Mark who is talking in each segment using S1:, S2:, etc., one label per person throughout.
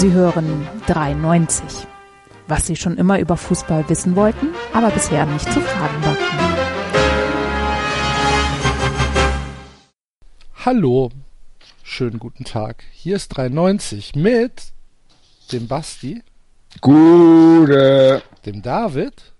S1: Sie hören 93. Was Sie schon immer über Fußball wissen wollten, aber bisher nicht zu fragen wagten.
S2: Hallo, schönen guten Tag. Hier ist 93 mit dem Basti,
S3: Gute.
S2: dem David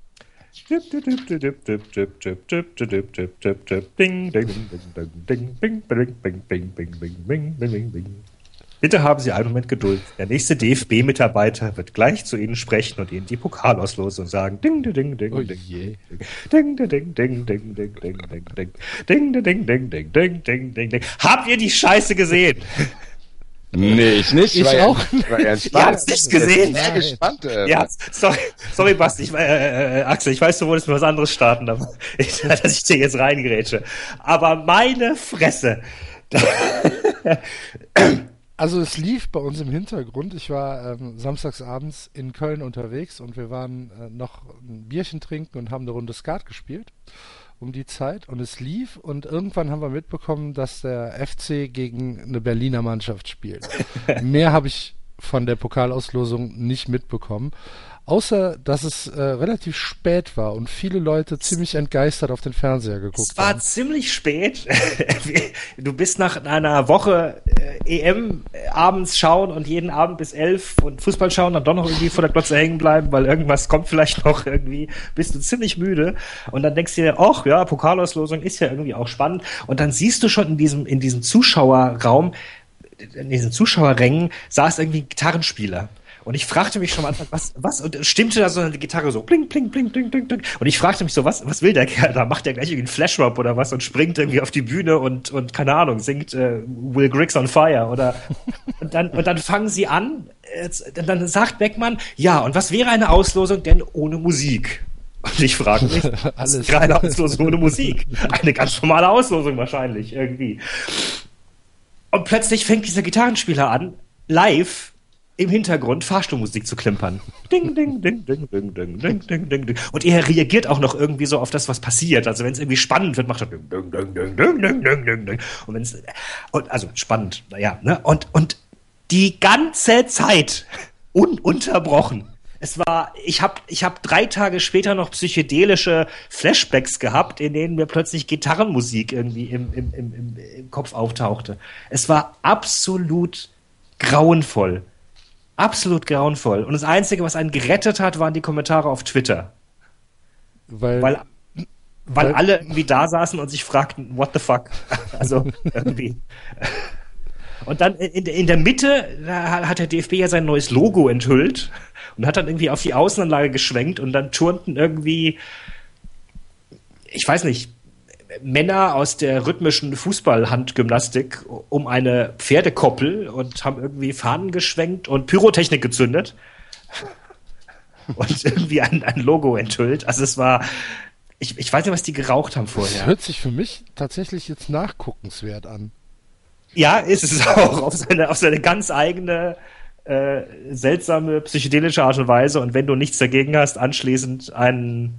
S4: Bitte haben Sie einen Moment Geduld. Der nächste DFB-Mitarbeiter wird gleich zu Ihnen sprechen und Ihnen die Pokalauslosung sagen. Ding, ding, ding, ding,
S2: Oh
S4: ding,
S2: je.
S4: ding, ding, ding, ding, ding, ding, ding, ding, ding, ding, ding, ding, ding, ding, ding, ding, ding, ding. Habt ihr die Scheiße gesehen?
S3: Nee, ich nicht.
S2: Ich
S3: war
S2: auch
S3: Ja, ich war ja
S4: Ihr habt's nicht gesehen?
S3: Ich bin sehr gespannt. Äh,
S4: Ja, sorry, sorry Basti, ich, äh, äh, Axel, ich weiß, du wolltest mir was anderes starten, aber ich, dass ich dir jetzt reingerätsche. Aber meine Fresse.
S2: Also es lief bei uns im Hintergrund. Ich war ähm, samstags abends in Köln unterwegs und wir waren äh, noch ein Bierchen trinken und haben eine Runde Skat gespielt um die Zeit und es lief und irgendwann haben wir mitbekommen, dass der FC gegen eine Berliner Mannschaft spielt. Mehr habe ich von der Pokalauslosung nicht mitbekommen. Außer, dass es äh, relativ spät war und viele Leute ziemlich entgeistert auf den Fernseher geguckt
S4: Es war
S2: haben.
S4: ziemlich spät. Du bist nach einer Woche äh, EM abends schauen und jeden Abend bis elf und Fußball schauen, dann doch noch irgendwie vor der Glotze hängen bleiben, weil irgendwas kommt vielleicht noch irgendwie. Bist du ziemlich müde und dann denkst du dir, ach ja, Pokalauslosung ist ja irgendwie auch spannend. Und dann siehst du schon in diesem in diesem Zuschauerraum, in diesen Zuschauerrängen saß irgendwie ein Gitarrenspieler. Und ich fragte mich schon am Anfang, was, was, und stimmte da so eine Gitarre so, bling, bling, bling, bling, bling, bling. Und ich fragte mich so, was, was will der Kerl da? Macht der gleich irgendwie einen Flashmob oder was und springt irgendwie auf die Bühne und, und keine Ahnung, singt äh, Will Griggs on Fire oder, und dann, und dann fangen sie an, jetzt, dann sagt Beckmann, ja, und was wäre eine Auslosung denn ohne Musik? Und ich frage mich, was
S2: Alles.
S4: wäre eine Auslosung ohne Musik? Eine ganz normale Auslosung wahrscheinlich, irgendwie. Und plötzlich fängt dieser Gitarrenspieler an, live im Hintergrund Fahrstuhlmusik zu klimpern. Ding, ding, ding, ding, ding, ding, ding, ding, ding, ding. Und er reagiert auch noch irgendwie so auf das, was passiert. Also wenn es irgendwie spannend wird, macht er ding, ding, ding, ding, ding, ding, ding, ding, ding. Und wenn es, also spannend, naja, ne? Und, und die ganze Zeit ununterbrochen. Es war, ich habe ich hab drei Tage später noch psychedelische Flashbacks gehabt, in denen mir plötzlich Gitarrenmusik irgendwie im, im, im, im Kopf auftauchte. Es war absolut grauenvoll. Absolut grauenvoll. Und das Einzige, was einen gerettet hat, waren die Kommentare auf Twitter.
S2: Weil,
S4: Weil, weil
S2: Weil-
S4: alle irgendwie da saßen und sich fragten, what the fuck? Also irgendwie. Und dann in, in der Mitte hat der DFB ja sein neues Logo enthüllt und hat dann irgendwie auf die Außenanlage geschwenkt und dann turnten irgendwie, ich weiß nicht, Männer aus der rhythmischen Fußballhandgymnastik um eine Pferdekoppel und haben irgendwie Fahnen geschwenkt und Pyrotechnik gezündet und irgendwie ein, ein Logo enthüllt. Also es war, ich, ich weiß nicht, was die geraucht haben
S2: das
S4: vorher.
S2: hört sich für mich tatsächlich jetzt nachguckenswert an.
S4: Ja, ist es auch auf seine, auf seine ganz eigene äh, seltsame psychedelische Art und Weise. Und wenn du nichts dagegen hast, anschließend einen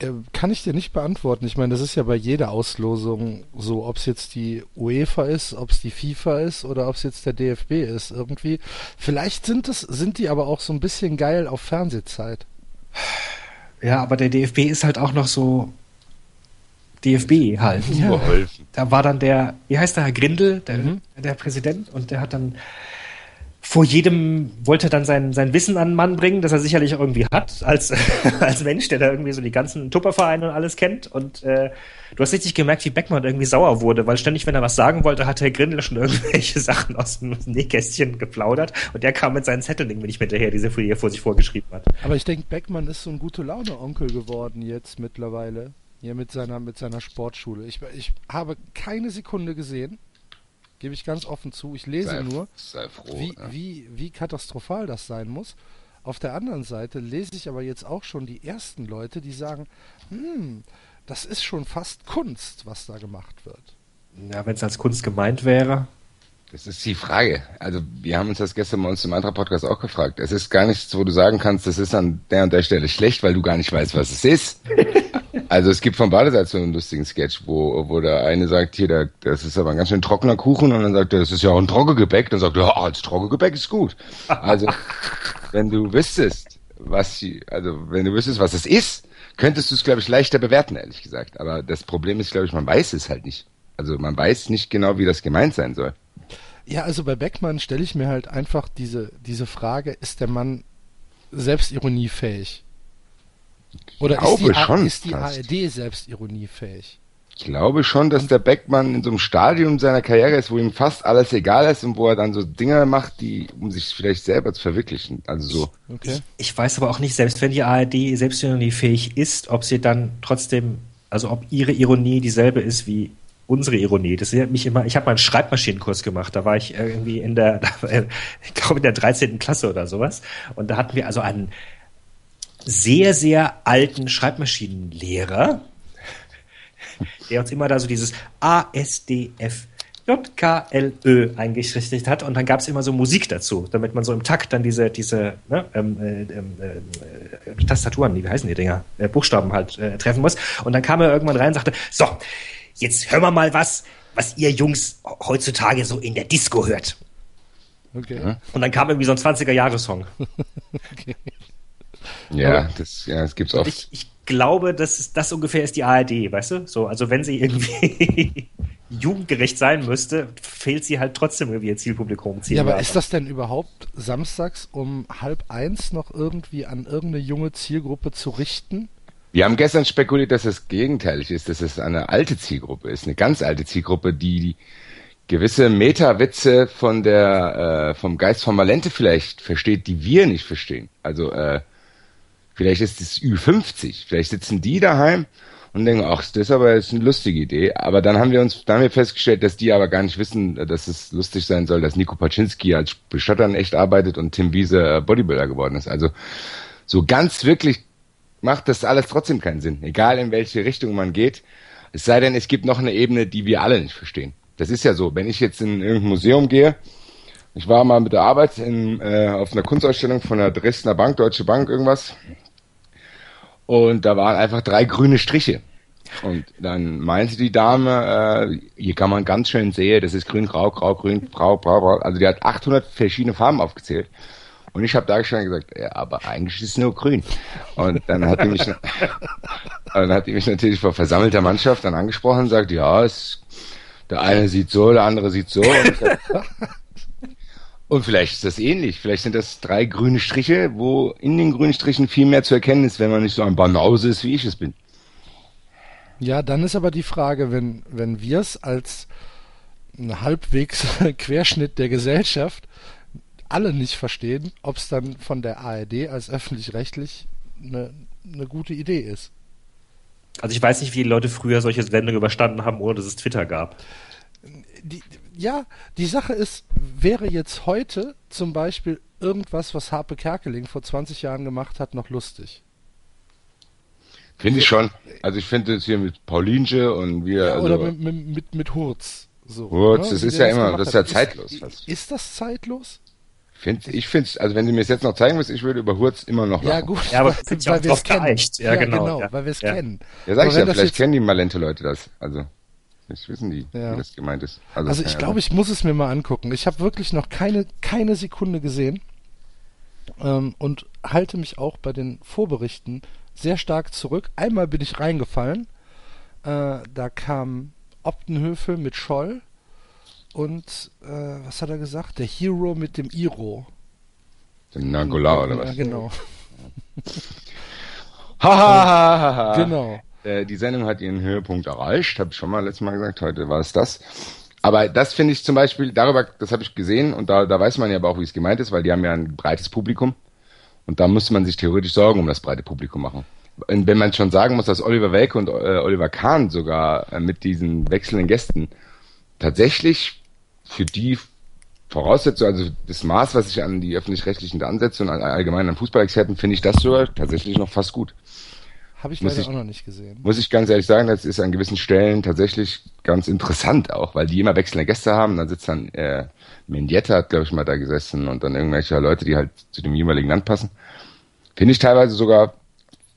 S2: Äh, Kann ich dir nicht beantworten. Ich meine, das ist ja bei jeder Auslosung so, ob es jetzt die UEFA ist, ob es die FIFA ist oder ob es jetzt der DFB ist irgendwie. Vielleicht sind es, sind die aber auch so ein bisschen geil auf Fernsehzeit.
S4: Ja, aber der DFB ist halt auch noch so DFB halt.
S3: Geholfen.
S4: Da war dann der, wie heißt der, Herr Grindel, der, der Präsident, und der hat dann vor jedem wollte dann sein, sein Wissen an den Mann bringen, das er sicherlich irgendwie hat, als, als Mensch, der da irgendwie so die ganzen Tuppervereine und alles kennt. Und äh, du hast richtig gemerkt, wie Beckmann irgendwie sauer wurde, weil ständig, wenn er was sagen wollte, hat Herr Grindel schon irgendwelche Sachen aus dem Nähkästchen geplaudert und der kam mit seinen Zetteln irgendwie nicht hinterher, die er vor sich vorgeschrieben hat.
S2: Aber ich denke, Beckmann ist so ein gute Laune-Onkel geworden jetzt mittlerweile. Hier mit seiner, mit seiner Sportschule. Ich, ich habe keine Sekunde gesehen, Gebe ich ganz offen zu. Ich lese
S3: Sei,
S2: nur,
S3: sei froh.
S2: wie,
S3: ja.
S2: wie, wie katastrophal das sein muss. Auf der anderen Seite lese ich aber jetzt auch schon die ersten Leute, die sagen, hm, das ist schon fast Kunst, was da gemacht wird.
S4: Ja, wenn es als Kunst gemeint wäre.
S3: Das ist die Frage. Also wir haben uns das gestern bei uns im anderen Podcast auch gefragt. Es ist gar nichts, wo du sagen kannst, das ist an der und der Stelle schlecht, weil du gar nicht weißt, was es ist. Also es gibt von Seiten so einen lustigen Sketch, wo, wo der eine sagt, hier, der, das ist aber ein ganz schön trockener Kuchen und dann sagt er, das ist ja auch ein Trockengebäck. Dann sagt er, ja, als Trockengebäck ist gut. Also wenn du wüsstest, was, sie- also wenn du wüsstest, was es ist, könntest du es, glaube ich, leichter bewerten, ehrlich gesagt. Aber das Problem ist, glaube ich, man weiß es halt nicht. Also man weiß nicht genau, wie das gemeint sein soll.
S2: Ja, also bei Beckmann stelle ich mir halt einfach diese, diese Frage, ist der Mann selbstironiefähig? Oder ist
S3: glaube
S2: die,
S3: schon
S2: ist die
S3: fast.
S2: ARD selbstironiefähig?
S3: Ich glaube schon, dass der Beckmann in so einem Stadium seiner Karriere ist, wo ihm fast alles egal ist und wo er dann so Dinge macht, die um sich vielleicht selber zu verwirklichen. Also so.
S2: Okay.
S4: Ich weiß aber auch nicht, selbst wenn die ARD selbstironiefähig ist, ob sie dann trotzdem, also ob ihre Ironie dieselbe ist wie unsere Ironie. Das erinnert mich immer, ich habe mal einen Schreibmaschinenkurs gemacht, da war ich irgendwie in der, ich glaube in der 13. Klasse oder sowas. Und da hatten wir also einen sehr, sehr alten Schreibmaschinenlehrer, der uns immer da so dieses ASDF JKLÖ eingerichtet hat und dann gab es immer so Musik dazu, damit man so im Takt dann diese, diese ne, ähm, äh, ähm, äh, Tastaturen, wie heißen die Dinger, äh, Buchstaben halt äh, treffen muss. Und dann kam er irgendwann rein und sagte, so, jetzt hören wir mal was, was ihr Jungs heutzutage so in der Disco hört.
S2: Okay.
S4: Und dann kam irgendwie so ein 20er-Jahre-Song.
S3: Ja, das, ja, das gibt's oft.
S4: ich, ich glaube, das, ist, das ungefähr ist die ARD, weißt du? So, also wenn sie irgendwie jugendgerecht sein müsste, fehlt sie halt trotzdem irgendwie ihr Zielpublikum.
S2: Ja, aber ist das denn überhaupt samstags um halb eins noch irgendwie an irgendeine junge Zielgruppe zu richten?
S3: Wir haben gestern spekuliert, dass es gegenteilig ist, dass es eine alte Zielgruppe ist, eine ganz alte Zielgruppe, die, die gewisse Meta-Witze von der, äh, vom Geist von Malente vielleicht versteht, die wir nicht verstehen. Also, äh, vielleicht ist es Ü50, vielleicht sitzen die daheim und denken, ach, das ist aber jetzt eine lustige Idee. Aber dann haben wir uns, dann haben wir festgestellt, dass die aber gar nicht wissen, dass es lustig sein soll, dass Nico Paczynski als Bestatter in echt arbeitet und Tim Wiese äh, Bodybuilder geworden ist. Also, so ganz wirklich macht das alles trotzdem keinen Sinn, egal in welche Richtung man geht. Es sei denn, es gibt noch eine Ebene, die wir alle nicht verstehen. Das ist ja so, wenn ich jetzt in irgendein Museum gehe, ich war mal mit der Arbeit in, äh, auf einer Kunstausstellung von der Dresdner Bank, Deutsche Bank, irgendwas. Und da waren einfach drei grüne Striche. Und dann meinte die Dame, äh, hier kann man ganz schön sehen, das ist grün, grau, grau, grün, grau, grau, grau. Also die hat 800 verschiedene Farben aufgezählt. Und ich habe da schon gesagt, ja, aber eigentlich ist es nur grün. Und dann hat die mich, dann hat die mich natürlich vor versammelter Mannschaft dann angesprochen und sagt, ja, es, der eine sieht so, der andere sieht so. Und, ich sag, und vielleicht ist das ähnlich. Vielleicht sind das drei grüne Striche, wo in den grünen Strichen viel mehr zu erkennen ist, wenn man nicht so ein Banause ist, wie ich es bin.
S2: Ja, dann ist aber die Frage, wenn, wenn wir es als ein halbwegs Querschnitt der Gesellschaft alle nicht verstehen, ob es dann von der ARD als öffentlich-rechtlich eine, eine gute Idee ist.
S4: Also ich weiß nicht, wie die Leute früher solche Sendungen überstanden haben, ohne dass es Twitter gab.
S2: Die, ja, die Sache ist, wäre jetzt heute zum Beispiel irgendwas, was Harpe Kerkeling vor 20 Jahren gemacht hat, noch lustig.
S3: Finde ich schon. Also ich finde es hier mit Paulinche und wir.
S2: Ja,
S3: also,
S2: oder mit, mit, mit, mit Hurz. So,
S3: Hurz,
S2: ne,
S3: das ist ja immer- das ist ja zeitlos
S2: Ist,
S3: fast.
S2: ist das zeitlos?
S3: Find, ich finde es, also wenn du mir es jetzt noch zeigen willst, ich würde über Hurz immer noch
S2: Ja,
S3: lachen.
S2: gut.
S4: Ja, aber
S2: weil-
S4: ja
S2: wir es kennen.
S4: Ja, genau, ja.
S2: weil wir es
S4: Ja.
S2: kennen.
S3: Ja, sag
S2: Aber
S3: ich ja, vielleicht kennen die Malente Leute das. Also, vielleicht wissen die,
S2: Ja.
S3: wie das gemeint ist.
S2: Also
S3: keine
S2: ich glaube, ich muss es mir mal angucken. Ich habe wirklich noch keine, keine Sekunde gesehen ähm, und halte mich auch bei den Vorberichten sehr stark zurück. Einmal bin ich reingefallen. Äh, da kam Optenhöfel mit Scholl und äh, was hat er gesagt? Der Hero mit dem Iro.
S3: Den Nangola oder
S2: Ja,
S3: was?
S2: genau.
S3: Ha, ha, ha, ha, ha.
S2: Genau.
S3: Äh, die Sendung hat ihren Höhepunkt erreicht, habe ich schon mal letztes Mal gesagt, heute war es das. Aber das finde ich zum Beispiel, darüber, das habe ich gesehen und da, da weiß man ja aber auch, wie es gemeint ist, weil die haben ja ein breites Publikum und da muss man sich theoretisch Sorgen um das breite Publikum machen. Und wenn man schon sagen muss, dass Oliver Welke und äh, Oliver Kahn sogar äh, mit diesen wechselnden Gästen tatsächlich für die Voraussetzung, also das Maß, was ich an die öffentlich-rechtlichen ansetze und allgemein an Fußballexperten, finde ich das sogar tatsächlich noch fast gut.
S2: Habe ich leider ich, auch noch nicht gesehen.
S3: Muss ich ganz ehrlich sagen, das ist an gewissen Stellen tatsächlich ganz interessant auch, weil die immer wechselnde Gäste haben. Dann sitzt dann äh, Mendieta hat, glaube ich, mal da gesessen und dann irgendwelche Leute, die halt zu dem jeweiligen Land passen. Finde ich teilweise sogar,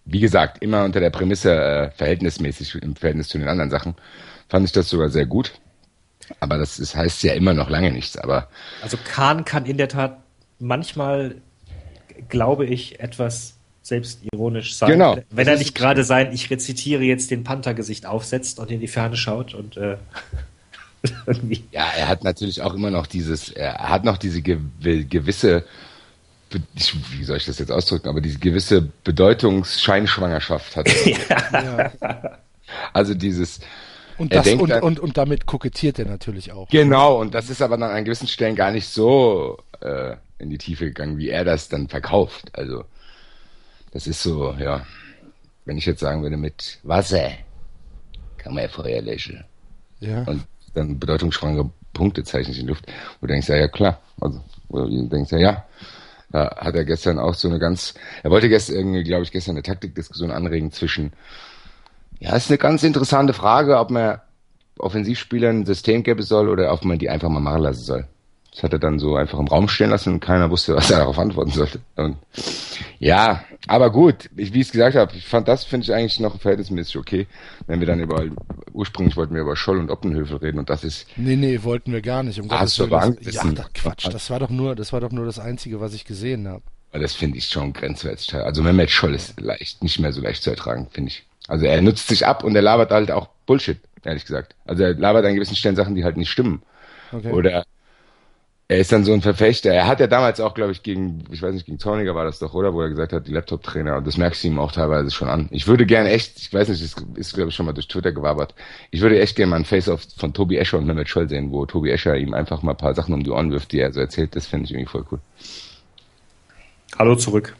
S3: wie gesagt, immer unter der Prämisse äh, verhältnismäßig im Verhältnis zu den anderen Sachen, fand ich das sogar sehr gut. Aber das ist, heißt ja immer noch lange nichts. Aber
S4: also Kahn kann in der Tat manchmal, glaube ich, etwas selbstironisch sein.
S3: Genau.
S4: Wenn er nicht gerade sein, ich rezitiere jetzt den Panthergesicht aufsetzt und in die Ferne schaut und äh,
S3: irgendwie. Ja, er hat natürlich auch immer noch dieses, er hat noch diese gewisse, wie soll ich das jetzt ausdrücken, aber diese gewisse Bedeutungsscheinschwangerschaft hat er. ja. Also dieses,
S2: und, das, und, dann, und, und damit kokettiert er natürlich auch.
S3: Genau, und das ist aber dann an gewissen Stellen gar nicht so äh, in die Tiefe gegangen, wie er das dann verkauft. Also das ist so, ja, wenn ich jetzt sagen würde mit Wasser, kann man ja Feuer löschen. Ja. Und dann bedeutungsschwangere Punkte zeichne ich in die Luft. Wo du denkst, ja, ja, klar. Also, wo du denkst, ja, ja. Da hat er gestern auch so eine ganz, er wollte gestern irgendwie, glaube ich, gestern eine Taktikdiskussion anregen zwischen, ja, ist eine ganz interessante Frage, ob man Offensivspielern ein System geben soll oder ob man die einfach mal machen lassen soll. Das hat er dann so einfach im Raum stehen lassen und keiner wusste, was er darauf antworten sollte. Und ja, aber gut, ich, wie ich es gesagt habe, ich fand das, finde ich eigentlich noch verhältnismäßig okay, wenn wir dann über, ursprünglich wollten wir über Scholl und Oppenhövel reden und das ist.
S2: Nee, nee, wollten wir gar nicht. Um
S3: Gottes Willen.
S2: Das, ja, das, Quatsch, das war doch nur, das war doch nur das Einzige, was ich gesehen habe.
S3: Das finde ich schon grenzwertig. Also Mehmet Scholl ist leicht, nicht mehr so leicht zu ertragen, finde ich. Also er nutzt sich ab und er labert halt auch Bullshit, ehrlich gesagt. Also er labert an gewissen Stellen Sachen, die halt nicht stimmen. Okay. Oder er ist dann so ein Verfechter. Er hat ja damals auch, glaube ich, gegen, ich weiß nicht, gegen Zorniger war das doch, oder? Wo er gesagt hat, die Laptop-Trainer. Und das merkst du ihm auch teilweise schon an. Ich würde gerne echt, ich weiß nicht, das ist, glaube ich, schon mal durch Twitter gewabert. Ich würde echt gerne mal ein Face-Off von Tobi Escher und Mehmet Scholl sehen, wo Tobi Escher ihm einfach mal ein paar Sachen um die Ohren wirft, die er so erzählt. Das finde ich irgendwie voll cool.
S4: Hallo zurück.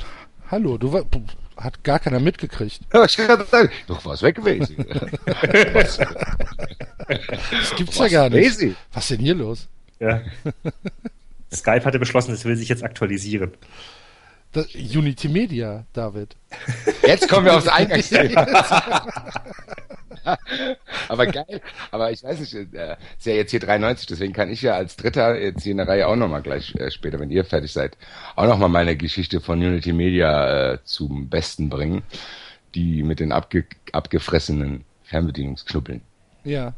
S2: Hallo, du war, hat gar keiner mitgekriegt.
S3: Ja, ich kann sagen, doch was weg gewesen.
S2: das gibt's ja gar nicht. Crazy. Was ist denn hier los? Ja.
S4: Skype hatte beschlossen, es will sich jetzt aktualisieren.
S2: Das Unity Media, David.
S3: Jetzt kommen wir aufs Eingangsthema. aber geil. Aber ich weiß nicht, äh, ist ja jetzt hier 93, deswegen kann ich ja als Dritter jetzt hier in der Reihe auch nochmal gleich äh, später, wenn ihr fertig seid, auch nochmal meine Geschichte von Unity Media äh, zum Besten bringen, die mit den abge abgefressenen Fernbedienungsknuppeln.
S2: Ja.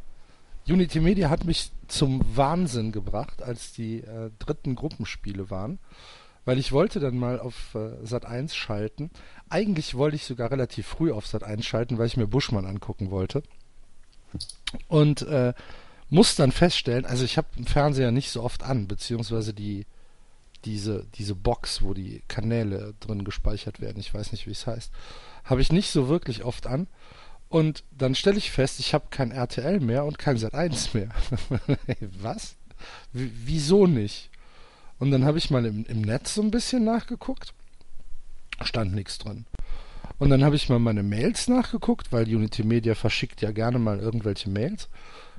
S2: Unity Media hat mich zum Wahnsinn gebracht, als die äh, dritten Gruppenspiele waren, weil ich wollte dann mal auf äh, Sat 1 schalten. Eigentlich wollte ich sogar relativ früh auf Sat 1 schalten, weil ich mir Buschmann angucken wollte. Und äh, muss dann feststellen, also ich habe den Fernseher nicht so oft an, beziehungsweise die diese diese Box, wo die Kanäle drin gespeichert werden, ich weiß nicht, wie es heißt, habe ich nicht so wirklich oft an. Und dann stelle ich fest, ich habe kein RTL mehr und kein Sat1 mehr. Was? W wieso nicht? Und dann habe ich mal im, im Netz so ein bisschen nachgeguckt. Stand nichts drin. Und dann habe ich mal meine Mails nachgeguckt, weil Unity Media verschickt ja gerne mal irgendwelche Mails.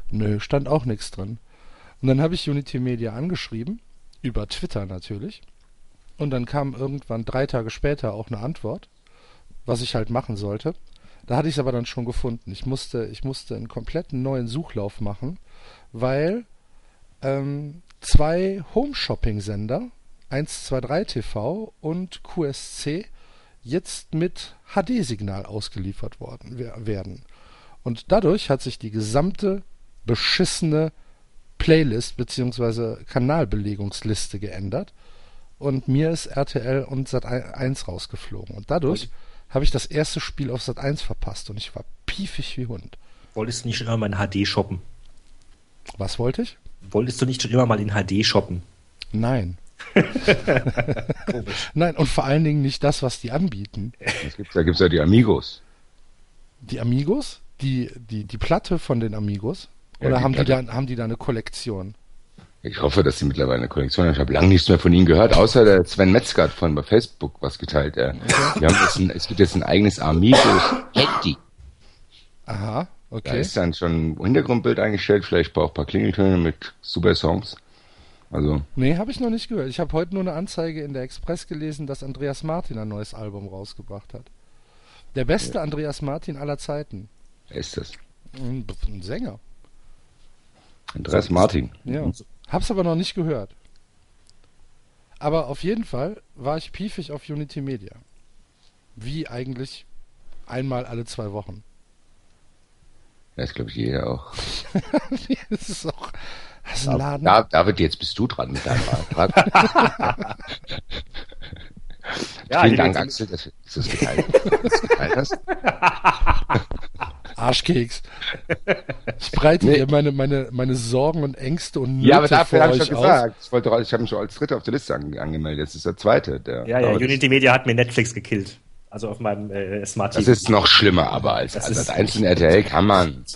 S2: Nö, stand auch nichts drin. Und dann habe ich Unity Media angeschrieben, über Twitter natürlich. Und dann kam irgendwann drei Tage später auch eine Antwort, was ich halt machen sollte. Da hatte ich es aber dann schon gefunden. Ich musste, ich musste einen kompletten neuen Suchlauf machen, weil ähm, zwei Home-Shopping-Sender, 123 TV und QSC, jetzt mit HD-Signal ausgeliefert worden werden. Und dadurch hat sich die gesamte beschissene Playlist bzw. Kanalbelegungsliste geändert und mir ist RTL und Sat 1 rausgeflogen. Und dadurch habe ich das erste Spiel auf Sat 1 verpasst und ich war piefig wie Hund.
S4: Wolltest du nicht schon immer mal in HD shoppen?
S2: Was wollte ich?
S4: Wolltest du nicht schon immer mal in HD shoppen?
S2: Nein. Nein, und vor allen Dingen nicht das, was die anbieten.
S3: Gibt's, da gibt es ja die Amigos.
S2: Die Amigos? Die, die, die Platte von den Amigos? Oder ja, haben, die da, haben die da eine Kollektion?
S3: Ich hoffe, dass sie mittlerweile eine Kollektion haben. Ich habe lange nichts mehr von ihnen gehört, außer der Sven Metzger hat vorhin bei Facebook was geteilt. Äh, haben jetzt ein, es gibt jetzt ein eigenes Amigo Handy.
S2: Aha.
S3: Okay. Da ist dann schon ein Hintergrundbild eingestellt, vielleicht auch ein paar Klingeltöne mit super Songs. Also.
S2: Nee, habe ich noch nicht gehört. Ich habe heute nur eine Anzeige in der Express gelesen, dass Andreas Martin ein neues Album rausgebracht hat. Der beste ja. Andreas Martin aller Zeiten.
S3: Wer ist das?
S2: Ein, ein Sänger.
S3: Andreas Martin.
S2: Ja. Hab's aber noch nicht gehört. Aber auf jeden Fall war ich piefig auf Unity Media. Wie eigentlich einmal alle zwei Wochen.
S3: Das glaube ich jeder auch.
S2: das ist auch.
S3: Das ist ein Laden. Da, David, jetzt bist du dran mit deinem Beitrag. ja, Vielen Dank, Axel, dass du das geteilt hast.
S2: Arschkeks. Ich breite nee. dir meine, meine, meine Sorgen und Ängste und
S3: Nöte Ja, aber dafür habe ich schon aus. gesagt. Ich, wollte, ich habe mich schon als Dritter auf der Liste angemeldet. Das ist der Zweite. Der,
S4: ja, ja, Unity Media hat mir Netflix gekillt. Also auf meinem äh, Smart
S3: TV. Das ist noch schlimmer, aber als, das als, als einzelne RTL kann man.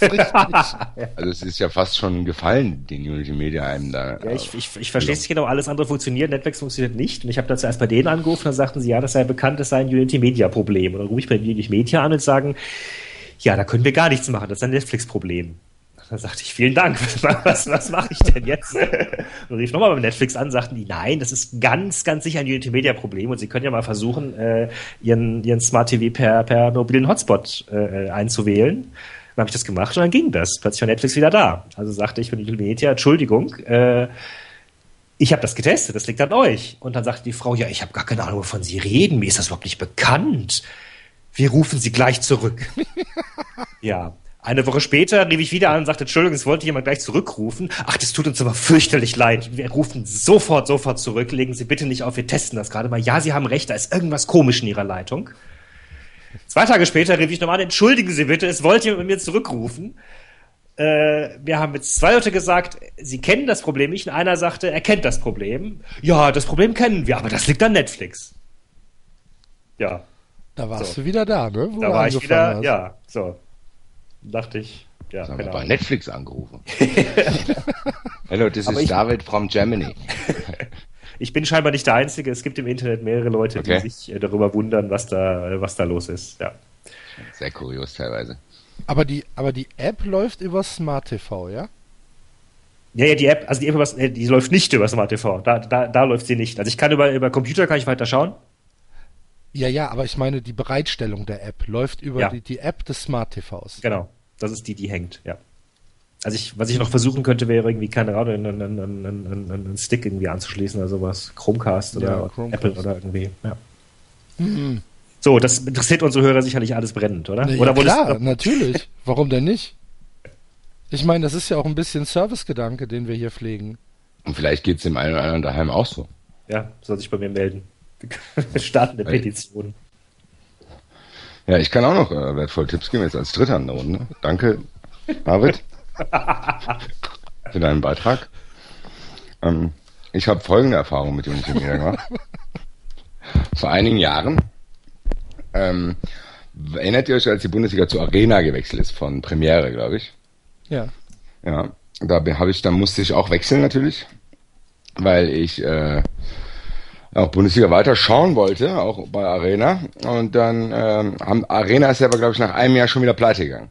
S3: Das, also es ist ja fast schon gefallen, den Unity Media einem da.
S4: Ja, ich, ich, ich verstehe es nicht genau, alles andere funktioniert, Netflix funktioniert nicht. Und ich habe da zuerst bei denen angerufen, dann sagten sie, ja, das sei bekannt, das sei ein Unity Media Problem. Und dann rufe ich bei Unity Media an und sagen, ja, da können wir gar nichts machen, das ist ein Netflix-Problem. Dann sagte ich, vielen Dank, was, was mache ich denn jetzt? Und rief nochmal beim Netflix an, sagten die, nein, das ist ganz, ganz sicher ein Unity Media Problem und sie können ja mal versuchen, äh, ihren, ihren Smart TV per, per mobilen Hotspot äh, einzuwählen. Dann habe ich das gemacht und dann ging das. Plötzlich war Netflix wieder da. Also sagte ich von Unity Media, Entschuldigung, äh, ich habe das getestet, das liegt an euch. Und dann sagte die Frau, ja, ich habe gar keine Ahnung, wovon Sie reden, mir ist das überhaupt nicht bekannt. Wir rufen Sie gleich zurück. ja. Eine Woche später rief ich wieder an und sagte, Entschuldigung, es wollte jemand gleich zurückrufen. Ach, das tut uns aber fürchterlich leid. Wir rufen sofort, sofort zurück. Legen Sie bitte nicht auf, wir testen das gerade mal. Ja, Sie haben recht, da ist irgendwas komisch in Ihrer Leitung. Zwei Tage später rief ich nochmal an, entschuldigen Sie bitte, es wollte jemand mit mir zurückrufen. Äh, wir haben jetzt zwei Leute gesagt, sie kennen das Problem nicht. Und einer sagte, er kennt das Problem. Ja, das Problem kennen wir, aber das liegt an Netflix. Ja.
S2: Da warst so. du wieder da, ne?
S4: Wo da war ich wieder, hast. ja, so dachte ich, ja.
S3: Haben wir bei Netflix angerufen. Hallo, das ist David from Germany.
S4: ich bin scheinbar nicht der Einzige. Es gibt im Internet mehrere Leute, okay. die sich äh, darüber wundern, was da, was da los ist. Ja.
S3: Sehr kurios teilweise.
S2: Aber die, aber die App läuft über Smart TV, ja?
S4: Ja, ja, die App, also die App, äh, die läuft nicht über Smart TV. Da, da, da läuft sie nicht. Also ich kann über, über Computer kann ich weiter schauen.
S2: Ja, ja, aber ich meine, die Bereitstellung der App läuft über ja. die, die App des Smart TVs.
S4: Genau, das ist die, die hängt, ja. Also ich, was ich noch versuchen könnte, wäre irgendwie, keine Ahnung, einen, einen, einen, einen Stick irgendwie anzuschließen oder sowas. Chromecast oder ja, Chromecast. Apple oder irgendwie, ja. Mhm. So, das interessiert unsere Hörer sicherlich alles brennend, oder?
S2: Ja,
S4: oder
S2: klar, natürlich. Warum denn nicht? Ich meine, das ist ja auch ein bisschen Servicegedanke, den wir hier pflegen.
S3: Und vielleicht geht es dem einen oder anderen daheim auch so.
S4: Ja, soll sich bei mir melden. Wir starten eine Petition.
S3: Ja, ich kann auch noch äh, wertvolle Tipps geben, jetzt als Dritter in der Runde. Danke, David, für deinen Beitrag. Ähm, ich habe folgende Erfahrung mit Unity Media gemacht. Vor einigen Jahren, ähm, erinnert ihr euch, als die Bundesliga zu Arena gewechselt ist, von Premiere, glaube ich?
S2: Ja.
S3: Ja, da habe ich, da musste ich auch wechseln natürlich, weil ich äh, auch Bundesliga weiter schauen wollte, auch bei Arena. Und dann ähm, haben Arena ist aber, glaube ich, nach einem Jahr schon wieder pleite gegangen.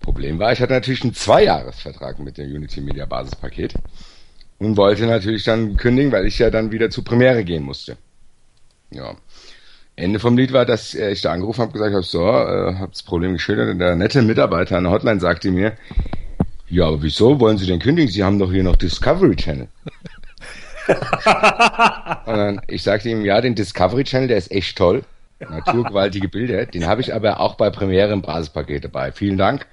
S3: Problem war, ich hatte natürlich einen Zweijahresvertrag mit dem Unity Media Basispaket und wollte natürlich dann kündigen, weil ich ja dann wieder zur Premiere gehen musste. Ja. Ende vom Lied war, dass ich da angerufen habe, gesagt habe, so, äh, habe das Problem geschildert und der nette Mitarbeiter an der Hotline sagte mir, ja, aber wieso wollen Sie denn kündigen? Sie haben doch hier noch Discovery Channel. Und dann, ich sagte ihm, ja, den Discovery Channel, der ist echt toll. Naturgewaltige Bilder. Den habe ich aber auch bei Premiere im Basispaket dabei. Vielen Dank.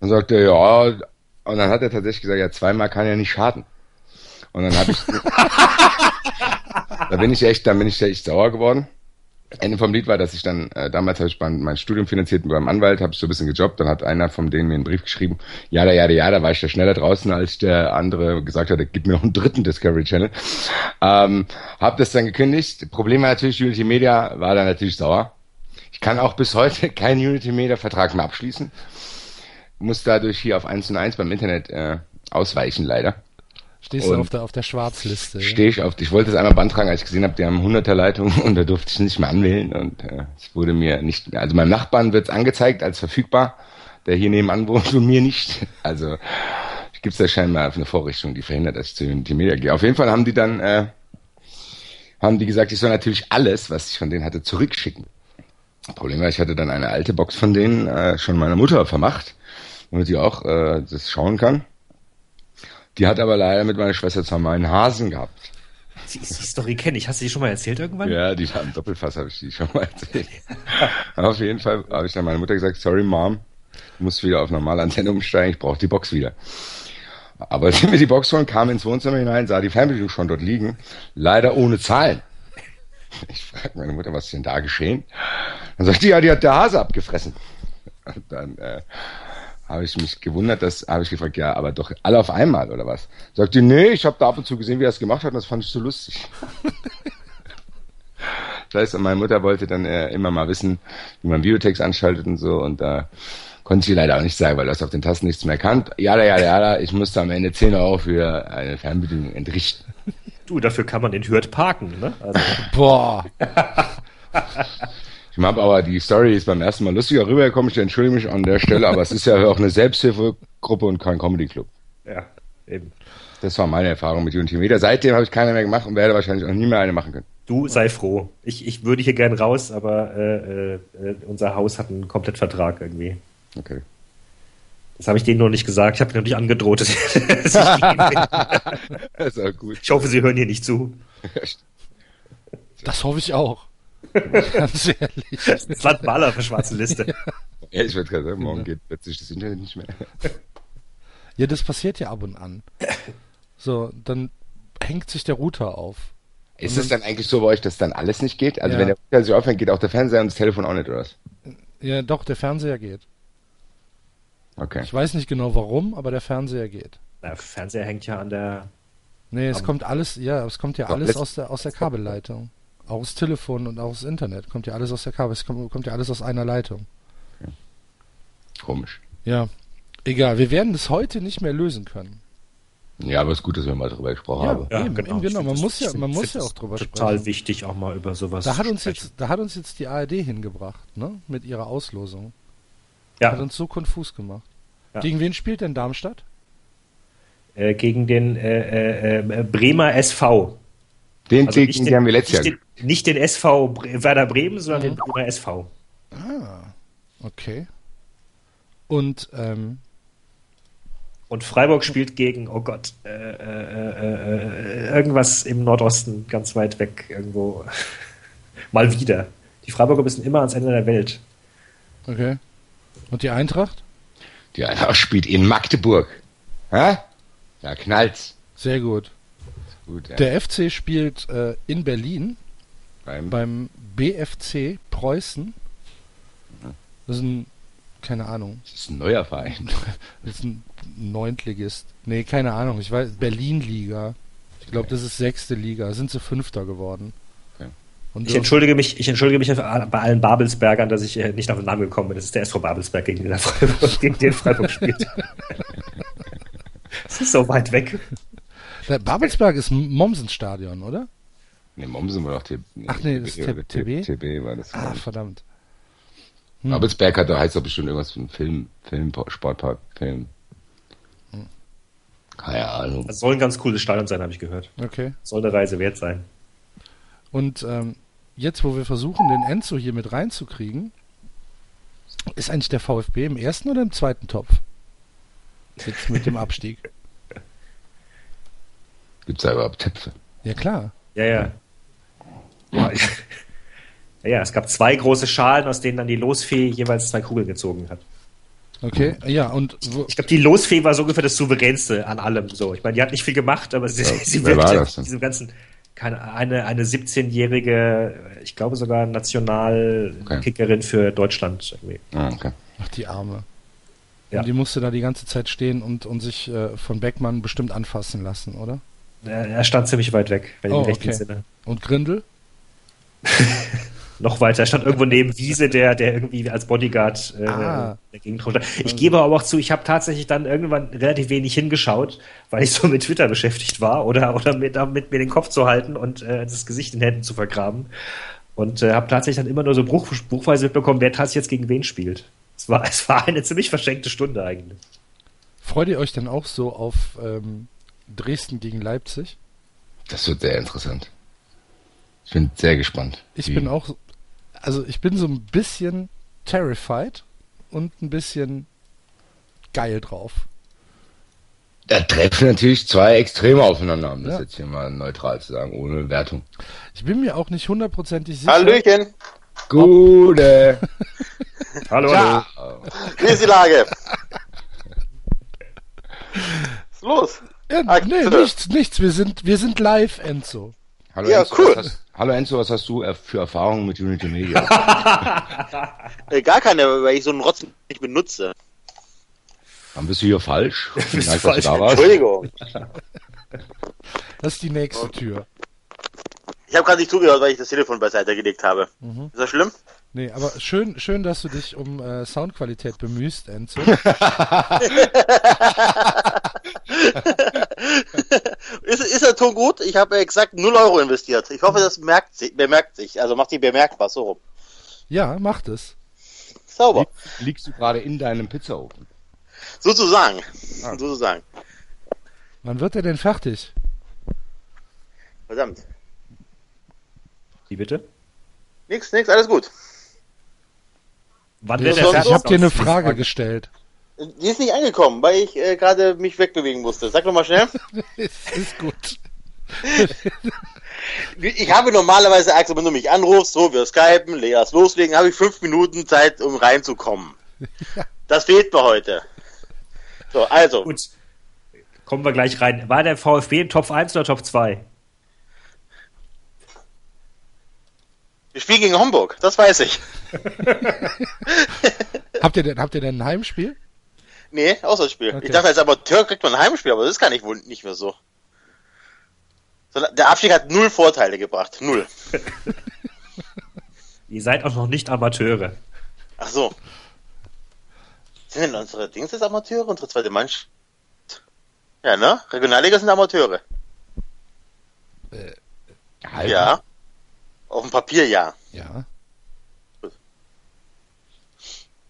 S3: Dann sagte er, ja, und dann hat er tatsächlich gesagt, ja, zweimal kann ja nicht schaden. Und dann habe ich, da bin ich echt, da bin ich echt sauer geworden. Ende vom Lied war, dass ich dann, äh, damals habe ich mein, mein Studium finanziert beim Anwalt, habe ich so ein bisschen gejobbt, dann hat einer von denen mir einen Brief geschrieben, ja, da, ja, da, ja, da war ich da schneller draußen, als der andere gesagt hat, gib mir noch einen dritten Discovery Channel. Ähm, hab das dann gekündigt. Problem war natürlich, Unity Media war da natürlich sauer. Ich kann auch bis heute keinen Unity Media Vertrag mehr abschließen. Muss dadurch hier auf 1 und 1 beim Internet äh, ausweichen, leider.
S2: Stehst du auf der, auf der Schwarzliste?
S3: Stehe ich auf. Ich wollte es einmal beantragen, als ich gesehen habe, die haben 100er Leitung und da durfte ich nicht mehr anwählen und äh, es wurde mir nicht mehr. Also meinem Nachbarn wird es angezeigt als verfügbar, der hier nebenan wohnt und mir nicht. Also gibt es da scheinbar eine Vorrichtung, die verhindert, dass ich zu Unity Media gehe. Auf jeden Fall haben die dann äh, haben die gesagt, ich soll natürlich alles, was ich von denen hatte, zurückschicken. Problem war, ich hatte dann eine alte Box von denen äh, schon meiner Mutter vermacht, damit sie auch äh, das schauen kann. Die hat aber leider mit meiner Schwester zwar einen Hasen gehabt.
S4: Die, die Story kenne ich. Hast du die schon mal erzählt irgendwann?
S3: Ja, die war im Doppelfass, habe ich die schon mal erzählt. auf jeden Fall habe ich dann meiner Mutter gesagt, sorry Mom, du musst wieder auf normale Antenne umsteigen, ich brauche die Box wieder. Aber als wir die Box holen, kam ins Wohnzimmer hinein, sah die Fernbedienung schon dort liegen, leider ohne Zahlen. Ich frage meine Mutter, was ist denn da geschehen? Dann sagt die, ja, die hat der Hase abgefressen. Und dann äh, habe ich mich gewundert, dass habe ich gefragt, ja, aber doch alle auf einmal oder was? Sagt die, nee, ich habe da ab und zu gesehen, wie er es gemacht hat und das fand ich so lustig. das heißt, meine Mutter wollte dann äh, immer mal wissen, wie man Videotext anschaltet und so und da äh, konnte sie leider auch nicht sagen, weil du hast auf den Tasten nichts mehr erkannt. Ja, ja, ja, ja, ich musste am Ende 10 Euro für eine Fernbedienung entrichten.
S4: Du, dafür kann man den Hürth parken, ne? Also.
S2: Boah.
S3: Ich habe aber die Story ist beim ersten Mal lustiger rübergekommen. Ich entschuldige mich an der Stelle, aber es ist ja auch eine Selbsthilfegruppe und kein Comedy Club.
S4: Ja, eben.
S3: Das war meine Erfahrung mit Unity Media. Seitdem habe ich keine mehr gemacht und werde wahrscheinlich auch nie mehr eine machen können.
S4: Du sei froh. Ich, ich würde hier gern raus, aber äh, äh, unser Haus hat einen Komplettvertrag irgendwie.
S3: Okay.
S4: Das habe ich denen noch nicht gesagt. Ich habe noch nicht angedroht. Dass ich
S3: das ist auch gut.
S4: Ich hoffe, Sie hören hier nicht zu.
S2: Das hoffe ich auch. Ganz ehrlich.
S4: Das Land Maler für schwarze Liste.
S3: Ja, ich würde gerade sagen, morgen geht plötzlich das Internet nicht mehr.
S2: Ja, das passiert ja ab und an. So, dann hängt sich der Router auf.
S3: Ist es dann eigentlich so bei euch, dass dann alles nicht geht? Also
S2: Ja.
S3: wenn der Router sich aufhängt, geht auch der Fernseher und das Telefon auch nicht, oder was?
S2: Ja, doch, der Fernseher geht.
S3: Okay.
S2: Ich weiß nicht genau warum, aber der Fernseher geht.
S4: Der Fernseher hängt ja an der.
S2: Nee, es kommt alles, ja, es kommt ja
S3: Doch,
S2: alles aus der, aus der Kabelleitung. Auch das Telefon und auch das Internet. Kommt ja alles aus der Kabel, es kommt, kommt ja alles aus einer Leitung.
S3: Komisch.
S2: Ja. Egal, wir werden das heute nicht mehr lösen können.
S3: Ja, aber es ist gut, dass wir mal drüber gesprochen
S2: Ja.
S3: haben.
S2: Eben, eben, genau.
S4: find
S2: Man
S4: das-
S2: muss ja- man muss ja
S4: das
S2: auch drüber
S4: Total
S2: sprechen.
S4: wichtig, auch mal über sowas
S2: Da hat uns
S4: sprechen.
S2: jetzt, da hat uns jetzt die ARD hingebracht, ne? Mit ihrer Auslosung. Hat
S4: Ja,
S2: uns so konfus gemacht.
S4: Ja.
S2: Gegen wen spielt denn Darmstadt?
S4: äh, gegen den äh, äh, äh, Bremer SV.
S3: Den,
S4: Also
S3: den,
S4: den,
S3: haben wir letztes Jahr.
S4: den, nicht den SV Bre Werder Bremen, sondern
S2: Mhm.
S4: den Bremer SV.
S2: Ah, okay. Und, ähm,
S4: Und Freiburg spielt gegen, oh Gott, äh, äh, äh, äh, irgendwas im Nordosten, ganz weit weg, irgendwo. Mal wieder. Die Freiburger müssen immer ans Ende der Welt.
S2: okay. Und die Eintracht?
S3: Die Eintracht spielt in Magdeburg. Hä? Da knallt's.
S2: Sehr gut.
S3: Gut, ja.
S2: Der FC spielt äh, in Berlin
S3: Beim,
S2: beim BFC Preußen. Das ist ein, keine Ahnung,
S3: das ist ein neuer Verein.
S2: das ist ein Neuntligist. Nee, keine Ahnung, ich weiß, Berlin-Liga. Ich glaube,
S3: Okay.
S2: das ist sechste Liga. Sind sie Fünfter geworden.
S3: Okay.
S2: Und
S4: Ich entschuldige mich, ich entschuldige mich bei allen Babelsbergern, dass ich äh, nicht auf den Namen gekommen bin. Das ist der SV Babelsberg, gegen den, Freiburg, gegen den Freiburg spielt. Es ist so weit weg.
S2: Babelsberg ist Mommsenstadion, oder?
S3: Ne, Mommsen war doch TB.
S2: Ach nee, das ist TB?
S3: TB war das.
S2: Ah, verdammt. Hm.
S3: Babelsberg hat, da heißt doch bestimmt irgendwas für einen Film, Film, Sportpark, Film.
S2: Hm.
S3: Keine Ahnung.
S4: Das soll ein ganz cooles Stadion sein, habe ich gehört.
S2: Okay.
S4: Soll eine Reise wert sein.
S2: Und ähm, jetzt, wo wir versuchen, den Enzo hier mit reinzukriegen, ist eigentlich der VfB im ersten oder im zweiten Topf? Jetzt mit dem Abstieg.
S3: Gibt's da überhaupt Töpfe?
S2: Ja, klar.
S4: Ja, ja. Ja, ja, ja, es gab zwei große Schalen, aus denen dann die Losfee jeweils zwei Kugeln gezogen hat.
S2: Okay, ja, und wo,
S4: Ich glaube, die Losfee war so ungefähr das Souveränste an allem. So, ich meine, die hat nicht viel gemacht, aber sie,
S3: Ja,
S4: sie wirkte diesem ganzen keine, eine, eine 17-jährige, ich glaube sogar Nationalkickerin für Deutschland. Irgendwie.
S3: Ah, okay.
S2: ach, die Arme.
S4: Ja.
S2: Und die musste da die ganze Zeit stehen und, und sich äh, von Beckmann bestimmt anfassen lassen, oder?
S4: Er er stand ziemlich weit weg, wenn ich
S2: Oh,
S4: mich recht
S2: okay.
S4: entsinne.
S2: Und Grindel?
S4: Noch weiter stand irgendwo neben Wiese, der, der irgendwie als Bodyguard äh,
S2: Ah.
S4: der Gegend runter. Ich gebe aber auch zu, ich habe tatsächlich dann irgendwann relativ wenig hingeschaut, weil ich so mit Twitter beschäftigt war oder, oder mit, damit mir den Kopf zu halten und äh, das Gesicht in Händen zu vergraben. Und äh, habe tatsächlich dann immer nur so bruch, bruchweise mitbekommen, wer tatsächlich jetzt gegen wen spielt. Es war, es war eine ziemlich verschenkte Stunde eigentlich.
S2: Freut ihr euch denn auch so auf ähm, Dresden gegen Leipzig?
S3: Das wird sehr interessant. Ich bin sehr gespannt.
S2: Ich bin auch, also ich bin so ein bisschen terrified und ein bisschen geil drauf.
S3: Da treffen natürlich zwei Extreme aufeinander, um das
S2: Ja.
S3: jetzt hier mal neutral zu sagen, ohne Wertung.
S2: Ich bin mir auch nicht hundertprozentig sicher.
S5: Hallöchen,
S3: Gute.
S4: Hallo,
S5: Ja.
S4: hallo.
S5: wie ist die Lage? Was ist los?
S2: Ja,
S5: Ah,
S2: nee, nichts, nichts. Wir sind, wir sind live, Enzo.
S3: Hallo,
S5: Ja,
S3: Enzo,
S5: cool.
S3: was hast, hallo Enzo, was hast du äh, für Erfahrungen mit Unity Media?
S5: Äh, gar keine, weil ich so einen Rotz nicht benutze.
S3: Dann bist du hier falsch.
S4: Falsch.
S3: du da warst.
S5: Entschuldigung.
S2: Das ist die nächste Tür.
S5: Ich habe gerade nicht zugehört, weil ich das Telefon beiseite gelegt habe.
S2: Mhm.
S5: Ist das schlimm?
S2: Nee, aber schön, schön, dass du dich um äh, Soundqualität bemühst, Enzo.
S5: ist, ist der Ton gut? Ich habe exakt 0 Euro investiert. Ich hoffe, das merkt sich, bemerkt sich. Also macht sich bemerkbar, so rum.
S2: Ja, macht es.
S5: Sauber.
S3: Liegst du gerade in deinem Pizzaofen?
S5: Sozusagen.
S3: Ah.
S5: Sozusagen.
S2: Wann wird er denn fertig?
S5: Verdammt.
S4: Wie bitte?
S5: Nix, nix, alles gut.
S4: Wann wird
S5: sonst-
S4: der
S2: Ich habe dir eine Frage gestellt.
S5: Die ist nicht angekommen, weil ich äh, gerade mich wegbewegen musste. Sag doch mal schnell.
S2: ist, ist gut.
S5: Ich habe normalerweise, Axel, wenn du mich anrufst, so, wir skypen, Leas loslegen, habe ich fünf Minuten Zeit, um reinzukommen. Das fehlt mir heute. So, also,
S4: Gut. Kommen wir gleich rein. War der VfB in Top 1 oder Top 2?
S5: wir spielen gegen Homburg, das weiß ich.
S2: Habt ihr denn, habt ihr denn ein Heimspiel?
S5: Nee, Auswärtsspiel.
S2: Okay.
S5: Ich dachte, als Amateur kriegt man ein Heimspiel, aber das ist gar nicht, wohl nicht mehr so. Der Abstieg hat null Vorteile gebracht. Null.
S4: Ihr seid auch noch nicht Amateure.
S5: Ach so. Sind denn unsere Dings jetzt Amateure, unsere zweite Mannschaft? Ja, ne? Regionalliga sind Amateure.
S3: Halb.
S5: Ja. Auf dem Papier ja.
S2: Ja.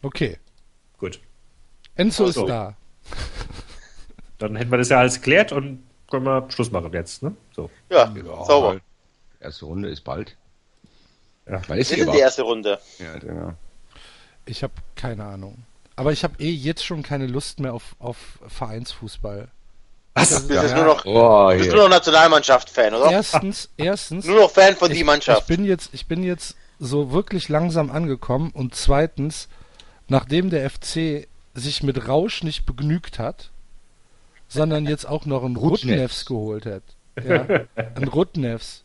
S2: Okay. Enzo
S4: Ach so.
S2: ist da.
S4: Dann hätten wir das ja alles geklärt und können wir Schluss machen jetzt. Ne? So.
S5: Ja,
S3: Ja,
S5: sauber.
S3: halt. Erste Runde ist bald.
S4: Ja.
S3: Wann ist
S5: Wir
S3: die
S5: erste Runde.
S3: Ja, genau.
S2: Ich habe keine Ahnung. Aber ich habe eh jetzt schon keine Lust mehr auf, auf Vereinsfußball.
S5: Du bist
S2: Ja.
S5: nur noch,
S3: Oh,
S5: bist nur noch Nationalmannschaft-Fan, oder?
S2: Erstens, erstens.
S5: Nur noch Fan von
S2: ich,
S5: die Mannschaft.
S2: Ich bin jetzt, ich bin jetzt so wirklich langsam angekommen und zweitens, nachdem der FC sich mit Rausch nicht begnügt hat, sondern jetzt auch noch einen
S3: Rutnefs.
S2: Geholt hat. Ja, ein Rutnefs.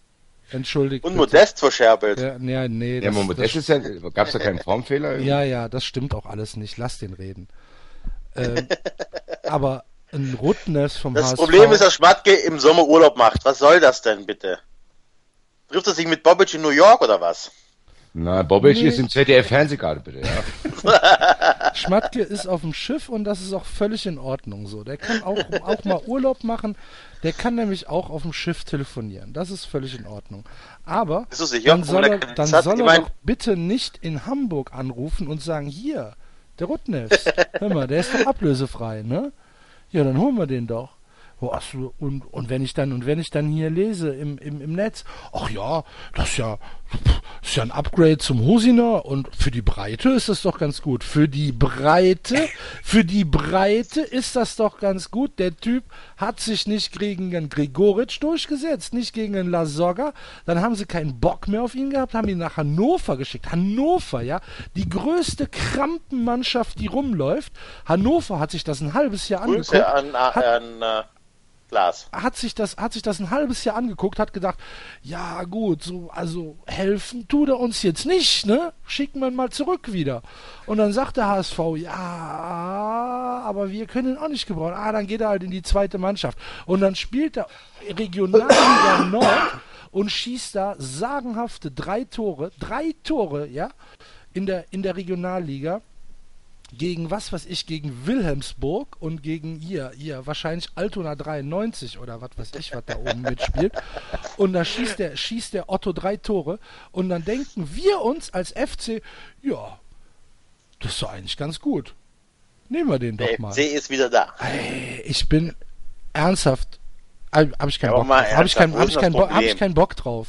S2: Entschuldigt.
S5: Und
S2: bitte.
S5: Modest verscherbelt.
S2: Ja, nee, nee,
S3: Ja,
S2: das, das,
S3: das ist ja, gab es da keinen Formfehler?
S2: ja, ja, das stimmt auch alles nicht. Lass den reden. Ähm, aber ein Rutnefs vom
S5: Das
S2: HSV.
S5: Problem ist, dass Schmatke im Sommer Urlaub macht. Was soll das denn bitte? Trifft er sich mit Bobic in New York oder was?
S3: Na, Bobic
S2: Nee.
S3: ist im ZDF-Fernseh gerade, bitte, ja.
S2: Schmatke ist auf dem Schiff und das ist auch völlig in Ordnung so. Der kann auch, auch mal Urlaub machen. Der kann nämlich auch auf dem Schiff telefonieren. Das ist völlig in Ordnung. Aber dann
S5: Wo
S2: soll er, dann soll er doch bitte nicht in Hamburg anrufen und sagen, hier, der Rutnefs, hör mal, der ist doch ablösefrei, ne? Ja, dann holen wir den doch. Oh, so, und, und wenn ich dann und wenn ich dann hier lese im, im, im Netz, ach ja, das ist ja, ist ja ein Upgrade zum Hosiner und für die Breite ist das doch ganz gut. Für die Breite, für die Breite ist das doch ganz gut. Der Typ hat sich nicht gegen einen Gregoritsch durchgesetzt, nicht gegen einen Lasogga. Dann haben sie keinen Bock mehr auf ihn gehabt, haben ihn nach Hannover geschickt. Hannover, ja, die größte Krampenmannschaft, die rumläuft. Hannover hat sich das ein halbes Jahr angeguckt.
S5: Grüße an,
S2: hat,
S5: an, äh, Glas.
S2: hat sich das, hat sich das ein halbes Jahr angeguckt, hat gedacht, ja gut, so, also helfen tut er uns jetzt nicht, ne? Schicken wir ihn mal zurück wieder. Und dann sagt der HSV, ja, aber wir können ihn auch nicht gebrauchen. Ah, dann geht er halt in die zweite Mannschaft. Und dann spielt er Regionalliga Nord und schießt da sagenhafte drei Tore, drei Tore, ja, in der, in der Regionalliga gegen was weiß ich, gegen Wilhelmsburg und gegen hier, hier, wahrscheinlich Altona 93 oder was weiß ich, was da oben mitspielt. Und da schießt der, schießt der Otto drei Tore und dann denken wir uns als FC, ja, das ist doch eigentlich ganz gut. Nehmen wir den doch
S5: Der
S2: mal.
S5: FC ist wieder da.
S2: Ey, ich bin ernsthaft, habe ich keinen
S5: aber
S2: Bock drauf. Habe ich,
S5: wo
S2: hab ich, Bock- hab ich keinen Bock drauf.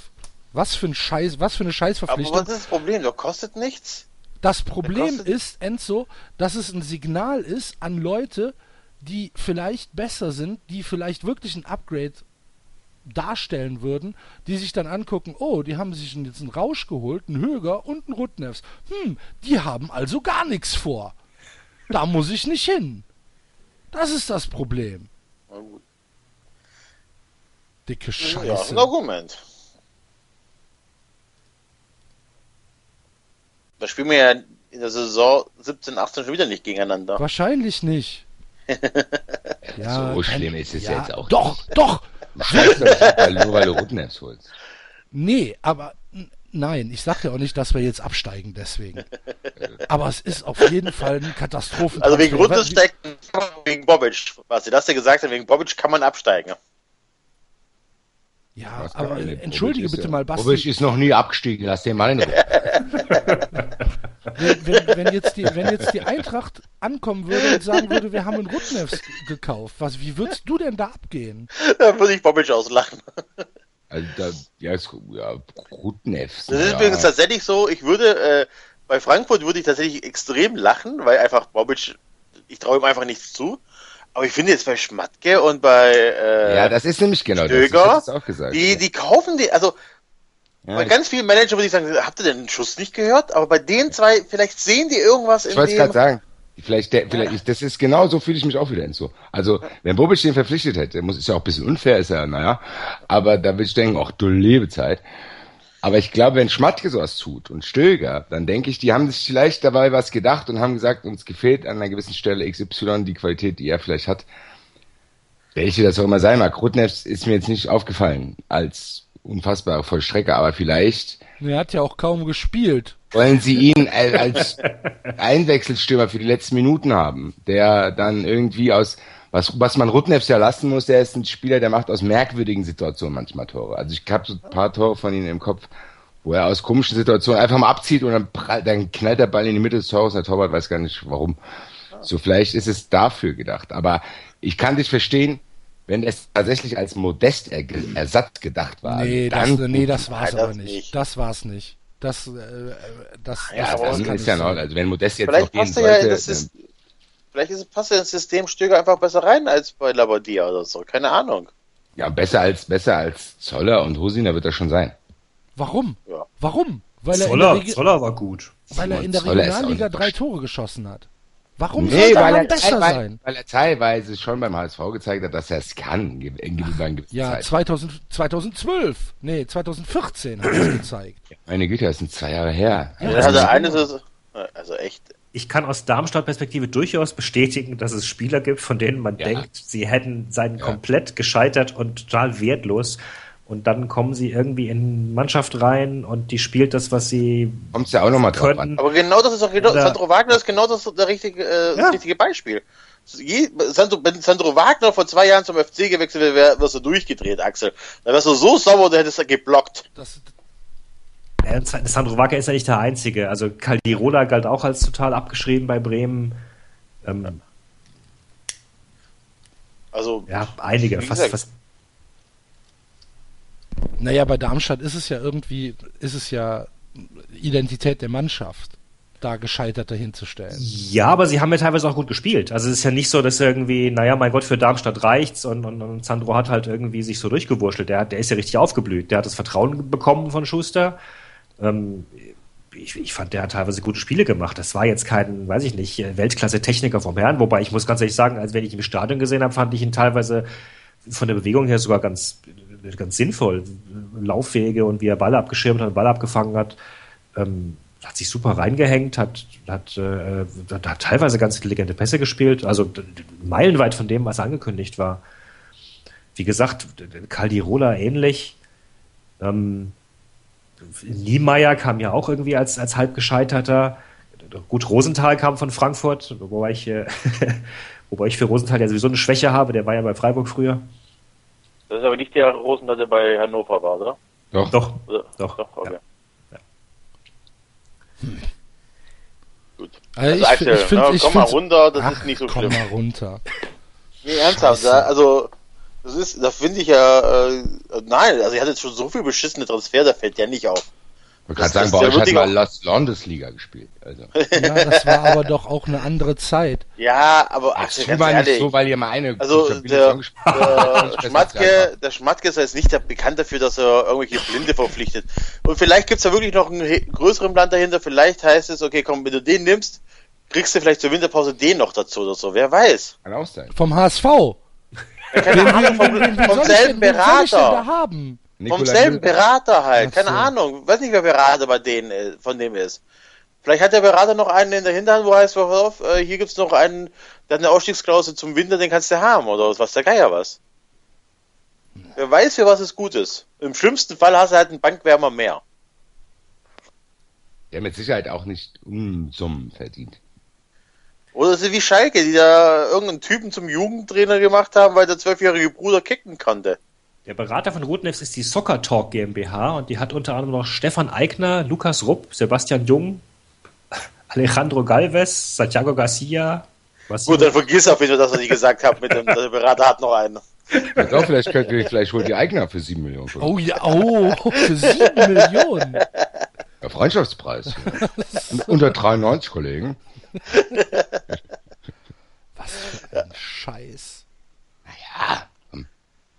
S2: Was für ein Scheiß, was für eine
S5: Aber
S2: Scheißverpflichtung.
S5: was ist das Problem? Der kostet nichts.
S2: Das Problem ist, Enzo, dass es ein Signal ist an Leute, die vielleicht besser sind, die vielleicht wirklich ein Upgrade darstellen würden, die sich dann angucken, oh, die haben sich jetzt einen Rausch geholt, einen Höger und einen Rutnefs. Hm, die haben also gar nichts vor. Da muss ich nicht hin. Das ist das Problem. Dicke
S5: Ja,
S2: Scheiße.
S5: ein Argument. Da spielen wir ja in der Saison 17, 18 schon wieder nicht gegeneinander.
S2: Wahrscheinlich nicht. Ja,
S3: so schlimm ist es
S2: ja,
S3: jetzt auch
S2: Doch, doch.
S3: nicht. Doch Nur weil du Rutnefs holst.
S2: Nee, aber nein, ich sage ja auch nicht, dass wir jetzt absteigen deswegen. Aber es ist auf jeden Fall ein Katastrophen.
S5: Also wegen Runde stecken, wegen Bobic. Was sie das ja gesagt haben, wegen Bobic kann man absteigen.
S2: Ja, aber entschuldige bitte
S3: ja-
S2: mal, Basti,
S3: Bobic ist noch nie abgestiegen, lass den mal in Ruhe.
S2: wenn, wenn, wenn, jetzt die, wenn jetzt die Eintracht ankommen würde und sagen würde, wir haben einen Rutnefs gekauft, was, wie würdest du denn da abgehen?
S5: Da würde ich Bobic auslachen.
S3: Also da, ja, ist, ja Rutnefs.
S5: Das ist
S3: ja.
S5: übrigens tatsächlich so, ich würde, äh, bei Frankfurt würde ich tatsächlich extrem lachen, weil einfach Bobic, ich traue ihm einfach nichts zu. Aber ich finde jetzt bei Schmatke und bei äh,
S3: Ja, das ist nämlich genau das. Ich
S5: Stöger,
S3: hätte es auch gesagt.
S5: die, die kaufen die, also
S3: ja,
S5: bei
S3: ich
S5: ganz vielen Managern würde ich sagen, habt ihr denn einen Schuss nicht gehört? Aber bei den zwei, vielleicht sehen die irgendwas
S3: ich
S5: in
S3: wollte
S5: dem.
S3: gerade sagen, vielleicht, der, vielleicht ist, das ist genau so fühle ich mich auch wieder in so. Also, wenn Bobic den verpflichtet hätte, muss, ist ja auch ein bisschen unfair, ist ja, naja, aber da würde ich denken, ach du Lebezeit. Aber ich glaube, wenn Schmatke sowas tut und Stöger, dann denke ich, die haben sich vielleicht dabei was gedacht und haben gesagt, uns gefehlt an einer gewissen Stelle XY die Qualität, die er vielleicht hat. Welche das auch immer sein mag. Rutnefs ist mir jetzt nicht aufgefallen als unfassbare Vollstrecker, aber vielleicht
S2: Er hat ja auch kaum gespielt.
S3: wollen sie ihn al- als Einwechselstürmer für die letzten Minuten haben, der dann irgendwie aus, was, was man Rutnefs ja lassen muss, der ist ein Spieler, der macht aus merkwürdigen Situationen manchmal Tore. Also ich habe so ein paar Tore von ihm im Kopf, wo er aus komischen Situationen einfach mal abzieht und dann, prall, dann knallt der Ball in die Mitte des Tores, der Torwart weiß gar nicht warum. So vielleicht ist es dafür gedacht, aber ich kann dich verstehen, wenn es tatsächlich als Modestersatz gedacht war.
S2: Nee, das,
S3: dann
S2: nee, das war's
S5: Nein, das
S2: aber nicht.
S5: nicht.
S2: Das war's nicht. Das, äh, das,
S5: Ja,
S2: das,
S5: aber
S2: das
S3: ist
S2: nicht
S3: ja noch, also wenn Modest jetzt
S5: Vielleicht
S3: noch gehen
S5: passt er ja in
S3: sollte,
S5: das Sys- Vielleicht ist, passt ja ins System Stöger einfach besser rein als bei Labadia oder so. Keine Ahnung.
S3: Ja, besser als besser als Zoller und Husiner wird er schon sein.
S2: Warum?
S5: Ja.
S2: Warum? Weil er, in
S4: Zoller, Zoller war gut.
S2: weil er in der
S3: Zoller
S2: Regionalliga drei. Tore geschossen hat. Warum
S3: Nee,
S2: soll
S3: weil er,
S2: besser
S3: teilweise,
S2: sein?
S3: weil er teilweise schon beim HSV gezeigt hat, dass er es kann in gewissen
S2: Ja,
S3: Zeit.
S2: 2000, 2012. Nee, 2014 hat er es gezeigt.
S3: Meine Güte, das sind zwei Jahre her.
S2: Ja,
S5: also
S2: ist
S5: eine
S2: genau.
S5: Saison, also echt.
S4: Ich kann aus Darmstadt-Perspektive durchaus bestätigen, dass es Spieler gibt, von denen man
S3: Ja.
S4: denkt, sie hätten seien
S3: Ja.
S4: komplett gescheitert und total wertlos. Und dann kommen sie irgendwie in Mannschaft rein und die spielt das, was sie
S3: Kommt ja auch nochmal drauf
S4: können.
S3: an.
S5: Aber genau das ist auch genau, Sandro Wagner ist genau das, der richtige, äh,
S4: Ja.
S5: das richtige Beispiel. Je, Sandro, wenn Sandro Wagner vor zwei Jahren zum FC gewechselt wäre, wär, wärst du durchgedreht, Axel. Dann wärst du so sauer, du hättest geblockt.
S2: Das,
S4: Äh, Sandro Wagner ist ja nicht der Einzige. Also Caldirola galt auch als total abgeschrieben bei Bremen. Ähm,
S5: Also,
S4: ja, einige. Fast, fast,
S2: naja, bei Darmstadt ist es ja irgendwie, ist es ja Identität der Mannschaft, da Gescheiterte hinzustellen.
S4: ja, aber sie haben ja teilweise auch gut gespielt. Also es ist ja nicht so, dass irgendwie, naja, mein Gott, für Darmstadt reicht's und, und, und Sandro hat halt irgendwie sich so durchgewurschtelt. Der, der ist ja richtig aufgeblüht. Der hat das Vertrauen bekommen von Schuster. Ähm, ich, ich fand, der hat teilweise gute Spiele gemacht. Das war jetzt kein, weiß ich nicht, Weltklasse-Techniker vom Herrn. Wobei ich muss ganz ehrlich sagen, als wenn ich ihn im Stadion gesehen habe, fand ich ihn teilweise von der Bewegung her sogar ganz, ganz sinnvoll. Laufwege und wie er Ball abgeschirmt hat, Ball abgefangen hat. Ähm, hat sich super reingehängt, hat, hat, äh, hat teilweise ganz intelligente Pässe gespielt, also meilenweit von dem, was angekündigt war. Wie gesagt, Caldirola ähnlich. Ähm, Niemeyer kam ja auch irgendwie als, als halb gescheiterter. Gut, Rosenthal kam von Frankfurt, wobei ich, äh, wobei ich für Rosenthal ja sowieso eine Schwäche habe, der war ja bei Freiburg früher.
S5: Das ist aber nicht der Rosenthal, der bei Hannover war, oder?
S3: Doch.
S4: Doch,
S5: Oder?
S4: doch.
S5: Doch, okay.
S4: Ja.
S5: Gut.
S2: Also ich,
S5: Axel,
S2: ich finde,
S5: ja,
S2: ich
S5: komm mal runter, das
S2: Ach,
S5: ist nicht so
S2: komm
S5: schlimm.
S2: mal runter.
S5: Nee, ernsthaft,
S2: Scheiße.
S5: ja, also das ist, da finde ich ja, äh, nein, also ich hatte jetzt schon so viel beschissene Transfer, da fällt ja nicht auf.
S3: Man
S5: Das-
S3: kann sagen,
S5: das
S3: bei
S5: ist
S3: euch hat mal Lost Landesliga gespielt. Also.
S2: Ja, das war aber doch auch eine andere Zeit.
S5: Ja, aber
S3: Ach, tu
S5: ganz
S3: mal nicht
S5: ehrlich,
S3: so, weil ihr mal eine
S5: Also, der- Schmatke, der Schmatke ist jetzt nicht der- bekannt dafür, dass er irgendwelche Blinde verpflichtet. Und vielleicht gibt's da wirklich noch einen größeren Plan dahinter. Vielleicht heißt es, okay, komm, wenn du den nimmst, kriegst du vielleicht zur Winterpause den noch dazu oder so. Wer weiß.
S3: Kann auch sein.
S2: Vom HSV.
S5: Keine Ahnung, vom,
S2: Wen
S5: vom
S2: soll ich
S5: selben
S2: wen soll ich denn da
S5: Berater.
S2: Haben?
S5: Vom selben. Berater halt.
S2: Ach
S5: Keine
S2: so.
S5: Ahnung. Weiß nicht, wer Berater bei denen, äh, von dem ist. Vielleicht hat der Berater noch einen in der Hinterhand, wo heißt, pass auf, äh, hier gibt's noch einen, der hat eine Ausstiegsklausel zum Winter, den kannst du haben, oder was der Geier was. Wer weiß, für was es gut ist. Im schlimmsten Fall hast du halt einen Bankwärmer mehr.
S3: Der mit Sicherheit auch nicht Unsummen verdient.
S5: Oder ist wie Schalke, die da irgendeinen Typen zum Jugendtrainer gemacht haben, weil der zwölfjährige Bruder kicken konnte.
S4: Der Berater von Rotnefs ist die Soccer Talk GmbH und die hat unter anderem noch Stefan Eigner, Lukas Rupp, Sebastian Jung, Alejandro Galvez, Santiago Garcia. Was
S5: Gut, dann vergiss auf jeden Fall, dass er nicht gesagt hat, mit dem, der Berater hat noch einen.
S3: Pass auf, vielleicht, könnt ihr, vielleicht holt die Eigner für 7 Millionen.
S2: Oh ja, oh, für sieben Millionen.
S3: Ja, Freundschaftspreis. Ja. Unter 93 Kollegen.
S2: Was für ein Scheiß.
S3: Naja.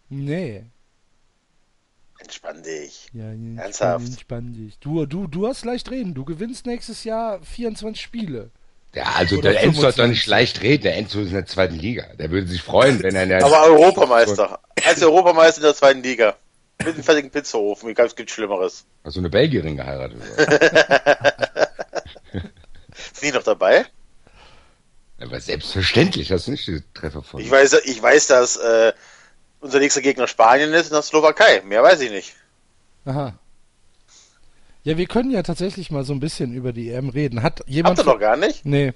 S2: Nee.
S5: Entspann dich.
S2: Ja, entspann-
S5: Ernsthaft?
S2: Entspann dich. Du, du, du hast leicht reden. Du gewinnst nächstes Jahr 24 Spiele.
S3: Ja, also
S2: Oder
S3: der Enzo hat doch
S2: 25.
S3: nicht leicht reden. Der Enzo ist in der zweiten Liga. Der würde sich freuen, wenn er in der
S5: Aber Europameister. Als Europameister in der zweiten Liga. Mit einem fertigen Pizzaofen. Egal, es gibt Schlimmeres.
S3: Hast du eine Belgierin geheiratet?
S5: Ist die noch dabei?
S3: Aber selbstverständlich hast du nicht die Treffer von.
S5: Ich weiß, ich weiß, dass äh, unser nächster Gegner Spanien ist und das Slowakei. Mehr weiß ich nicht.
S2: Aha. Ja, wir können ja tatsächlich mal so ein bisschen über die EM reden. Hat
S5: Habt
S2: jemand.
S5: ihr noch gar nicht?
S2: Nee.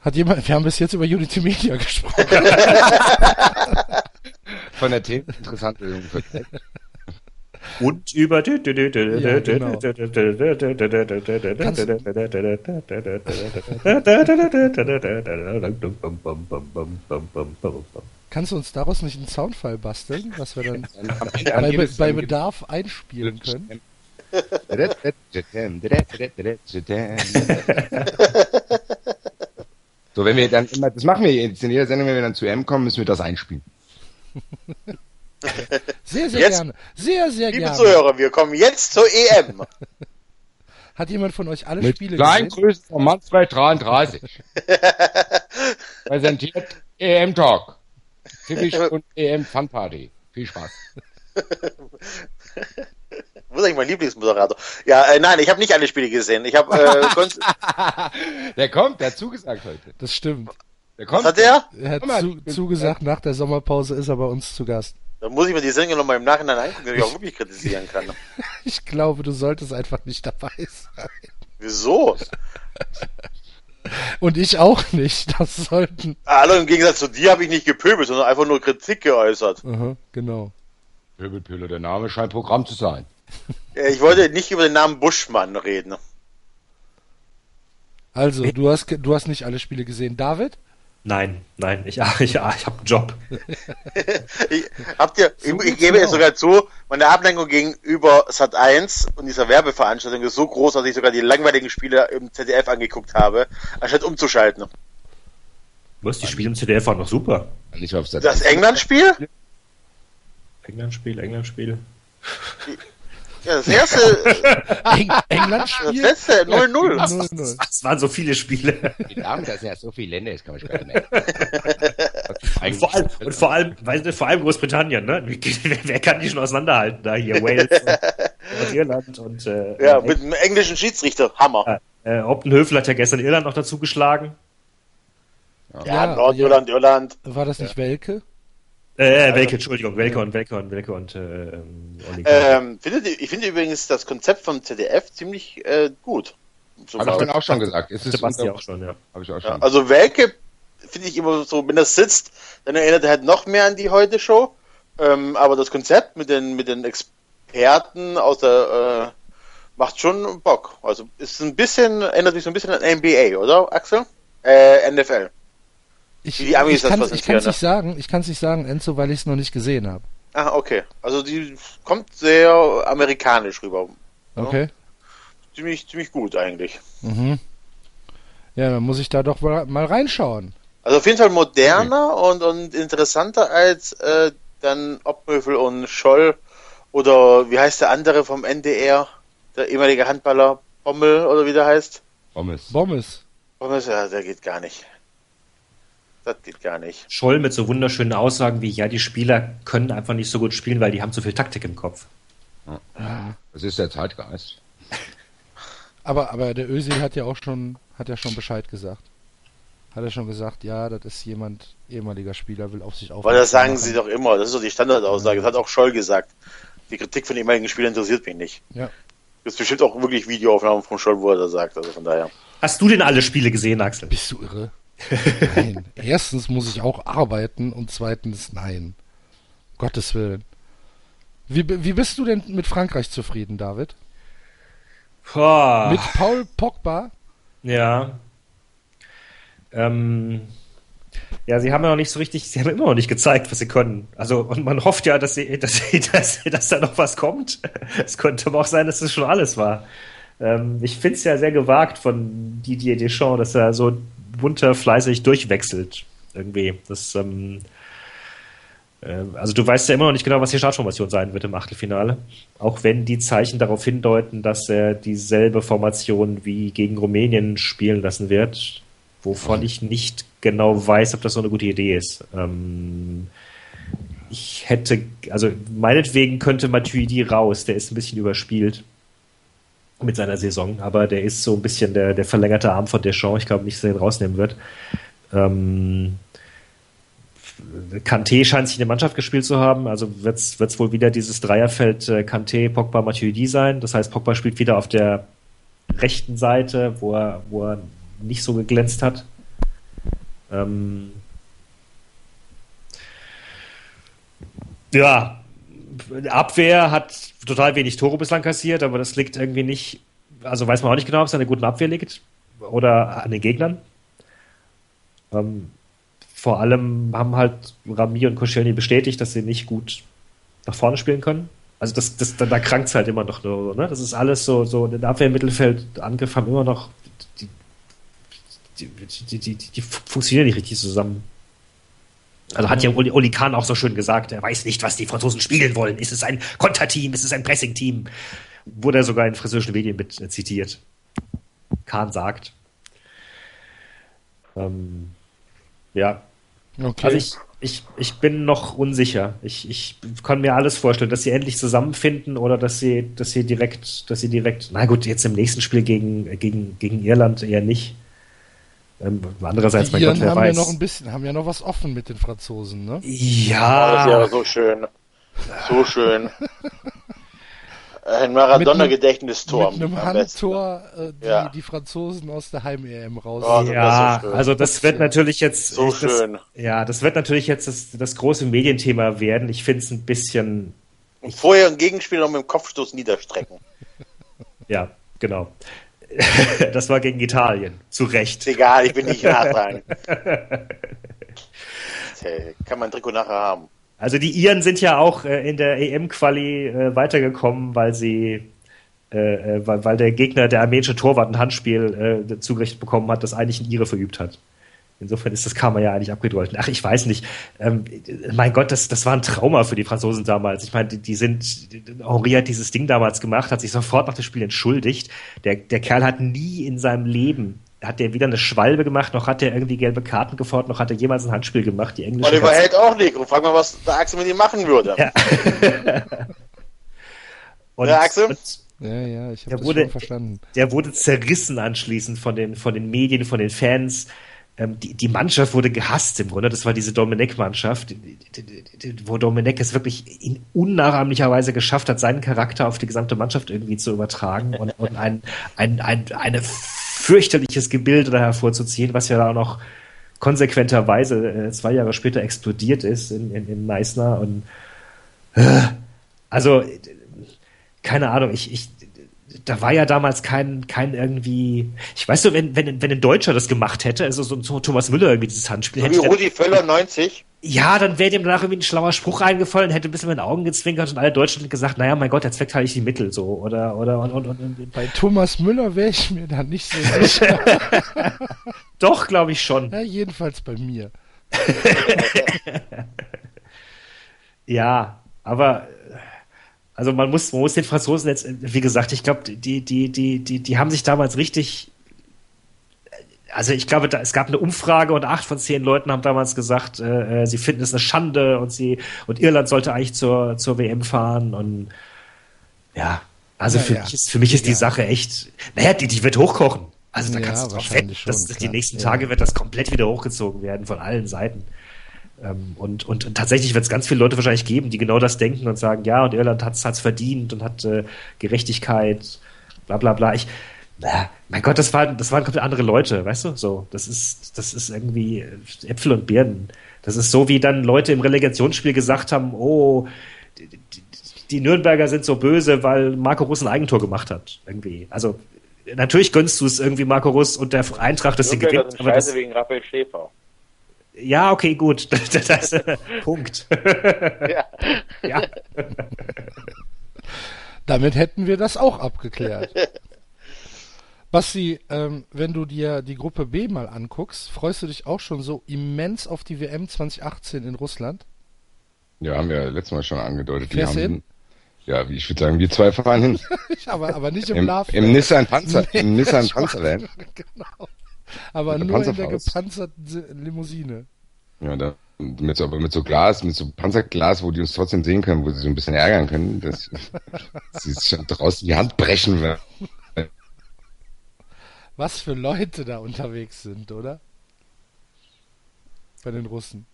S2: Hat jemand. Wir haben bis jetzt über Unity Media gesprochen.
S3: Von der Themen interessante Vergleich.
S4: Und über
S2: Ja, genau. Kannst du uns daraus nicht einen Soundfile basteln, was wir dann bei, Be bei Bedarf einspielen können?
S3: So, wenn wir dann immer, das machen wir jetzt in jeder Sendung, wenn wir dann zu M kommen, müssen wir das einspielen.
S2: Sehr, sehr
S5: Jetzt-
S2: gerne. Sehr, sehr
S5: Liebe
S2: gerne.
S5: Zuhörer, wir kommen jetzt zur EM.
S2: Hat jemand von euch alle
S3: Mit
S2: Spiele gesehen?
S3: Kleingröße von Manfred 33. Präsentiert EM Talk. Fisch und EM Fun Party. Viel Spaß.
S5: Wo ist eigentlich mein Lieblingsmoderator? Ja, äh, nein, ich habe nicht alle Spiele gesehen. Ich habe, äh,
S3: Der kommt, der hat zugesagt heute.
S2: Das stimmt.
S3: Der
S5: was
S3: kommt.
S5: hat der?
S2: Er hat zu,
S3: bin-
S2: zugesagt, nach der Sommerpause ist er bei uns zu Gast.
S5: Da muss ich mir die Sendung nochmal im Nachhinein angucken, dass ich auch wirklich kritisieren kann.
S2: Ich glaube, du solltest einfach nicht dabei sein.
S5: Wieso?
S2: Und ich auch nicht. Das sollten.
S5: Hallo, im Gegensatz zu dir habe ich nicht gepöbelt, sondern einfach nur Kritik geäußert.
S2: Aha, genau.
S3: Pöbelpöle, der Name scheint Programm zu sein.
S5: Ich wollte nicht über den Namen Buschmann reden.
S2: Also, du hast, du hast nicht alle Spiele gesehen. David?
S4: Nein, nein, ich, ich, ich habe einen Job.
S5: Ich, habt ihr,
S2: So
S5: ich, ich gebe es sogar zu, meine Ablenkung gegenüber Sat 1 und dieser Werbeveranstaltung ist so groß, dass ich sogar die langweiligen Spiele im ZDF angeguckt habe, anstatt umzuschalten.
S4: Was, die Spiele im CDF waren noch super.
S3: Nicht auf
S5: Das England-Spiel?
S4: England-Spiel, England-Spiel.
S5: Ja, das erste,
S2: Eng
S5: das
S2: England-Spiel?
S5: letzte, 0-0.
S2: 0-0.
S4: Das waren so viele Spiele.
S3: Die Damen, da sind ja so viele Länder, das kann man gar nicht mehr.
S4: Und vor allem, und vor allem, weißt du, vor allem Großbritannien, ne? Wer, kann die schon auseinanderhalten? Da hier Wales und, und Irland und äh,
S5: Ja, mit einem englischen Schiedsrichter. Hammer.
S4: äh, Optenhöfel hat ja gestern Irland noch dazu geschlagen.
S5: Ja,
S2: Ja,
S5: Nordirland, Irland.
S2: War das nicht Welke?
S4: Äh, Welke, Entschuldigung, Welke und Welke und Welke und äh, ähm.
S5: Ähm, findet ich finde übrigens das Konzept vom ZDF ziemlich äh, gut. So
S3: Habe ich dann auch schon gesagt. Es ist
S4: Sebastian
S3: unter-
S4: auch schon, ja.
S3: Hab ich auch
S5: ja,
S3: schon.
S5: also Welke finde ich immer so, wenn das sitzt, dann erinnert er halt noch mehr an die Heute-Show. Ähm, aber das Konzept mit den, mit den Experten aus der, äh, macht schon Bock. Also ist ein bisschen, erinnert mich so ein bisschen an NBA, oder, Axel? Äh, NFL.
S2: Ich,
S5: Wie die Amis
S2: ich
S5: das
S2: kann es
S5: präsentieren,
S2: nicht sagen, ich kann es nicht sagen, Enzo, weil ich es noch nicht gesehen habe.
S5: Ah, okay. Also die kommt sehr amerikanisch rüber.
S2: Okay.
S5: Ziemlich, ziemlich gut eigentlich.
S2: Mhm. Ja, dann muss ich da doch mal reinschauen.
S5: Also auf jeden Fall moderner und, und interessanter als äh, dann Obmöfel und Scholl oder wie heißt der andere vom NDR, der ehemalige Handballer Bommel oder wie der heißt?
S3: Pommes.
S2: Bommes.
S5: Bommel, ja, der geht gar nicht. Das geht gar nicht.
S4: Scholl mit so wunderschönen Aussagen wie, ja, die Spieler können einfach nicht so gut spielen, weil die haben zu viel Taktik im Kopf.
S3: Das ist der Zeitgeist.
S2: Aber, aber der Özil hat ja auch schon, hat ja schon Bescheid gesagt. Hat er schon gesagt, ja, das ist jemand, ehemaliger Spieler, will auf sich aufpassen.
S5: Weil das sagen sie doch immer. Das ist doch die Standardaussage. Das hat auch Scholl gesagt. Die Kritik von ehemaligen Spielern interessiert mich nicht.
S2: Ja.
S5: Gibt bestimmt auch wirklich Videoaufnahmen von Scholl, wo er das sagt. Also von daher.
S4: Hast du denn alle Spiele gesehen, Axel?
S2: Bist du irre? Nein. Erstens muss ich auch arbeiten und zweitens nein. Gottes Willen. Wie, wie bist du denn mit Frankreich zufrieden, David?
S4: Boah.
S2: Mit Paul Pogba?
S4: Ja. Ähm, ja, sie haben ja noch nicht so richtig, sie haben immer noch nicht gezeigt, was sie können. Also, und man hofft ja, dass sie, dass sie, dass, dass da noch was kommt. Es könnte aber auch sein, dass es schon alles war. Ähm, ich finde es ja sehr gewagt von Didier Deschamps, dass er so munter fleißig durchwechselt. Irgendwie. Das, ähm, ähm, also du weißt ja immer noch nicht genau, was die Startformation sein wird im Achtelfinale. Auch wenn die Zeichen darauf hindeuten, dass er dieselbe Formation wie gegen Rumänien spielen lassen wird, wovon ich nicht genau weiß, ob das so eine gute Idee ist. Ähm, ich hätte, also meinetwegen könnte Matuidi raus, der ist ein bisschen überspielt mit seiner Saison, aber der ist so ein bisschen der, der verlängerte Arm von Deschamps. Ich glaube nicht, dass er ihn rausnehmen wird. Ähm, Kanté scheint sich in der Mannschaft gespielt zu haben, also wird es wohl wieder dieses Dreierfeld äh, Kanté, Pogba, Matuidi sein. Das heißt, Pogba spielt wieder auf der rechten Seite, wo er, wo er nicht so geglänzt hat. Ähm, ja, Abwehr hat total wenig Tore bislang kassiert, aber das liegt irgendwie nicht, also weiß man auch nicht genau, ob es an der guten Abwehr liegt oder an den Gegnern. Ähm, vor allem haben halt Rami und Koscielny bestätigt, dass sie nicht gut nach vorne spielen können. Also das, das, da, da krankt es halt immer noch. So, ne? Das ist alles so, so der Abwehr, Mittelfeld, Angriff haben immer noch die, die, die, die, die funktionieren nicht richtig zusammen. Also hat ja Oli, Oli Kahn auch so schön gesagt, er weiß nicht, was die Franzosen spielen wollen. Ist es ein Konterteam? Ist es ein Pressing-Team? Wurde er sogar in französischen Medien mit äh, zitiert. Kahn sagt. Ähm, ja,
S2: Okay.
S4: also ich, ich, ich bin noch unsicher. Ich, ich kann mir alles vorstellen, dass sie endlich zusammenfinden oder dass sie, dass sie direkt, dass sie direkt, na gut, jetzt im nächsten Spiel gegen, gegen, gegen Irland eher nicht. Ähm, andererseits,
S2: die
S4: mein Gott, wer
S2: haben ja
S4: weiß.
S2: noch ein bisschen, haben ja noch was offen mit den Franzosen, ne?
S5: Oh, das wäre
S4: ja,
S5: so schön. So schön. Ein Maradona-Gedächtnistor.
S2: Mit einem. Handtor äh, die,
S5: Ja.
S2: die Franzosen aus der Heim-EM raus.
S5: Oh, das
S4: ja,
S5: so
S4: also das wird natürlich jetzt
S5: So
S4: das,
S5: schön.
S4: Ja, das wird natürlich jetzt das, das große Medienthema werden. Ich finde es ein bisschen,
S5: Und vorher ein Gegenspiel noch mit dem Kopfstoß niederstrecken.
S4: ja, genau. das war gegen Italien, zu Recht.
S5: Egal, ich bin nicht nachtragen. Kann man ein Trikot nachher haben.
S4: Also die Iren sind ja auch äh, in der EM-Quali äh, weitergekommen, weil sie äh, weil, weil der Gegner, der armenische Torwart, ein Handspiel äh, zugerichtet bekommen hat, das eigentlich ein Ire verübt hat. Insofern ist das Karma ja eigentlich abgedeutet. Ach, ich weiß nicht. Ähm, mein Gott, das, das war ein Trauma für die Franzosen damals. Ich meine, die, die sind, Henri hat dieses Ding damals gemacht, hat sich sofort nach dem Spiel entschuldigt. Der, der Kerl hat nie in seinem Leben hat der weder eine Schwalbe gemacht, noch hat er irgendwie gelbe Karten gefordert, noch hat er jemals ein Handspiel gemacht. Die englische
S5: Oliver Held auch nicht. Und frag mal, was der Axel mit ihm machen würde.
S4: Ja. und,
S5: Ja, Axel?
S4: und
S2: Ja, ja, ich habe
S4: Der
S2: das
S4: wurde-
S2: schon verstanden.
S4: der wurde zerrissen anschließend von den, von den Medien, von den Fans. Ähm, die, die Mannschaft wurde gehasst im Grunde. Das war diese die- wo Domenech es wirklich in unnachahmlicher Weise geschafft hat, seinen Charakter auf die gesamte Mannschaft irgendwie zu übertragen und, und ein, ein, ein, eine fürchterliches Gebilde da hervorzuziehen, was ja da auch noch konsequenterweise äh, zwei Jahre später explodiert ist in, in, in Meißner. Und äh, also äh, keine Ahnung, ich, ich da war ja damals kein, kein irgendwie, ich weiß so, wenn, wenn, wenn ein Deutscher das gemacht hätte, also so, so Thomas Müller irgendwie dieses Handspiel,
S5: So
S4: hätte
S5: wie Rudi Völler 90.
S4: ja, dann wäre dem danach irgendwie ein schlauer Spruch eingefallen, hätte ein bisschen mit den Augen gezwinkert und alle Deutschen hätten gesagt, naja, mein Gott, der Zweck ich die Mittel, so, oder, oder, und, und, und, und
S2: Bei Thomas Müller wäre ich mir da nicht so sicher.
S4: doch, glaube ich schon.
S2: ja, jedenfalls bei mir.
S4: Ja, aber also man muss, man muss den Franzosen jetzt, wie gesagt, ich glaube, die, die, die, die, die haben sich damals richtig. Also ich glaube, da, es gab eine Umfrage und acht von zehn Leuten haben damals gesagt, äh, äh, sie finden es eine Schande und sie und Irland sollte eigentlich zur, zur WM fahren und ja, also
S2: Ja,
S4: für
S2: ja.
S4: mich ist für mich ist die
S2: Ja.
S4: Sache echt, naja, die, die wird hochkochen. Also da kannst du drauf wetten, dass, dass die nächsten. Tage wird das komplett wieder hochgezogen werden von allen Seiten. Ähm, und, und, tatsächlich wird es ganz viele Leute wahrscheinlich geben, die genau das denken und sagen, ja, und Irland hat es verdient und hat äh, Gerechtigkeit, bla bla bla. Ich, na, mein Gott, das waren, das waren komplett andere Leute, weißt du? So, das ist, das ist irgendwie äh, Äpfel und Birnen. Das ist so, wie dann Leute im Relegationsspiel gesagt haben, oh, die, die, die Nürnberger sind so böse, weil Marco Russ ein Eigentor gemacht hat. Irgendwie. Also natürlich gönnst du es irgendwie Marco Russ und der Eintracht, dass sie gewinnt. Aber das,
S5: wegen Raphael Schäfer.
S4: Ja, okay, gut. Das, das, Punkt.
S5: Ja.
S4: ja.
S2: Damit hätten wir das auch abgeklärt. Basti, ähm, wenn du dir die Gruppe B mal anguckst, freust du dich auch schon so immens auf die WM 2018 in Russland?
S3: Ja, haben wir letztes Mal schon angedeutet.
S2: Fährst hin?
S3: ja, wie ich würde sagen, wir zwei fahren hin.
S2: aber, aber nicht im,
S3: Im,
S2: Love.
S3: im Nissan Panzer, im Nissan Panzerland.
S2: genau. Aber nur in der gepanzerten Si- Limousine.
S3: Ja, da, mit so, aber mit so Glas, mit so Panzerglas, wo die uns trotzdem sehen können, wo sie so ein bisschen ärgern können, dass sie sich schon draußen die Hand brechen werden.
S2: Was für Leute da unterwegs sind, oder? Bei den Russen.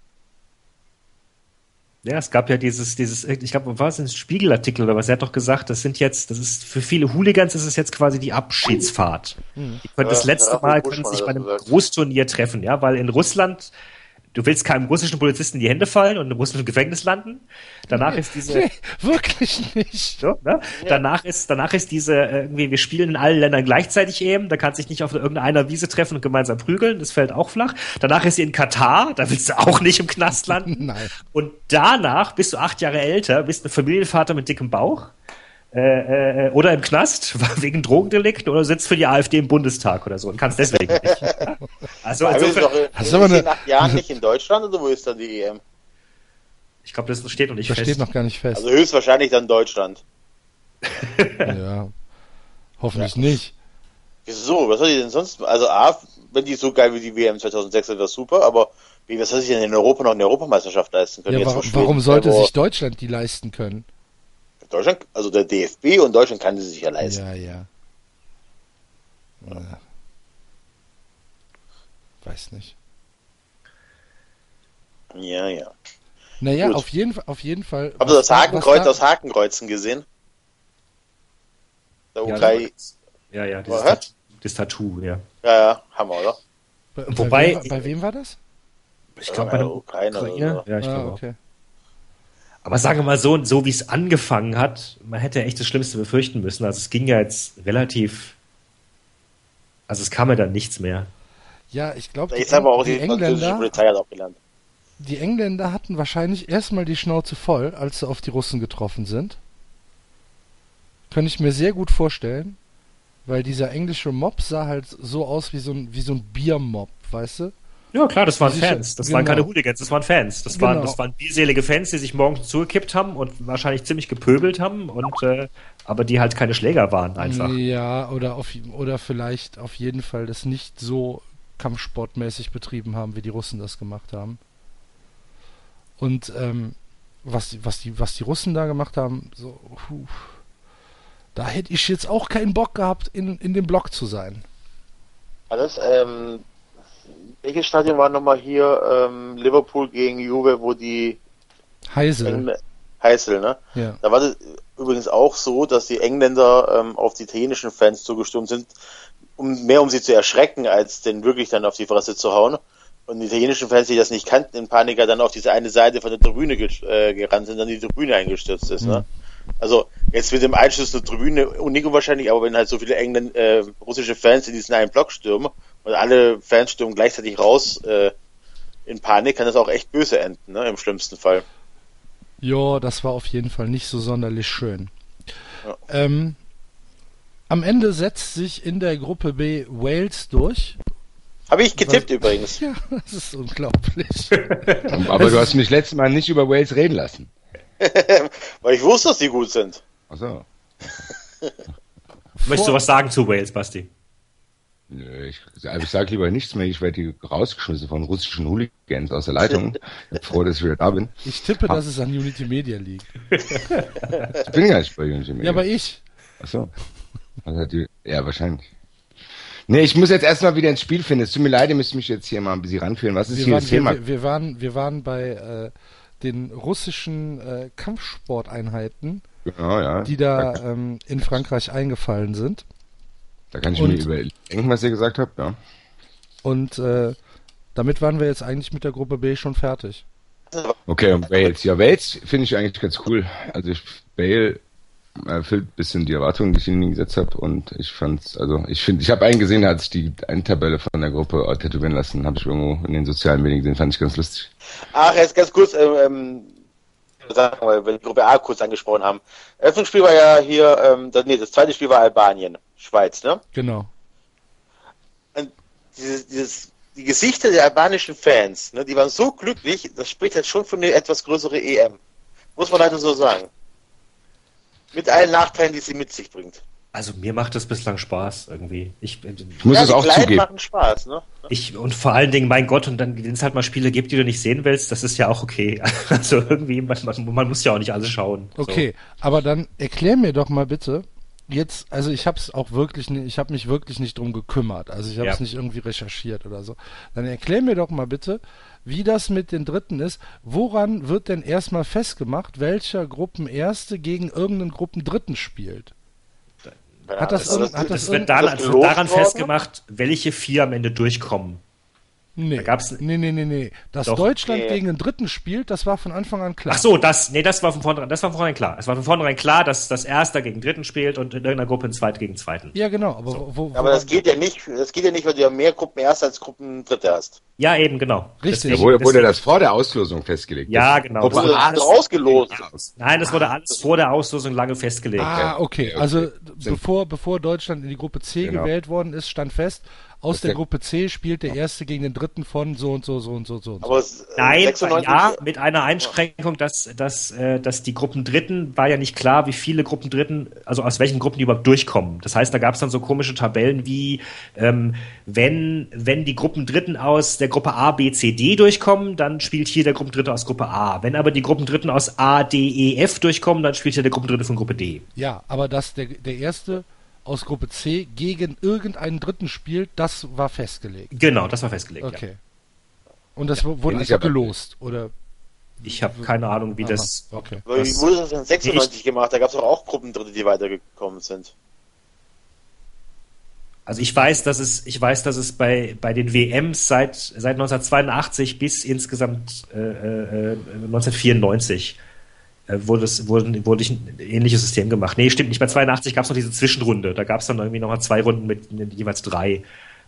S4: Ja, es gab ja dieses, dieses, ich glaube, war es ein Spiegelartikel oder was? Er hat doch gesagt, das sind jetzt, das ist für viele Hooligans ist es jetzt quasi die Abschiedsfahrt. Die können das
S5: Ja,
S4: letzte
S5: Raphael
S4: Mal können sich bei
S5: das
S4: einem
S5: gesagt.
S4: Großturnier treffen, ja, weil in Russland du willst keinem russischen Polizisten in die Hände fallen und im russischen Gefängnis landen. Danach ist diese
S2: Nee, wirklich nicht.
S4: So, ne? Danach ist, danach ist diese, äh, irgendwie, wir spielen in allen Ländern gleichzeitig eben, da kannst du dich nicht auf irgendeiner Wiese treffen und gemeinsam prügeln, das fällt auch flach. Danach ist sie in Katar, da willst du auch nicht im Knast landen.
S2: Nein.
S4: Und danach bist du acht Jahre älter, bist ein Familienvater mit dickem Bauch. Äh, äh, oder im Knast wegen Drogendelikten oder sitzt für die AfD im Bundestag oder so und kannst deswegen nicht. Also
S5: Aber wir sind
S4: insofern,
S5: doch,
S2: Hast
S5: ist
S2: du eine-
S5: in acht Jahren nicht in Deutschland oder wo ist dann die EM?
S4: ich glaube, das steht noch nicht
S2: Das
S4: fest.
S2: steht noch gar nicht fest.
S5: Also höchstwahrscheinlich dann Deutschland.
S2: ja. Hoffentlich nicht.
S5: Wieso? Was soll die denn sonst? Also A, wenn die so geil wie die WM 2006 sind, wäre super, aber wie, was soll sich denn in Europa noch eine Europameisterschaft leisten können?
S2: Ja,
S5: Jetzt
S2: warum, warum sollte sich Deutschland die leisten können?
S5: Deutschland, also der DFB und Deutschland kann die sich ja leisten.
S2: Ja, ja. ja. Weiß nicht.
S5: Ja, ja.
S2: Naja,
S5: Gut.
S2: auf jeden, Fall- auf jeden Fall.
S5: Habt ihr das Hakenkreuz
S2: da-
S5: aus Hakenkreuzen gesehen? Der
S4: Ja,
S5: Ukraine.
S4: ja, ja, dieses? Tattoo, das Tattoo, ja.
S5: Ja, ja, Hammer, oder?
S2: Bei,
S4: Wobei-
S2: Bei wem, bei wem war das?
S4: Ich glaube, bei der
S5: Ukraine oder
S4: Ukraine.
S5: so.
S4: Ja, ich
S2: ah,
S4: glaube auch. Aber sagen wir mal so, so wie es angefangen hat, man hätte echt das Schlimmste befürchten müssen. Also es ging ja jetzt relativ, also es kam ja dann nichts mehr.
S2: Ja, ich glaube, die,
S5: Jetzt haben wir auch
S2: die,
S5: die, französische
S2: Engländer,
S5: Polizei hat auch gelernt.
S2: die Engländer hatten wahrscheinlich erstmal die Schnauze voll, als sie auf die Russen getroffen sind. Könnte ich mir sehr gut vorstellen, weil dieser englische Mob sah halt so aus wie so ein, wie so ein Biermob, weißt du?
S4: Ja, klar, das waren
S2: sich-
S4: Fans. Das
S2: genau.
S4: waren keine Hooligans, das waren Fans. Das waren,
S2: Genau.
S4: das waren bierselige Fans, die sich morgens zugekippt haben und wahrscheinlich ziemlich gepöbelt haben und äh, aber die halt keine Schläger waren einfach.
S2: Ja, oder, auf, oder vielleicht auf jeden Fall das nicht so kampfsportmäßig betrieben haben, wie die Russen das gemacht haben. Und ähm, was, die- was, die, was die Russen da gemacht haben, so, puh, da hätte ich jetzt auch keinen Bock gehabt, in, in dem Block zu sein.
S5: Alles, ähm, welches Stadion war nochmal hier, ähm, Liverpool gegen Juve, wo die
S2: Heisel,
S5: Engl- Heißel, ne?
S2: ja.
S5: Da war das übrigens auch so, dass die Engländer ähm, auf die italienischen Fans zugestürmt sind, um mehr um sie zu erschrecken, als denn wirklich dann auf die Fresse zu hauen. Und die italienischen Fans, die das nicht kannten, in Paniker dann auf diese eine Seite von der Tribüne äh, gerannt sind, dann die Tribüne eingestürzt ist. Ne? Also jetzt mit dem Einschuss der Tribüne unik unwahrscheinlich, aber wenn halt so viele Engländ äh, russische Fans in diesen einen Block stürmen und alle Fans stürmen gleichzeitig raus äh, in Panik, kann das auch echt böse enden, ne? im schlimmsten Fall.
S2: Ja, das war auf jeden Fall nicht so sonderlich schön.
S5: Ja.
S2: Ähm, am Ende setzt sich in der Gruppe B Wales durch.
S5: Habe ich getippt übrigens.
S2: Ja, das ist unglaublich.
S3: Aber du hast mich letztes Mal nicht über Wales reden lassen.
S5: Weil ich wusste, dass die gut sind.
S3: Achso.
S4: Möchtest du was sagen zu Wales, Basti?
S3: Ich, also ich sage lieber nichts mehr. Ich werde hier rausgeschmissen von russischen Hooligans aus der Leitung. Ich bin froh, dass ich wieder da bin.
S2: Ich tippe, dass es an Unity Media liegt.
S3: Ich bin gar nicht bei Unity
S2: Ja, aber ich.
S3: Achso. Also ja, wahrscheinlich. Nee, ich muss jetzt erstmal wieder ins Spiel finden. Es tut mir leid, ihr müsst mich jetzt hier mal ein bisschen ranführen. Was ist
S2: Wir
S3: hier
S2: waren,
S3: das Thema?
S2: wir, wir, waren, wir waren bei äh, den russischen äh, Kampfsporteinheiten,
S3: Genau, ja.
S2: die da ähm, in Frankreich eingefallen sind.
S3: Da kann ich
S2: Und-
S3: mir überdenken, was ihr gesagt habt, ja.
S2: Und äh, damit waren wir jetzt eigentlich mit der Gruppe B schon fertig.
S3: Okay, und Wales. Ja, Wales finde ich eigentlich ganz cool. Also ich, Bale erfüllt ein bisschen die Erwartungen, die ich in ihn gesetzt habe. Und ich fand's, also ich finde, ich habe einen gesehen, der hat sich die eine Tabelle von der Gruppe äh, tätowieren lassen, habe ich irgendwo in den sozialen Medien gesehen, fand ich ganz lustig.
S5: Ach, jetzt ganz kurz, ähm, ähm, sagen, weil wir die Gruppe A kurz angesprochen haben. Eröffnungsspiel war ja hier, ähm, das, nee, das zweite Spiel war Albanien, Schweiz, ne?
S2: Genau.
S5: Und dieses, dieses, die Gesichter der albanischen Fans, ne, die waren so glücklich, das spricht halt schon für eine etwas größere EM. Muss man leider so sagen. Mit allen Nachteilen, die sie mit sich bringt.
S4: Also mir macht das bislang Spaß irgendwie. Ich,
S3: Ich muss
S5: ja,
S3: es auch
S5: Kleinen
S3: zugeben.
S5: machen Spaß, ne?
S4: ich und vor allen Dingen, mein Gott, und dann, wenn es halt mal Spiele gibt, die du nicht sehen willst, das ist ja auch okay. Also irgendwie, man, man, man muss ja auch nicht alles schauen. So.
S2: Okay, aber dann erklär mir doch mal bitte, jetzt, also ich habe es auch wirklich, ich habe mich wirklich nicht drum gekümmert, also ich habe es
S4: Ja.
S2: nicht irgendwie recherchiert oder so. Dann erklär mir doch mal bitte, wie das mit den Dritten ist. Woran wird denn erstmal festgemacht, welcher Gruppenerste gegen irgendeinen Gruppendritten spielt? Hat das
S5: Also
S2: irgend- hat
S4: Das
S2: das
S4: wird daran,
S5: das
S4: das wird daran festgemacht, welche vier am Ende durchkommen.
S2: Nee,
S4: Da gab's-
S2: nee, nee, nee, nee. Dass
S4: Doch.
S2: Deutschland
S5: Nee.
S2: gegen den Dritten spielt, das war von Anfang an klar.
S4: Ach so, das, nee, das war von vornherein, das war von vornherein klar. Es war von vornherein klar, dass das Erster gegen Dritten spielt und in irgendeiner Gruppe ein Zweiter gegen Zweiten.
S2: Ja, genau, aber wo, wo,
S5: Aber das geht ja nicht, das geht ja nicht, weil du ja mehr Gruppen Erste als Gruppen Dritte hast.
S4: Ja, eben, genau.
S2: Richtig.
S3: Ja, wurde, wurde das vor der Auslosung festgelegt?
S4: Ja, genau.
S3: Gruppe
S5: Das
S4: wurde alles-
S5: ausgelost.
S4: Nein, das wurde alles vor der Auslosung lange festgelegt.
S2: Ah, okay.
S3: Okay,
S2: Also
S3: okay.
S2: bevor, bevor Deutschland in die Gruppe C
S3: Genau.
S2: gewählt worden ist, stand fest, aus
S3: Das
S2: der
S3: der-
S2: Gruppe C spielt der Erste gegen den Dritten von so und so, so und so, so und so.
S5: Aber äh,
S4: Nein,
S5: 96
S4: ja, mit einer Einschränkung, dass, dass, äh, dass die Gruppen Dritten war ja nicht klar, wie viele Gruppen Dritten, also aus welchen Gruppen die überhaupt durchkommen. Das heißt, da gab es dann so komische Tabellen wie, ähm, wenn, wenn die Gruppen Dritten aus der Gruppe A, B, C, D durchkommen, dann spielt hier der Gruppendritte aus Gruppe A. Wenn aber die Gruppen Dritten aus A, D, E, F durchkommen, dann spielt hier der Gruppendritte von Gruppe D.
S2: Ja, aber dass der, der Erste aus Gruppe C gegen irgendeinen Dritten spielt, das war festgelegt.
S4: Genau, das war festgelegt. Ja.
S2: Okay. Und das wurde
S3: Ähnlich
S2: einfach
S3: aber-
S2: gelost, oder?
S4: Ich habe keine Ahnung, wie das.
S2: Aha, okay.
S5: Weil Wie
S4: Das-
S5: wurde das denn 96 gemacht? Da gab es doch auch Gruppendritte, die weitergekommen sind.
S4: Also ich weiß, dass es, ich weiß, dass es bei, bei den WMs seit, seit 1982 bis insgesamt äh, äh, 1994 äh, wurde, es, wurde, wurde ich ein ähnliches System gemacht. Nee, stimmt nicht. Bei 82 gab es noch diese Zwischenrunde. Da gab es dann irgendwie nochmal zwei Runden mit, jeweils drei.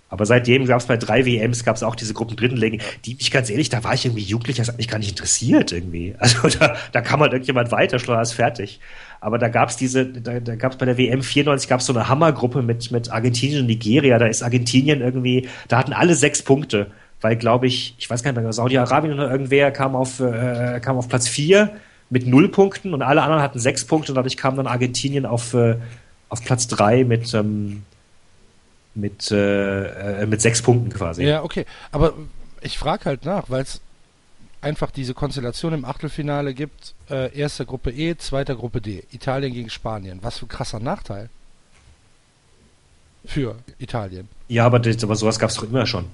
S4: Aber seitdem gab es bei drei WMs gab es auch diese Gruppen Drittenlegen, die mich ganz ehrlich, da war ich irgendwie jugendlich, das hat mich gar nicht interessiert irgendwie. Also da, da kann man irgendjemand weiter, schon ist fertig. Aber da gab es diese, da, da gab es bei der WM 94 gab es so eine Hammergruppe mit, mit Argentinien und Nigeria. Da ist Argentinien irgendwie, da hatten alle sechs Punkte weil, glaube ich, ich weiß gar nicht mehr, Saudi-Arabien oder irgendwer kam auf, äh, kam auf Platz 4 mit null Punkten und alle anderen hatten sechs Punkte und dadurch kam dann Argentinien auf, äh, auf Platz 3 mit, ähm, mit, äh, äh, mit sechs Punkten quasi.
S2: Ja, okay. Aber ich frage halt nach, weil es einfach diese Konstellation im Achtelfinale gibt. Äh, erste Gruppe E, zweiter Gruppe D. Italien gegen Spanien. Was für ein krasser Nachteil. Für Italien.
S4: Ja, aber, das, aber sowas gab es doch immer schon.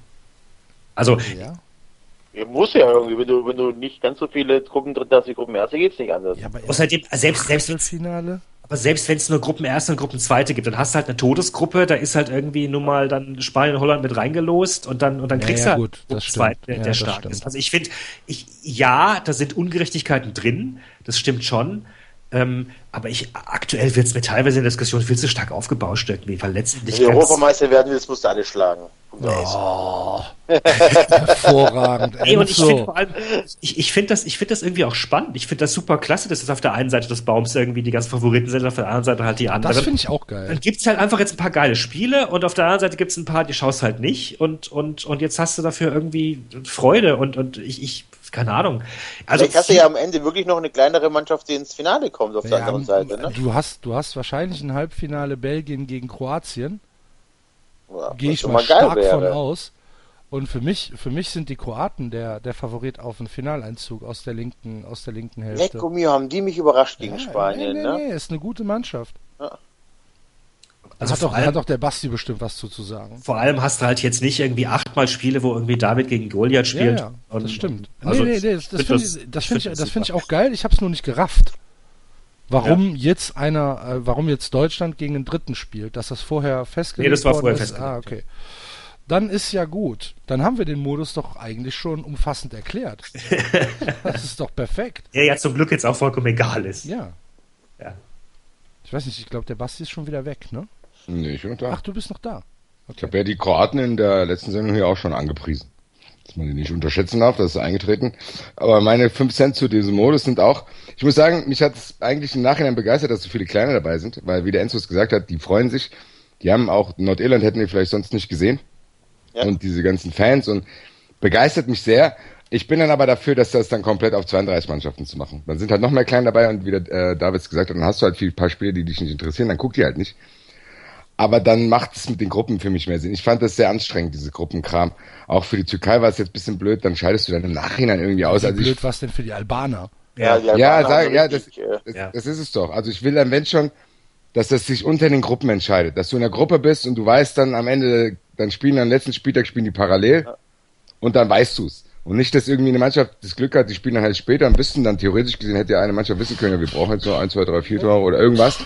S4: Also,
S2: Ja.
S5: Ja, muss ja irgendwie, wenn du, wenn du nicht ganz so viele Gruppen drin hast wie Gruppen erste, geht's nicht anders.
S2: ja aber
S4: außerdem, selbst, selbst,
S2: Achtelfinale?
S4: aber selbst wenn es nur Gruppenerste und Gruppenzweite gibt, dann hast du halt eine Todesgruppe, da ist halt irgendwie nun mal dann Spanien und Holland mit reingelost und dann, und dann
S2: Ja,
S4: kriegst
S2: ja,
S4: du halt
S2: gut, stimmt.
S4: der,
S2: Ja,
S4: der
S2: das
S4: stark
S2: stimmt.
S4: ist. Also ich finde, ich, ja, da sind Ungerechtigkeiten drin, das stimmt schon. Ähm, aber ich, aktuell wird es mir teilweise in der Diskussion viel zu stark aufgebauscht irgendwie, weil letztendlich
S5: Wenn du Europameister werden willst, musst du alle schlagen.
S2: Oh, hervorragend.
S4: Ey, und ich finde vor allem, ich, ich finde das, ich finde das irgendwie auch spannend. Ich finde das super klasse, dass es auf der einen Seite des Baums irgendwie die ganzen Favoriten sind, auf der anderen Seite halt die anderen.
S2: das finde ich auch geil.
S4: Dann gibt's halt einfach jetzt ein paar geile Spiele und auf der anderen Seite gibt's ein paar, die schaust halt nicht und, und, und jetzt hast du dafür irgendwie Freude und, und ich, ich, keine Ahnung. Also,
S5: Vielleicht hast du ja am Ende wirklich noch eine kleinere Mannschaft, die ins Finale kommt auf der
S2: Ja,
S5: anderen Seite. Ne?
S2: Du hast, du hast wahrscheinlich ein Halbfinale Belgien gegen Kroatien.
S5: Ja,
S2: Gehe ich
S5: schon
S2: mal stark
S5: wäre.
S2: von aus. Und für mich, für mich sind die Kroaten der, der Favorit auf den Finaleinzug aus der linken, aus der linken Hälfte.
S5: Lecco mio, haben die mich überrascht gegen
S2: Ja,
S5: Spanien,
S2: nee, nee,
S5: ne?
S2: nee, ist eine gute Mannschaft.
S4: Also
S2: hat, doch,
S4: allem,
S2: hat doch der Basti bestimmt was zu, zu sagen.
S4: vor allem hast du halt jetzt nicht irgendwie achtmal Spiele, wo irgendwie David gegen Goliath spielt.
S2: Ja, ja, das stimmt.
S4: also
S2: nee, nee, nee, das, das
S4: find
S2: finde ich, das find ich,
S4: find das
S2: das find ich auch geil. Ich habe es nur nicht gerafft. Warum jetzt einer, äh, warum jetzt Deutschland gegen den Dritten spielt, dass das vorher festgelegt
S4: Nee, das war vorher
S2: ist?
S4: festgelegt,
S2: Ah, okay. Dann ist ja gut. Dann haben wir den Modus doch eigentlich schon umfassend erklärt. das ist doch perfekt.
S4: Der ja zum Glück jetzt auch vollkommen egal ist.
S2: Ja.
S4: Ja.
S2: Ich weiß nicht, ich glaube, der Basti ist schon wieder weg, ne?
S3: Nee, ich bin noch da.
S2: Ach, du bist noch da.
S3: Ich habe ja die Kroaten in der letzten Sendung hier auch schon angepriesen. Dass man die nicht unterschätzen darf, das ist eingetreten. Aber meine 5 Cent zu diesem Modus sind auch, ich muss sagen, mich hat es eigentlich im Nachhinein begeistert, dass so viele Kleine dabei sind, weil wie der Enzo es gesagt hat, die freuen sich. Die haben auch Nordirland hätten die vielleicht sonst nicht gesehen.
S5: Ja.
S3: Und diese ganzen Fans und begeistert mich sehr. Ich bin dann aber dafür, dass das dann komplett auf 32 Mannschaften zu machen. Dann sind halt noch mehr Kleine dabei und wie der äh, Davids gesagt hat, dann hast du halt viel paar Spiele, die dich nicht interessieren, dann guck die halt nicht. Aber dann macht es mit den Gruppen für mich mehr Sinn. Ich fand das sehr anstrengend, diese Gruppenkram. Auch für die Türkei war es jetzt ein bisschen blöd, dann scheidest du dann im Nachhinein irgendwie aus.
S2: Wie
S3: Also
S2: blöd was denn für die Albaner?
S5: Ja, die
S3: ja, sag, ja, das,
S5: äh,
S3: das,
S4: Ja.
S3: das ist es doch. Also ich will dann, wenn schon, dass das sich unter den Gruppen entscheidet. Dass du in der Gruppe bist und du weißt dann am Ende, dann spielen am letzten Spieltag spielen die parallel und dann weißt du's. Und nicht, dass irgendwie eine Mannschaft das Glück hat, die spielen dann halt später und wissen dann theoretisch gesehen, hätte ja eine Mannschaft wissen können, ja, wir brauchen jetzt nur ein, zwei, drei, vier Tore oder irgendwas.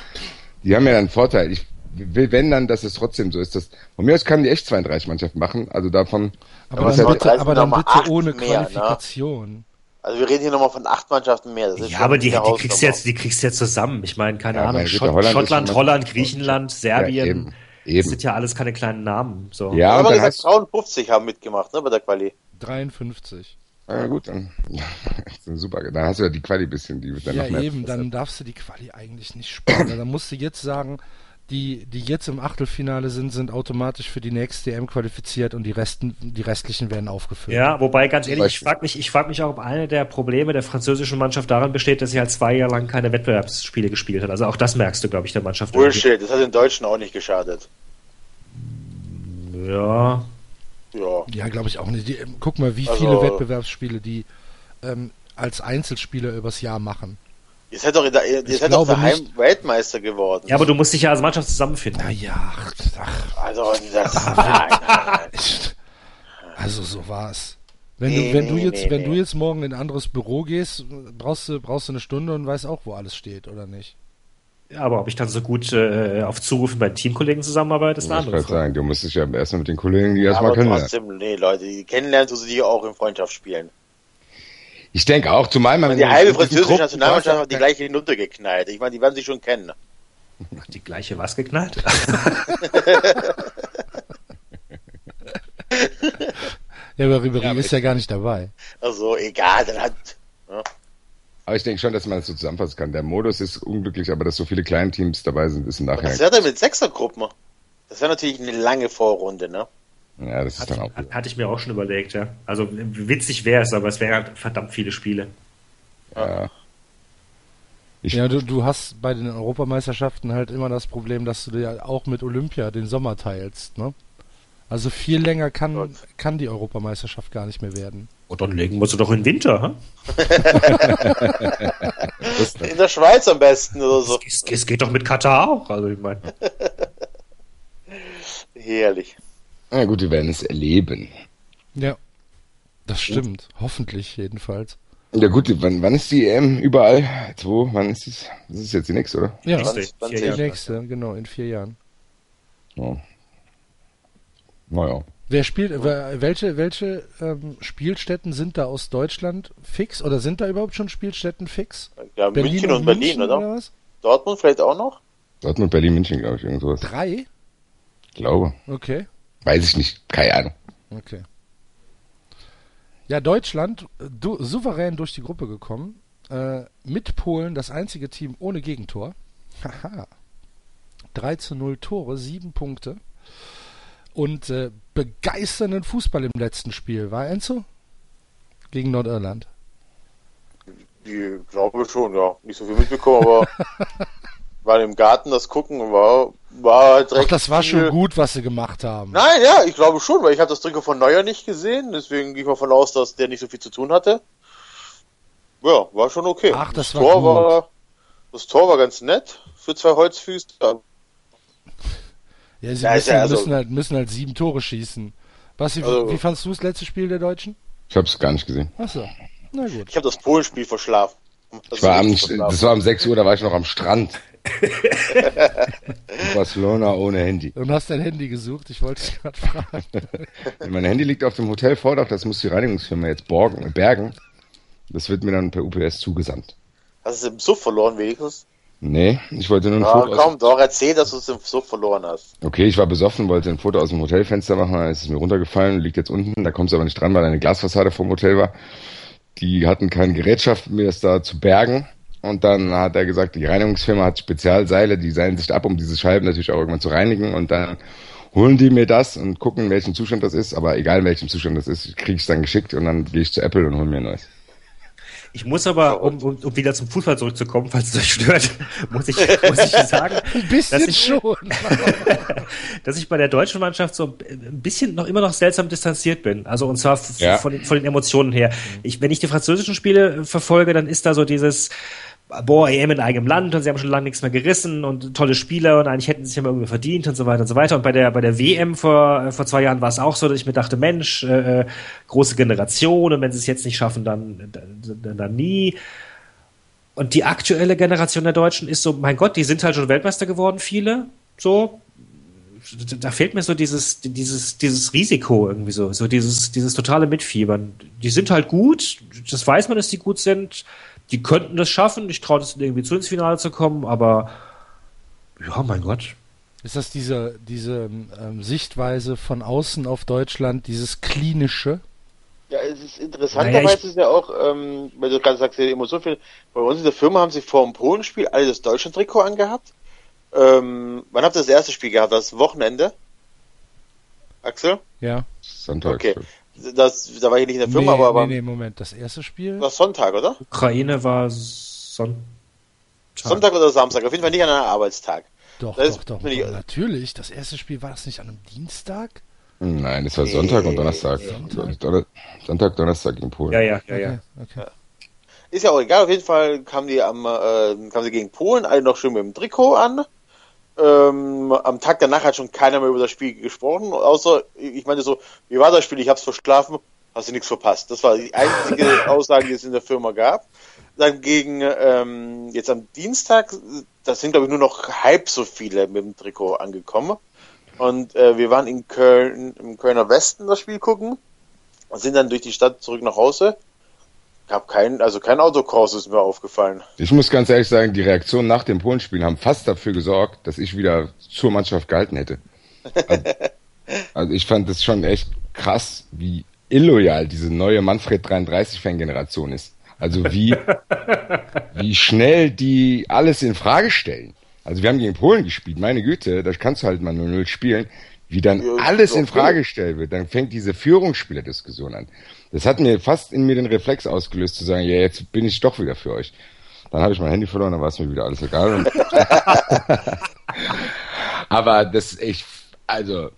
S3: Die haben ja dann einen Vorteil. Ich will, wenn dann, dass es trotzdem so ist. Dass, von mir aus können die echt 32 Mannschaften machen. Also davon,
S2: Aber, dann,
S5: es
S2: bitte, aber dann bitte ohne
S5: mehr, ne?
S2: Qualifikation.
S5: Also wir reden hier nochmal von acht Mannschaften mehr. Das ist
S4: Ja,
S5: schon
S4: aber die, die kriegst du jetzt, die kriegst du jetzt zusammen. Ich meine, keine
S3: Ja,
S4: Ahnung, Schott,
S3: Holland
S4: Schottland, Holland, Griechenland, Serbien.
S3: eben,
S4: Das
S3: eben.
S4: sind ja alles keine kleinen Namen. So.
S3: Ja,
S5: Ja, aber gesagt,
S3: hast,
S5: Frauen 50 haben mitgemacht, ne, bei der Quali.
S2: 53.
S3: ja gut, dann, super. Dann hast du ja die Quali bisschen, die wird dann
S2: Ja,
S3: noch mehr.
S2: eben, dann darfst du die Quali eigentlich nicht spielen. dann musst du jetzt sagen, die, die jetzt im Achtelfinale sind, sind automatisch für die nächste EM qualifiziert und die, Resten, die restlichen werden aufgefüllt.
S4: Ja, wobei ganz ehrlich, ich frage mich, ich frag mich auch, ob eine der Probleme der französischen Mannschaft darin besteht, dass sie halt zwei Jahre lang keine Wettbewerbsspiele gespielt hat. Also auch das merkst du, glaube ich, der Mannschaft.
S5: Bullshit, das hat den Deutschen auch nicht geschadet.
S4: irgendwie. Ja,
S5: Ja.
S2: Ja, glaube ich auch nicht. Die, ähm, guck mal, wie
S5: Also-
S2: viele Wettbewerbsspiele die ähm, als Einzelspieler übers Jahr machen.
S5: Ihr seid doch, ihr
S2: Ich
S5: seid doch daheim
S2: nicht.
S5: Weltmeister geworden.
S4: ja, aber du musst dich ja als Mannschaft zusammenfinden.
S2: Naja, ach, ach,
S5: Also, das, nein, nein, nein.
S2: ich- also so war's. Wenn
S5: Nee,
S2: du, wenn du
S5: nee,
S2: jetzt,
S5: nee,
S2: wenn
S5: nee.
S2: du jetzt morgen in ein anderes Büro gehst, brauchst du, brauchst du eine Stunde und weißt auch, wo alles steht, oder nicht?
S4: Ja, aber ob ich dann so gut äh, auf Zuruf mit meinen Teamkollegen zusammenarbeite, ist
S3: Ich
S4: eine andere Frage.
S3: sagen, du musst dich ja erstmal mit den Kollegen die erstmal
S5: aber
S3: kennenlernen.
S5: trotzdem, nee, Leute, die kennenlernen tust du die auch in Freundschaft spielen.
S3: Ich denke auch, zumal man.
S5: Die halbe französische Nationalmannschaft hat die gleiche hinuntergeknallt. Ich meine, die werden sich schon kennen.
S4: Die gleiche was geknallt?
S2: Ja, aber Ribéry ist ja gar nicht dabei.
S5: Also, egal, dann hat,
S3: Aber ich denke schon, dass man das so zusammenfassen kann. Der Modus ist unglücklich, aber dass so viele kleine Teams dabei sind, ist
S5: was
S3: Nachhinein.
S5: wäre denn mit Sechsergruppen? Das wäre natürlich eine lange Vorrunde, ne?
S3: Ja, das ist dann auch.
S4: Hat, hatte ich mir auch schon überlegt, ja. Also witzig wäre es, aber es wären halt verdammt viele Spiele.
S3: Ja. Ich,
S2: Ja, du, du hast bei den Europameisterschaften halt immer das Problem, dass du dir auch mit Olympia den Sommer teilst, ne? Also viel länger kann, kann die Europameisterschaft gar nicht mehr werden.
S4: Und dann legen wir sie doch in den Winter, ha?
S5: In der Schweiz am besten oder so.
S4: Es, es geht doch mit Katar auch. Also ich meine.
S5: Herrlich.
S3: Na gut, wir werden es erleben.
S2: Ja. Das stimmt. Hoffentlich jedenfalls.
S3: Ja gut, wann, wann ist die EM überall? Wo? Wann ist es? Das ist jetzt die nächste, oder?
S2: Ja,
S4: Nächste,
S5: Zwanzig-
S4: vier
S5: zwanzig
S2: die
S4: Jahre.
S2: nächste, genau, in vier Jahren.
S3: Ja. Naja.
S2: Wer spielt, welche, welche ähm, Spielstätten sind da aus Deutschland fix? Oder sind da überhaupt schon Spielstätten fix?
S5: Ja, München und Berlin, oder?
S2: was?
S5: Dortmund vielleicht auch noch?
S3: Dortmund, Berlin, München, glaube ich, irgend sowas.
S2: Drei?
S3: Glaube.
S2: Okay,
S3: Weiß ich nicht. Keine Ahnung.
S2: okay. Ja, Deutschland, äh, du, souverän durch die Gruppe gekommen. Äh, mit Polen das einzige Team ohne Gegentor. Haha. 3 zu 0 Tore, 7 Punkte. Und äh, begeisternden Fußball im letzten Spiel. War Enzo? Gegen Nordirland.
S5: Ich glaube schon, ja. Nicht so viel mitbekommen, aber war im Garten das Gucken und war, war halt
S2: Ach,
S5: direkt
S2: das war schon gut, was sie gemacht haben.
S5: Nein, ja, ich glaube schon, weil ich habe das Trikot von Neuer nicht gesehen, deswegen gehe ich mal von aus, dass der nicht so viel zu tun hatte. Ja, war schon okay.
S2: Ach, das war
S5: Tor
S2: gut.
S5: war das Tor war ganz nett für zwei Holzfüße.
S2: Ja, sie
S5: Ja, ist
S2: müssen,
S5: ja also-
S2: müssen, halt, müssen halt sieben Tore schießen. Basti,
S5: Also-
S2: wie fandst du das letzte Spiel der Deutschen?
S3: Ich habe es gar nicht gesehen.
S2: Achso, na gut.
S5: Ich habe das Polenspiel verschlafen. Das
S3: Ich war am, das war um 6 Uhr, da war ich noch am Strand. In Barcelona ohne Handy.
S2: Und hast dein Handy gesucht, ich wollte dich gerade fragen.
S3: Mein Handy liegt auf dem Hotelvordach, das muss die Reinigungsfirma jetzt borgen, bergen. Das wird mir dann per UPS zugesandt.
S5: Hast du es im Suff verloren wenigstens?
S3: Nee, ich wollte nur ein
S5: Ja,
S3: Foto aus,
S5: komm, doch, erzähl, dass du es im Suff verloren hast.
S3: Okay, ich war besoffen, wollte ein Foto aus dem Hotelfenster machen, dann ist es mir runtergefallen, liegt jetzt unten, da kommst du aber nicht dran, weil eine Glasfassade vom Hotel war. Die hatten keine Gerätschaft, mir das da zu bergen. Und dann hat er gesagt, die Reinigungsfirma hat Spezialseile, die seilen sich ab, um diese Scheiben natürlich auch irgendwann zu reinigen. Und dann holen die mir das und gucken, in welchem Zustand das ist. Aber egal in welchem Zustand das ist, kriege ich es dann geschickt und dann gehe ich zu Apple und hole mir ein neues.
S4: Ich muss aber, um, um, um wieder zum Fußball zurückzukommen, falls es euch stört, muss ich, muss ich sagen,
S2: Ein bisschen
S4: dass ich,
S2: schon.
S4: dass ich bei der deutschen Mannschaft so ein bisschen noch immer noch seltsam distanziert bin. Also und zwar
S3: Ja.
S4: von, den- von den Emotionen her. Ich, wenn ich die französischen Spiele verfolge, dann ist da so dieses boah, EM in eigenem Land und sie haben schon lange nichts mehr gerissen und tolle Spieler und eigentlich hätten sie sich immer irgendwie verdient und so weiter und so weiter. Und bei der, bei der WM vor, äh, vor zwei Jahren war es auch so, dass ich mir dachte, Mensch, äh, äh, große Generation und wenn sie es jetzt nicht schaffen, dann, dann, dann nie. Und die aktuelle Generation der Deutschen ist so, mein Gott, die sind halt schon Weltmeister geworden, viele, so. Da fehlt mir so dieses, dieses, dieses Risiko irgendwie so, so dieses, dieses totale Mitfiebern. Die sind halt gut, das weiß man, dass die gut sind. Die könnten das schaffen. Ich traue das irgendwie zu, ins Finale zu kommen, aber ja, mein Gott.
S2: Ist das diese, diese ähm, Sichtweise von außen auf Deutschland, dieses klinische?
S5: Ja, es ist interessanterweise
S4: Naja,
S5: ist ja auch, ähm, weil du gerade sagst, ja, immer so viel, bei uns in der Firma haben sie vor dem Polenspiel alle das Deutschland-Trikot angehabt. Ähm, wann habt ihr das erste Spiel gehabt? Das Wochenende? Axel?
S2: Ja.
S3: Sonntag.
S5: Okay. Das, da war ich nicht in der Firma,
S2: nee,
S5: aber, aber
S2: nee, nee, Moment. Das erste Spiel?
S5: war Sonntag, oder?
S4: Ukraine war Sonntag.
S5: Sonntag oder Samstag, auf jeden Fall nicht an einem Arbeitstag.
S2: Doch,
S5: das
S2: doch, doch, doch. Natürlich. Das erste Spiel war das nicht an einem Dienstag?
S3: Nein, das war Sonntag und Donnerstag.
S2: Sonntag?
S3: Sonntag, Donnerstag gegen Polen.
S4: Ja, ja, ja, ja.
S2: Okay, okay.
S5: Ist ja auch egal, auf jeden Fall kamen die am, äh, kamen sie gegen Polen, alle noch schön mit dem Trikot an. Ähm, am Tag danach hat schon keiner mehr über das Spiel gesprochen, außer, ich meine so, wie war das Spiel? Ich hab's verschlafen, hast du nichts verpasst. Das war die einzige Aussage, die es in der Firma gab. Dann gegen, ähm, jetzt am Dienstag, das sind glaube ich nur noch halb so viele mit dem Trikot angekommen. Und äh, wir waren in Köln, im Kölner Westen das Spiel gucken und sind dann durch die Stadt zurück nach Hause. Gab kein, also kein Autocross ist mir aufgefallen.
S3: Ich muss ganz ehrlich sagen, die Reaktionen nach dem Polenspiel haben fast dafür gesorgt, dass ich wieder zur Mannschaft gehalten hätte. Also, also ich fand das schon echt krass, wie illoyal diese neue Manfred 33 Fangeneration ist. Also wie, wie schnell die alles in Frage stellen. Also wir haben gegen Polen gespielt, meine Güte, da kannst du halt mal 0-0 spielen. wie dann
S5: Ja,
S3: alles in. Frage gestellt wird, dann fängt diese Führungsspielerdiskussion an. Das hat mir fast in mir den Reflex ausgelöst, zu sagen, ja, jetzt bin ich doch wieder für euch. Dann habe ich mein Handy verloren, dann war es mir wieder alles egal. Aber das ich, also,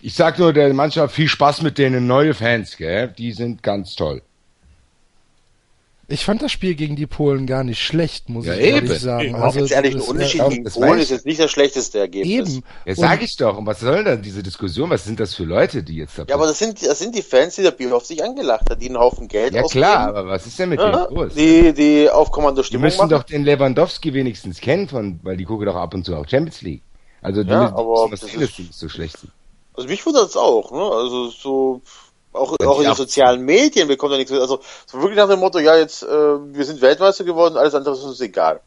S3: ich sag nur der Mannschaft viel Spaß mit denen, neue Fans, gell? Die sind ganz toll.
S2: Ich fand das Spiel gegen die Polen gar nicht schlecht, muss
S3: Ja,
S2: ich ehrlich
S3: eben.
S2: sagen.
S5: Aber ganz ehrlich, ein Unterschied
S3: ja,
S5: gegen
S3: das
S5: Polen ist jetzt nicht das schlechteste Ergebnis.
S2: Eben.
S3: Ja,
S2: Und-
S3: sag ich doch. Und was soll denn diese Diskussion? Was sind das für Leute, die jetzt da
S5: Ja, aber das sind, das sind die Fans, die der Bierhoff sich angelacht hat, die einen Haufen Geld
S3: Ja
S5: ausgeben.
S3: klar, aber was ist denn mit
S5: Ja,
S3: denen los?
S5: die, die auf Kommando
S3: Die müssen
S5: machen.
S3: doch den Lewandowski wenigstens kennen, von, weil die gucken doch ab und zu auch Champions League. Also die
S5: Ja,
S3: müssen
S5: aber das ist-
S3: nicht so schlecht sind.
S5: Also mich wundert es auch, ne? Also so auch, auch in den sozialen Medien bekommt er nichts mit. Also so wirklich nach dem Motto, ja jetzt äh, wir sind Weltmeister geworden, alles andere ist uns egal.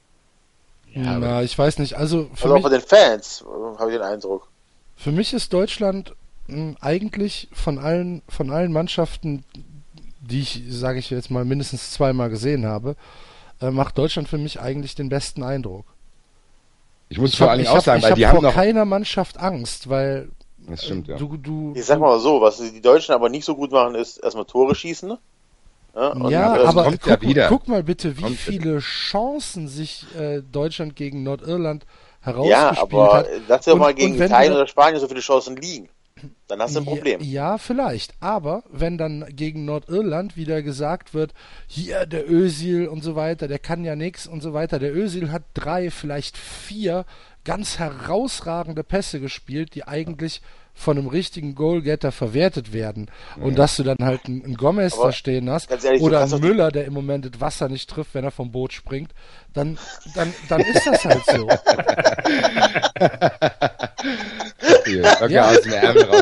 S3: Ja,
S2: na, ich weiß nicht. Also für,
S5: Also auch
S2: mich,
S5: bei den Fans äh, habe ich den Eindruck.
S2: für mich ist Deutschland mh, eigentlich von allen, von allen Mannschaften, die ich, sage ich jetzt mal, mindestens zweimal gesehen habe, äh, macht Deutschland für mich eigentlich den besten Eindruck.
S3: Ich muss
S2: Ich
S3: vor
S2: ich
S3: Dingen auch
S2: hab,
S3: sagen,
S2: ich
S3: weil
S2: hab
S3: die haben
S2: vor
S3: noch.
S2: keiner Mannschaft Angst, weil
S3: Das stimmt, ja.
S2: du, du,
S5: Ich sag mal so, was die Deutschen aber nicht so gut machen, ist erstmal Tore schießen. Ne? Ja, und,
S2: ja,
S5: ähm,
S2: aber
S3: kommt
S2: guck,
S3: ja wieder.
S2: guck mal bitte, wie
S3: Kommt
S2: viele Chancen sich äh, Deutschland gegen Nordirland
S5: ja,
S2: herausgespielt
S5: aber
S2: hat.
S5: lass dir
S2: Und-
S5: mal gegen Italien oder Spanien so viele Chancen liegen. Dann hast du ein Problem.
S2: Ja, ja, vielleicht. Aber wenn dann gegen Nordirland wieder gesagt wird, hier der Özil und so weiter, der kann ja nix und so weiter. Der Özil hat drei, vielleicht vier ganz herausragende Pässe gespielt, die eigentlich von einem richtigen Goalgetter verwertet werden. Und dass du dann halt einen, Gomez
S5: Aber
S2: da stehen hast
S5: ehrlich,
S2: oder einen Müller, der im Moment das Wasser nicht trifft, wenn er vom Boot springt, dann, dann, dann ist das halt so.
S3: Locker
S2: Ja.
S3: aus dem Ärmel.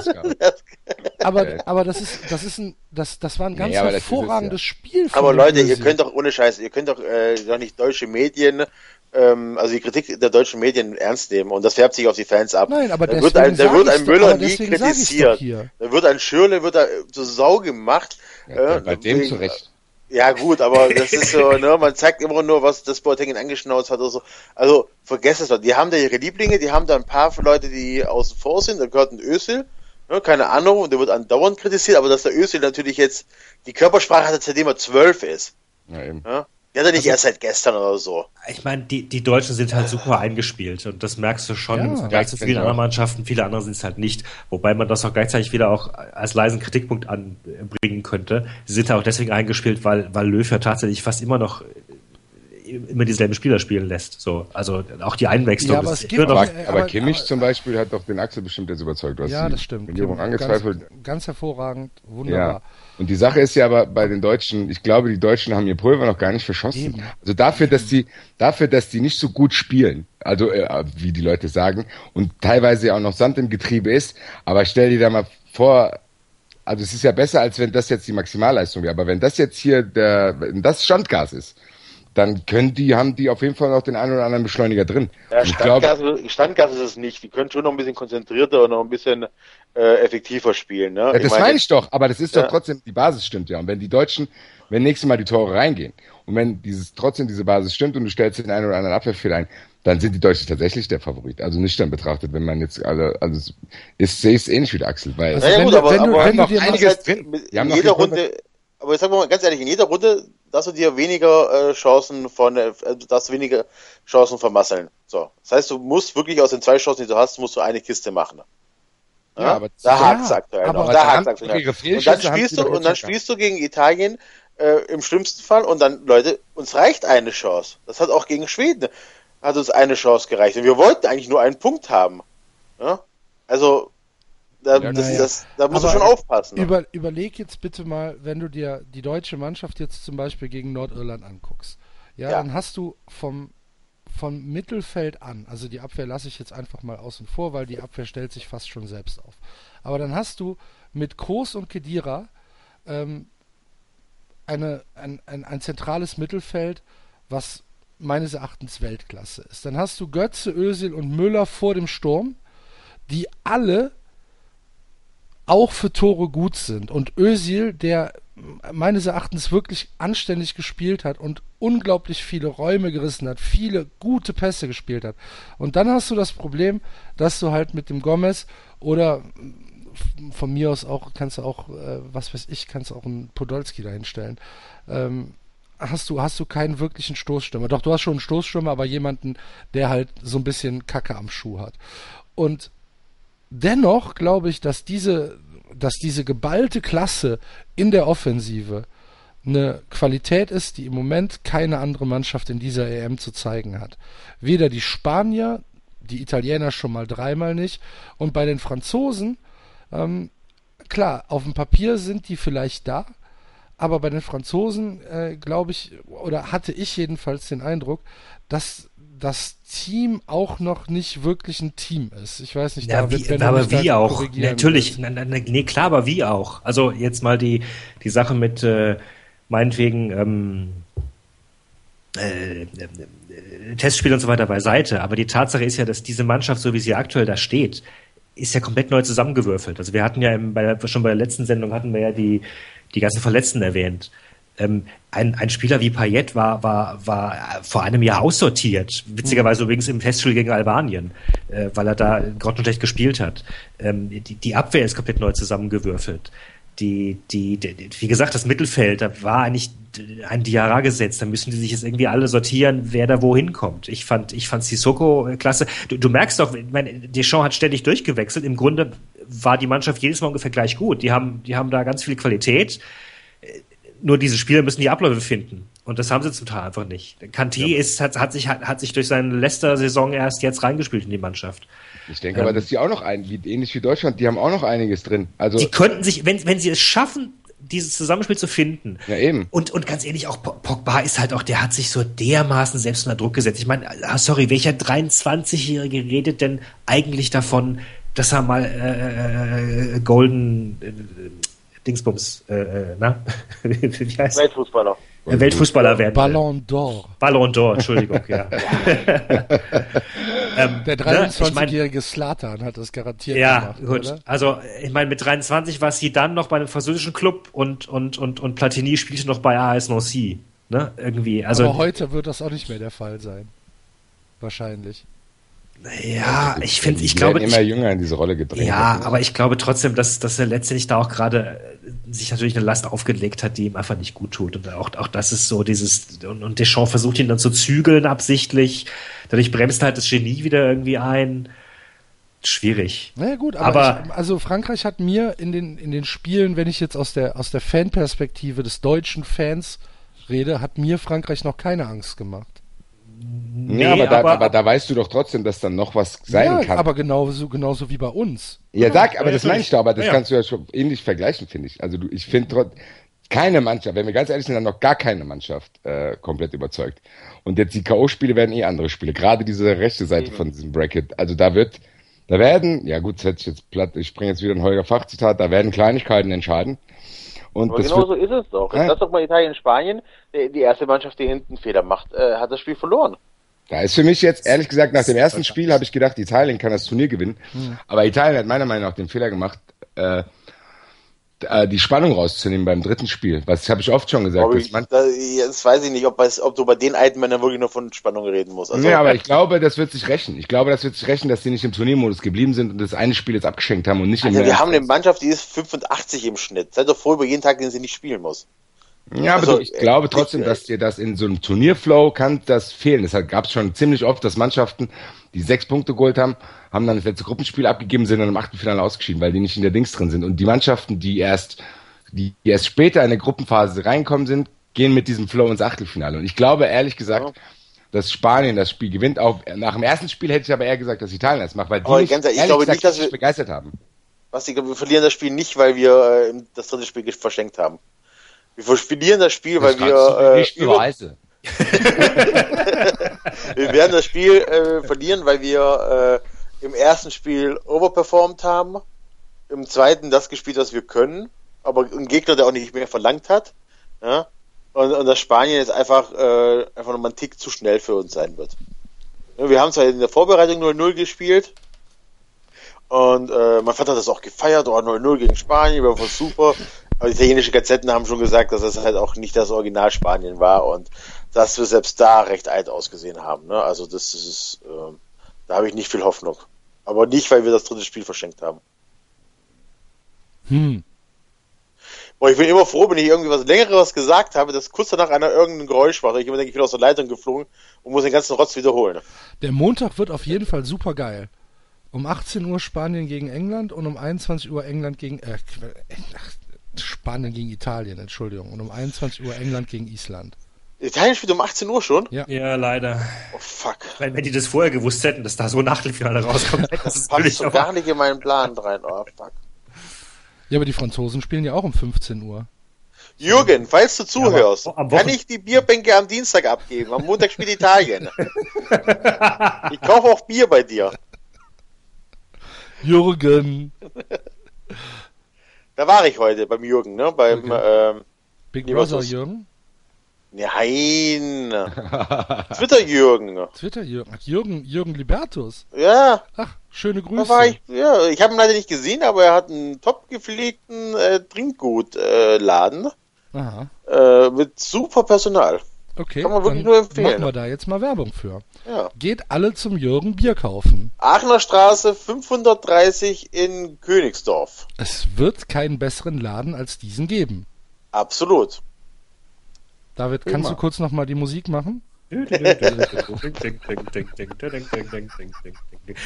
S2: Aber, aber das ist, das ist ein, das, das war ein ganz
S3: Nee, ist es,
S2: hervorragendes
S3: ja.
S2: Spiel.
S5: Aber Leute, ihr könnt doch ohne Scheiß, ihr könnt doch äh, doch nicht deutsche Medien, ähm, also die Kritik der deutschen Medien ernst nehmen und das färbt sich auf die Fans ab.
S2: Nein, aber
S5: da wird ein, da wird ein Müller nie kritisiert. Da wird ein Schürle wird da zur Sau gemacht.
S3: Ja,
S5: äh,
S3: bei dem
S5: wegen-
S3: zurecht.
S5: Ja gut, aber das ist so, ne, man zeigt immer nur, was das Boateng angeschnauzt hat oder so. Also vergesst es doch, die haben da ihre Lieblinge, die haben da ein paar Leute, die außen vor sind, da gehört ein Ösel, ne, keine Ahnung, und der wird andauernd kritisiert, aber dass der Ösel natürlich jetzt die Körpersprache hat, seitdem er zwölf ist.
S3: Ja, eben.
S5: Ja? Er nicht erst seit gestern oder so.
S4: Ich meine, die, die Deutschen sind halt super eingespielt und das merkst du schon
S2: Ja.
S4: im Vergleich zu vielen
S3: ich
S4: anderen. Mannschaften. Viele andere sind es halt nicht. Wobei man das auch gleichzeitig wieder auch als leisen Kritikpunkt anbringen könnte. Sie sind ja auch deswegen eingespielt, weil, weil Löw ja tatsächlich fast immer noch immer dieselben Spieler spielen lässt. So, also auch die Einwechslung.
S2: Ja, aber
S4: ist
S3: Aber,
S2: Äh,
S3: aber,
S2: aber-
S3: Kimmich
S2: aber-
S3: zum Beispiel hat doch den Axel bestimmt jetzt überzeugt. Du hast
S2: Ja, das stimmt. Ganz,
S3: angezweifelt.
S2: ganz hervorragend, wunderbar.
S3: Ja. Und die Sache ist ja aber bei den Deutschen, ich glaube, die Deutschen haben ihr Pulver noch gar nicht verschossen.
S2: Eben.
S3: Also dafür, dass die, dafür, dass die nicht so gut spielen, also äh, wie die Leute sagen, und teilweise ja auch noch Sand im Getriebe ist, aber stell dir da mal vor, also es ist ja besser, als wenn das jetzt die Maximalleistung wäre, aber wenn das jetzt hier der, wenn das Standgas ist, dann können die, haben die auf jeden Fall noch den einen oder anderen Beschleuniger drin.
S5: Ja,
S3: Und ich glaube,
S5: Standgas, ist es nicht. Die können schon noch ein bisschen konzentrierter und noch ein bisschen äh, effektiver spielen. Ne?
S3: Ja, das meine ich doch, aber das ist
S5: Ja.
S3: doch trotzdem, die Basis stimmt ja. Und wenn die Deutschen, wenn nächstes Mal die Tore reingehen und wenn dieses trotzdem diese Basis stimmt und du stellst den einen oder anderen Abwehrfehler ein, dann sind die Deutschen tatsächlich der Favorit. Also nüchtern betrachtet, wenn man jetzt, also, also es ist, sehe ich es ähnlich wie der Axel, weil
S2: Also
S5: Ja,
S2: wenn
S5: gut,
S2: du-
S5: aber,
S2: wenn du-
S5: aber
S2: wenn du
S5: noch
S2: dir
S5: einiges
S3: halt drin.
S5: in jeder Runde, aber ich sag mal ganz ehrlich, in jeder Runde darfst du dir weniger äh, Chancen von, äh, darfst weniger Chancen vermasseln. So. Das heißt, du musst wirklich aus den zwei Chancen, die du hast, musst du eine Kiste machen. Ja,
S3: Ja, aber-
S5: da
S3: Ja,
S5: hakt's aktuell noch.
S3: da doch
S5: aktuell noch. Und dann spielst du, und dann spielst du gegen Italien äh, im schlimmsten Fall und dann, Leute, uns reicht eine Chance. Das hat auch gegen Schweden hat uns eine Chance gereicht. Und wir wollten eigentlich nur einen Punkt haben. Ja? Also, da,
S3: Ja,
S5: das,
S2: naja.
S5: das, da musst du
S2: Aber
S5: schon aufpassen.
S2: Über, überleg jetzt bitte mal, wenn du dir die deutsche Mannschaft jetzt zum Beispiel gegen Nordirland anguckst. Ja,
S5: Ja.
S2: dann hast du vom, vom Mittelfeld an, also die Abwehr lasse ich jetzt einfach mal außen vor, weil die Abwehr stellt sich fast schon selbst auf. Aber dann hast du mit Kroos und Kedira ähm, eine, ein, ein, ein zentrales Mittelfeld, was meines Erachtens Weltklasse ist. Dann hast du Götze, Özil und Müller vor dem Sturm, die alle auch für Tore gut sind. Und Özil, der meines Erachtens wirklich anständig gespielt hat und unglaublich viele Räume gerissen hat, viele gute Pässe gespielt hat. Und dann hast du das Problem, dass du halt mit dem Gomez oder von mir aus auch, kannst du auch, äh, was weiß ich, kannst du auch einen Podolski dahinstellen. Ähm, hast du, hast du keinen wirklichen Stoßstürmer. Doch, du hast schon einen Stoßstürmer, aber jemanden, der halt so ein bisschen Kacke am Schuh hat. Und dennoch glaube ich, dass diese, dass diese geballte Klasse in der Offensive eine Qualität ist, die im Moment keine andere Mannschaft in dieser EM zu zeigen hat. Weder die Spanier, die Italiener schon mal dreimal nicht und bei den Franzosen, ähm, klar, auf dem Papier sind die vielleicht da, aber bei den Franzosen äh, glaube ich, oder hatte ich jedenfalls den Eindruck, dass das Team auch noch nicht wirklich ein Team ist. Ich weiß nicht,
S4: ja,
S2: David,
S4: wie, aber wie auch. Natürlich, na, na, nee, klar, aber wie auch. Also jetzt mal die, die Sache mit äh, meinetwegen ähm, äh, äh, Testspiel und so weiter beiseite. Aber die Tatsache ist ja, dass diese Mannschaft, so wie sie aktuell da steht, ist ja komplett neu zusammengewürfelt. Also wir hatten ja im, bei, schon bei der letzten Sendung hatten wir ja die, die ganzen Verletzten erwähnt. Ähm, ein, ein Spieler wie Payet war, war, war vor einem Jahr aussortiert. Witzigerweise übrigens im Testspiel gegen Albanien, äh, weil er da grottenschlecht gespielt hat. Ähm, die, die Abwehr ist komplett neu zusammengewürfelt. Die, die, die, wie gesagt, das Mittelfeld, da war eigentlich ein Diarra gesetzt. Da müssen die sich jetzt irgendwie alle sortieren, wer da wohin kommt. Ich fand, ich fand Sissoko äh, klasse. Du, du merkst doch, ich meine, Deschamps hat ständig durchgewechselt. Im Grunde war die Mannschaft jedes Mal ungefähr gleich gut. Die haben, die haben da ganz viel Qualität nur diese Spieler müssen die Abläufe finden. Und das haben sie zum Teil einfach nicht. Kanté ist, hat, hat, sich, hat, hat sich durch seine Leicester-Saison erst jetzt reingespielt in die Mannschaft.
S3: Ich denke aber, dass die auch noch ein, wie, ähnlich wie Deutschland, die haben auch noch einiges drin. Also,
S4: Die könnten sich, wenn, wenn sie es schaffen, dieses Zusammenspiel zu finden.
S3: ja eben.
S4: Und, und ganz ehrlich, auch Po- Pogba ist halt auch, der hat sich so dermaßen selbst unter Druck gesetzt. Ich meine, ah, sorry, welcher 23-Jährige redet denn eigentlich davon, dass er mal äh, äh, Golden äh, Dingsbums, äh, äh, na? wie heißt
S5: Weltfußballer.
S4: er? Weltfußballer werden.
S2: Ballon d'Or.
S4: Ballon d'Or, Entschuldigung, ja. ähm,
S2: Der
S4: ne, ich mein,
S2: 23-jährige Slatan hat das garantiert
S4: ja,
S2: gemacht,
S4: gut.
S2: oder?
S4: Also, ich meine, mit 23 war sie dann noch bei einem französischen Club und, und, und, und Platini spielte noch bei AS Nancy. Ne? Irgendwie. Also,
S2: Aber heute wird das auch nicht mehr der Fall sein. Wahrscheinlich.
S4: ja, ich finde, ich glaube,
S3: immer
S4: ich,
S3: jünger in diese Rolle gedrängt.
S4: ja, aber ich glaube trotzdem, dass, dass er letztendlich da auch gerade äh, sich natürlich eine Last aufgelegt hat, die ihm einfach nicht gut tut. Und auch, auch das ist so dieses, und, und Deschamps versucht ihn dann zu zügeln absichtlich. Dadurch bremst halt das Genie wieder irgendwie ein. Schwierig.
S2: Naja gut, aber,
S4: Aber-
S2: ich, also Frankreich hat mir in den, in den Spielen, wenn ich jetzt aus der, aus der Fanperspektive des deutschen Fans rede, hat mir Frankreich noch keine Angst gemacht.
S3: Ja, aber, da,
S4: aber-
S3: aber da weißt du doch trotzdem, dass dann noch was sein
S2: ja,
S3: kann.
S2: aber genauso, genauso wie bei uns.
S3: Ja, sag, aber
S4: ja,
S3: das meine ich doch, aber das kannst du ja schon ähnlich vergleichen, finde ich. Also du, ich finde trotz keine Mannschaft, wenn wir ganz ehrlich sind, dann noch gar keine Mannschaft äh, komplett überzeugt. Und jetzt die K.O.-Spiele werden eh andere Spiele, gerade diese rechte Seite von diesem Bracket. Also da wird, da werden, ja gut, das hätte ich jetzt platt, ich bringe jetzt wieder ein Holger Fachzitat, da werden Kleinigkeiten entscheiden. Und
S5: Aber
S3: das
S5: genau
S3: wird,
S5: so ist es doch.
S3: Ja.
S5: Jetzt lass doch mal Italien, Spanien. Die, erste Mannschaft, die hinten Fehler macht, äh, hat das Spiel verloren.
S3: Da ist für mich jetzt, ehrlich gesagt, nach dem ersten Spiel habe ich gedacht, Italien kann das Turnier gewinnen. Aber Italien hat meiner Meinung nach den Fehler gemacht, äh, äh, die Spannung rauszunehmen beim dritten Spiel. Was habe ich oft schon gesagt. Dass
S5: ich,
S3: man,
S5: da, jetzt weiß ich nicht, ob, ob du bei den alten Männern wirklich noch von Spannung reden musst. Also,
S3: nee, aber ich glaube, das wird sich rächen. Ich glaube, das wird sich rächen, dass die nicht im Turniermodus geblieben sind und das eine Spiel jetzt abgeschenkt haben und nicht im
S5: Alter, wir haben eine Mannschaft, die ist 85 im Schnitt. Seid doch froh über jeden Tag, den sie nicht spielen muss.
S3: Ja, aber
S5: Also,
S3: ich glaube
S5: äh,
S3: trotzdem,
S5: ich-
S3: dass dir das in so einem Turnierflow kann das fehlen. Deshalb gab es schon ziemlich oft, dass Mannschaften, die sechs Punkte geholt haben, haben dann das letzte Gruppenspiel abgegeben, sind dann im Achtelfinale ausgeschieden, weil die nicht in der Dings drin sind. Und die Mannschaften, die erst, die erst später in der Gruppenphase reinkommen sind, gehen mit diesem Flow ins Achtelfinale. Und ich glaube ehrlich gesagt, dass Spanien das Spiel gewinnt. Auch nach dem ersten Spiel hätte ich aber eher gesagt, dass Italien das macht, weil die
S5: Aber
S3: mich,
S5: ehrlich, ich glaube
S3: gesagt,
S5: nicht, dass wir-
S3: begeistert haben.
S5: Was ich glaube, wir verlieren das Spiel nicht, weil wir äh, das dritte Spiel verschenkt haben. Wir verlieren das Spiel, weil
S3: Das du
S5: wir, äh,
S3: nicht
S5: über,
S3: beweisen.
S5: wir werden das Spiel äh, verlieren, weil wir äh, im ersten Spiel overperformed haben, im zweiten das gespielt, was wir können, aber ein Gegner, der auch nicht mehr verlangt hat. Ja? Und, und dass Spanien jetzt einfach, äh, einfach nochmal einen Tick zu schnell für uns sein wird. Wir haben zwar in der Vorbereitung 0-0 gespielt, Und äh, mein Vater hat das auch gefeiert, oh 0-0 gegen Spanien, war voll super. Aber die italienischen Gazetten haben schon gesagt, dass das halt auch nicht das Original Spanien war und dass wir selbst da recht alt ausgesehen haben. Ne? Also das ist, äh, da habe ich nicht viel Hoffnung. Aber nicht, weil wir das dritte Spiel verschenkt haben.
S2: Hm.
S5: Boah, ich bin immer froh, wenn ich irgendwie was Längeres gesagt habe, dass kurz danach einer irgendein Geräusch macht. Ich immer denke, ich bin aus der Leitung geflogen und muss den ganzen Rotz wiederholen.
S2: Der Montag wird auf jeden Fall super geil. Um 18 Uhr Spanien gegen England und um 21 Uhr England gegen äh, ach, Spanien gegen Italien, Entschuldigung. Und um 21 Uhr England gegen Island.
S5: Italien spielt um 18 Uhr schon?
S2: Ja.
S4: Ja, leider.
S5: Oh fuck.
S4: Wenn, wenn die das vorher gewusst hätten, dass da so ein Achtelfinale rauskommt, hätten
S5: Das
S4: das
S5: passt
S4: natürlich
S5: so gar nicht in meinen Plan rein. Oh fuck.
S2: Ja, aber die Franzosen spielen ja auch um 15 Uhr.
S5: Jürgen, falls du zuhörst,
S4: am
S5: kann ich die Bierbänke am Dienstag abgeben? Am Montag spielt Italien. ich kaufe auch Bier bei dir.
S2: Jürgen.
S5: Da war ich heute beim Jürgen, ne? Beim ähm,
S2: Big Brother Jürgen.
S5: Nein. Twitter Jürgen.
S2: Twitter Jürgen. Jürgen, Jürgen Libertus.
S5: Ja,
S2: Ach, schöne
S5: da
S2: Grüße.
S5: war ich. Ja, ich habe ihn leider nicht gesehen, aber er hat einen top gepflegten äh, Trinkgutladen äh,
S2: Aha.
S5: äh, mit super Personal.
S2: Okay.
S5: Kann man wirklich nur empfehlen.
S2: Machen wir da jetzt mal Werbung für.
S5: Ja.
S2: Geht alle zum Jürgen Bier kaufen.
S5: Aachener Straße 530 in Königsdorf.
S2: Es wird keinen besseren Laden als diesen geben.
S5: Absolut.
S2: David, kannst du kurz noch mal die Musik machen?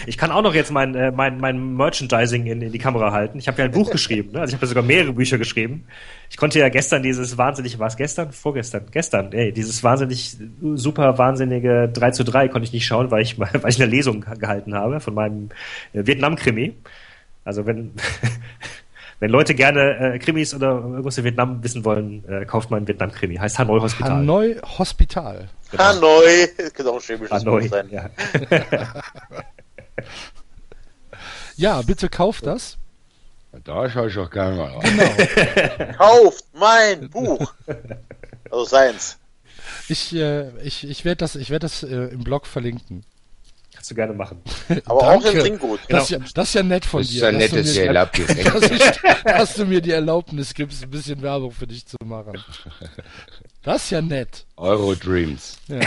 S4: Ich kann auch noch jetzt mein, äh, mein, mein Merchandising in, in die Kamera halten. Ich habe ja ein Buch geschrieben, ne? also ich habe ja sogar mehrere Bücher geschrieben. Ich konnte ja gestern dieses wahnsinnig, war es gestern? Vorgestern? Gestern, ey, dieses wahnsinnig, super wahnsinnige 3 zu 3 konnte ich nicht schauen, weil ich, weil ich eine Lesung gehalten habe von meinem äh, Vietnam-Krimi. Also wenn, wenn Leute gerne äh, Krimis oder irgendwas in Vietnam wissen wollen, äh, kauft man Vietnam-Krimi. Heißt Hanoi Hospital.
S2: Hanoi Hospital.
S4: Genau.
S5: Hanoi. Das könnte auch ein chemisches
S4: Hanoi,
S5: sein.
S4: ja.
S2: Ja, bitte kauft das.
S3: Da schaue ich auch gerne mal rein.
S5: Kauft mein Buch. Also seins.
S2: Ich, äh, ich, ich werde das, ich werd das äh, im Blog verlinken.
S4: Kannst du gerne machen.
S5: Aber auch
S2: Danke.
S5: im Trinkgut.
S2: Das, ist ja, das ist ja nett von
S3: Das ist
S2: dir.
S3: ja
S2: dass
S3: nett,
S2: du
S3: dass
S2: mir die-
S3: erlaubt direkt.
S2: dass, ich, dass du mir die Erlaubnis gibst, ein bisschen Werbung für dich zu machen. Das ist ja nett.
S3: Euro Dreams.
S2: Ja.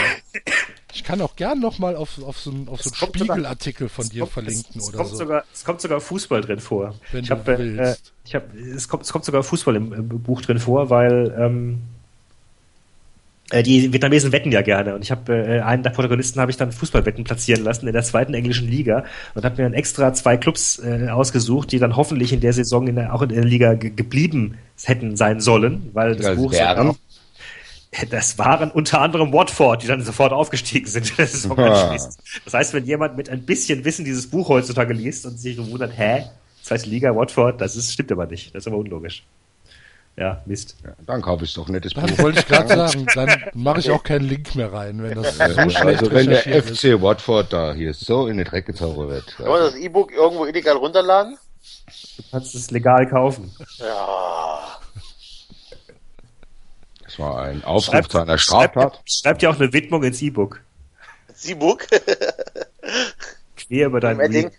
S2: Ich kann auch gern noch mal auf, auf so einen auf so einen
S4: kommt sogar-
S2: Spiegelartikel von dir
S4: kommt-
S2: verlinken
S4: es, es
S2: oder
S4: kommt
S2: so.
S4: Sogar, es kommt sogar Fußball drin vor.
S2: Wenn
S4: ich
S2: du
S4: hab, äh,
S2: willst.
S4: Äh, ich hab, es, kommt, es kommt sogar Fußball im, im Buch drin vor, weil ähm, äh, die Vietnamesen wetten ja gerne. Und ich habe äh, einen der Protagonisten habe ich dann Fußballwetten platzieren lassen in der zweiten englischen Liga und habe mir dann extra zwei Clubs äh, ausgesucht, die dann hoffentlich in der Saison in der, auch in der Liga ge geblieben hätten sein sollen, weil das
S3: Das
S4: Buch
S3: wären?
S4: auch das waren unter anderem Watford, die dann sofort aufgestiegen sind in der Saison
S3: Ah.
S4: anschließend. Das heißt, wenn jemand mit ein bisschen Wissen dieses Buch heutzutage liest und sich so wundert, hä, zweite Liga, Watford, das ist, stimmt aber nicht. Das ist aber unlogisch. Ja, Mist.
S3: Ja, dann kaufe ich doch ein nettes
S2: Dann
S3: Buch.
S2: wollte ich gerade sagen, dann mache ich auch keinen Link mehr rein, wenn das so schlecht
S3: Also wenn der
S2: ist.
S3: FC Watford da hier so in den Dreck gezogen wird.
S5: Kann man das E-Book irgendwo illegal runterladen?
S4: Du kannst es legal kaufen.
S5: Ja.
S3: Das war ein Aufruf zu einer Straftat.
S4: Schreib, schreib dir auch eine Widmung ins E-Book.
S5: E-Book?
S4: Quer über dein
S5: Edding?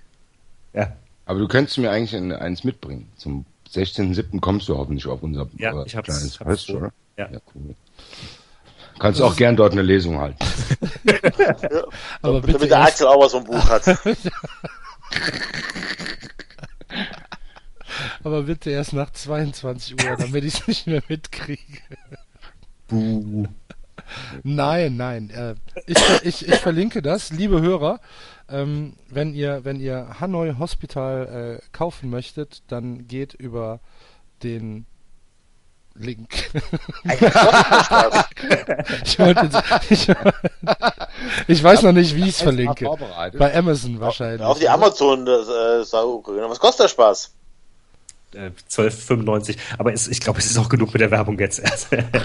S4: Ja,
S3: Aber du könntest mir eigentlich ein, eins mitbringen. Zum 16.07. kommst du hoffentlich auf unser
S4: Ja,
S3: äh,
S4: ich hab's-
S3: kleines
S4: hab's
S3: Fest, oder?
S4: Ja.
S3: cool. Kannst auch gern dort eine Lesung halten.
S2: Aber bitte
S5: Damit der
S2: erst,
S5: Axel auch was vom Buch hat.
S2: aber bitte erst nach 22 Uhr, damit ich es nicht mehr mitkriege. Nein, nein. Äh, ich, ich, ich verlinke das, liebe Hörer. Ähm, wenn ihr wenn ihr Hanoi Hospital äh, kaufen möchtet, dann geht über den Link. ich, wollte, ich, ich weiß noch nicht, wie ich es verlinke. Bei Amazon wahrscheinlich.
S5: Auf die Amazon äh. Was kostet der Spaß?
S4: äh, 12,95. Aber es, ich glaube, es ist auch genug mit der Werbung jetzt.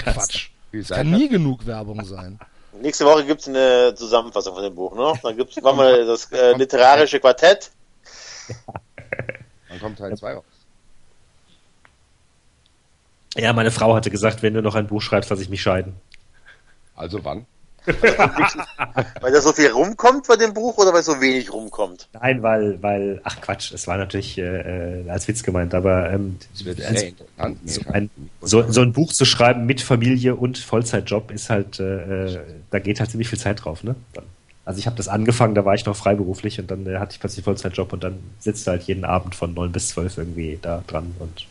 S2: Quatsch.
S3: Wie
S2: Kann
S3: seid
S2: nie genug Werbung sein.
S5: Nächste Woche gibt's eine Zusammenfassung von dem Buch, ne? Dann gibt's machen wir das äh, literarische Quartett.
S3: Dann kommt Teil 2 raus.
S4: ja, meine Frau hatte gesagt, wenn du noch ein Buch schreibst, lass ich mich scheiden.
S3: Also wann?
S5: weil da so viel rumkommt bei dem Buch oder weil so wenig rumkommt?
S4: Nein, weil, weil, ach Quatsch, es war natürlich äh, äh als Witz gemeint, aber ähm, als, so, ein, so, so ein Buch zu schreiben mit Familie und Vollzeitjob ist halt, äh, äh da geht halt ziemlich viel Zeit drauf, ne? Also ich habe das angefangen, da war ich noch freiberuflich und dann äh, hatte ich plötzlich Vollzeitjob und dann sitzt du halt jeden Abend von neun bis zwölf irgendwie da dran und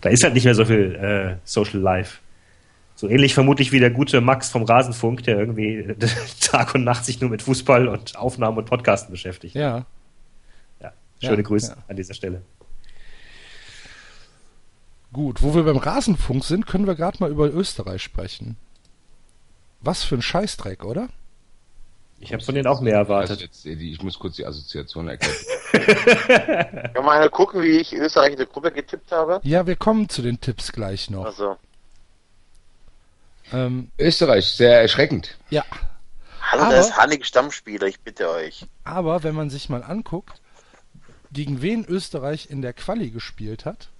S4: da ist halt nicht mehr so viel äh, Social Life. So ähnlich vermutlich wie der gute Max vom Rasenfunk, der irgendwie Tag und Nacht sich nur mit Fußball und Aufnahmen und Podcasten beschäftigt.
S2: Ja.
S4: Ja. Schöne ja, Grüße ja. an dieser Stelle.
S2: Gut, wo wir beim Rasenfunk sind, können wir gerade mal über Österreich sprechen. Was für ein Scheißdreck, oder?
S4: Ich habe von denen auch mehr erwartet.
S3: Jetzt, ich muss kurz die Assoziation erklären.
S5: Kann man mal gucken, wie ich Österreich in der Gruppe getippt habe?
S2: Ja, wir kommen zu den Tipps gleich noch.
S5: Also.
S3: Ähm, Österreich, sehr erschreckend.
S2: Ja.
S5: Hallo, aber, da ist Hannig Stammspieler, ich bitte euch.
S2: Aber wenn man sich mal anguckt, gegen wen Österreich in der Quali gespielt hat,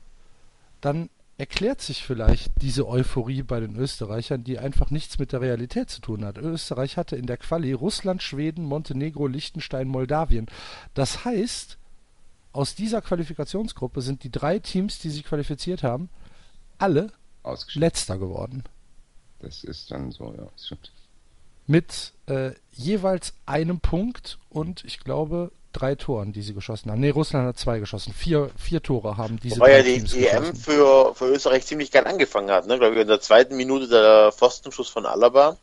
S2: dann erklärt sich vielleicht diese Euphorie bei den Österreichern, die einfach nichts mit der Realität zu tun hat. Österreich hatte in der Quali Russland, Schweden, Montenegro, Liechtenstein, Moldawien. Das heißt, aus dieser Qualifikationsgruppe sind die drei Teams, die sich qualifiziert haben, alle letzter geworden.
S3: Das ist dann so, ja, stimmt.
S2: Mit äh, jeweils einem Punkt und ich glaube drei Toren, die sie geschossen haben. Ne, Russland hat zwei geschossen. Vier, vier Tore haben diese
S5: Wobei ja die Teams EM für, für Österreich ziemlich geil angefangen hat. Ne? Glaube ich, in der zweiten Minute der Pfostenschuss von Alaba.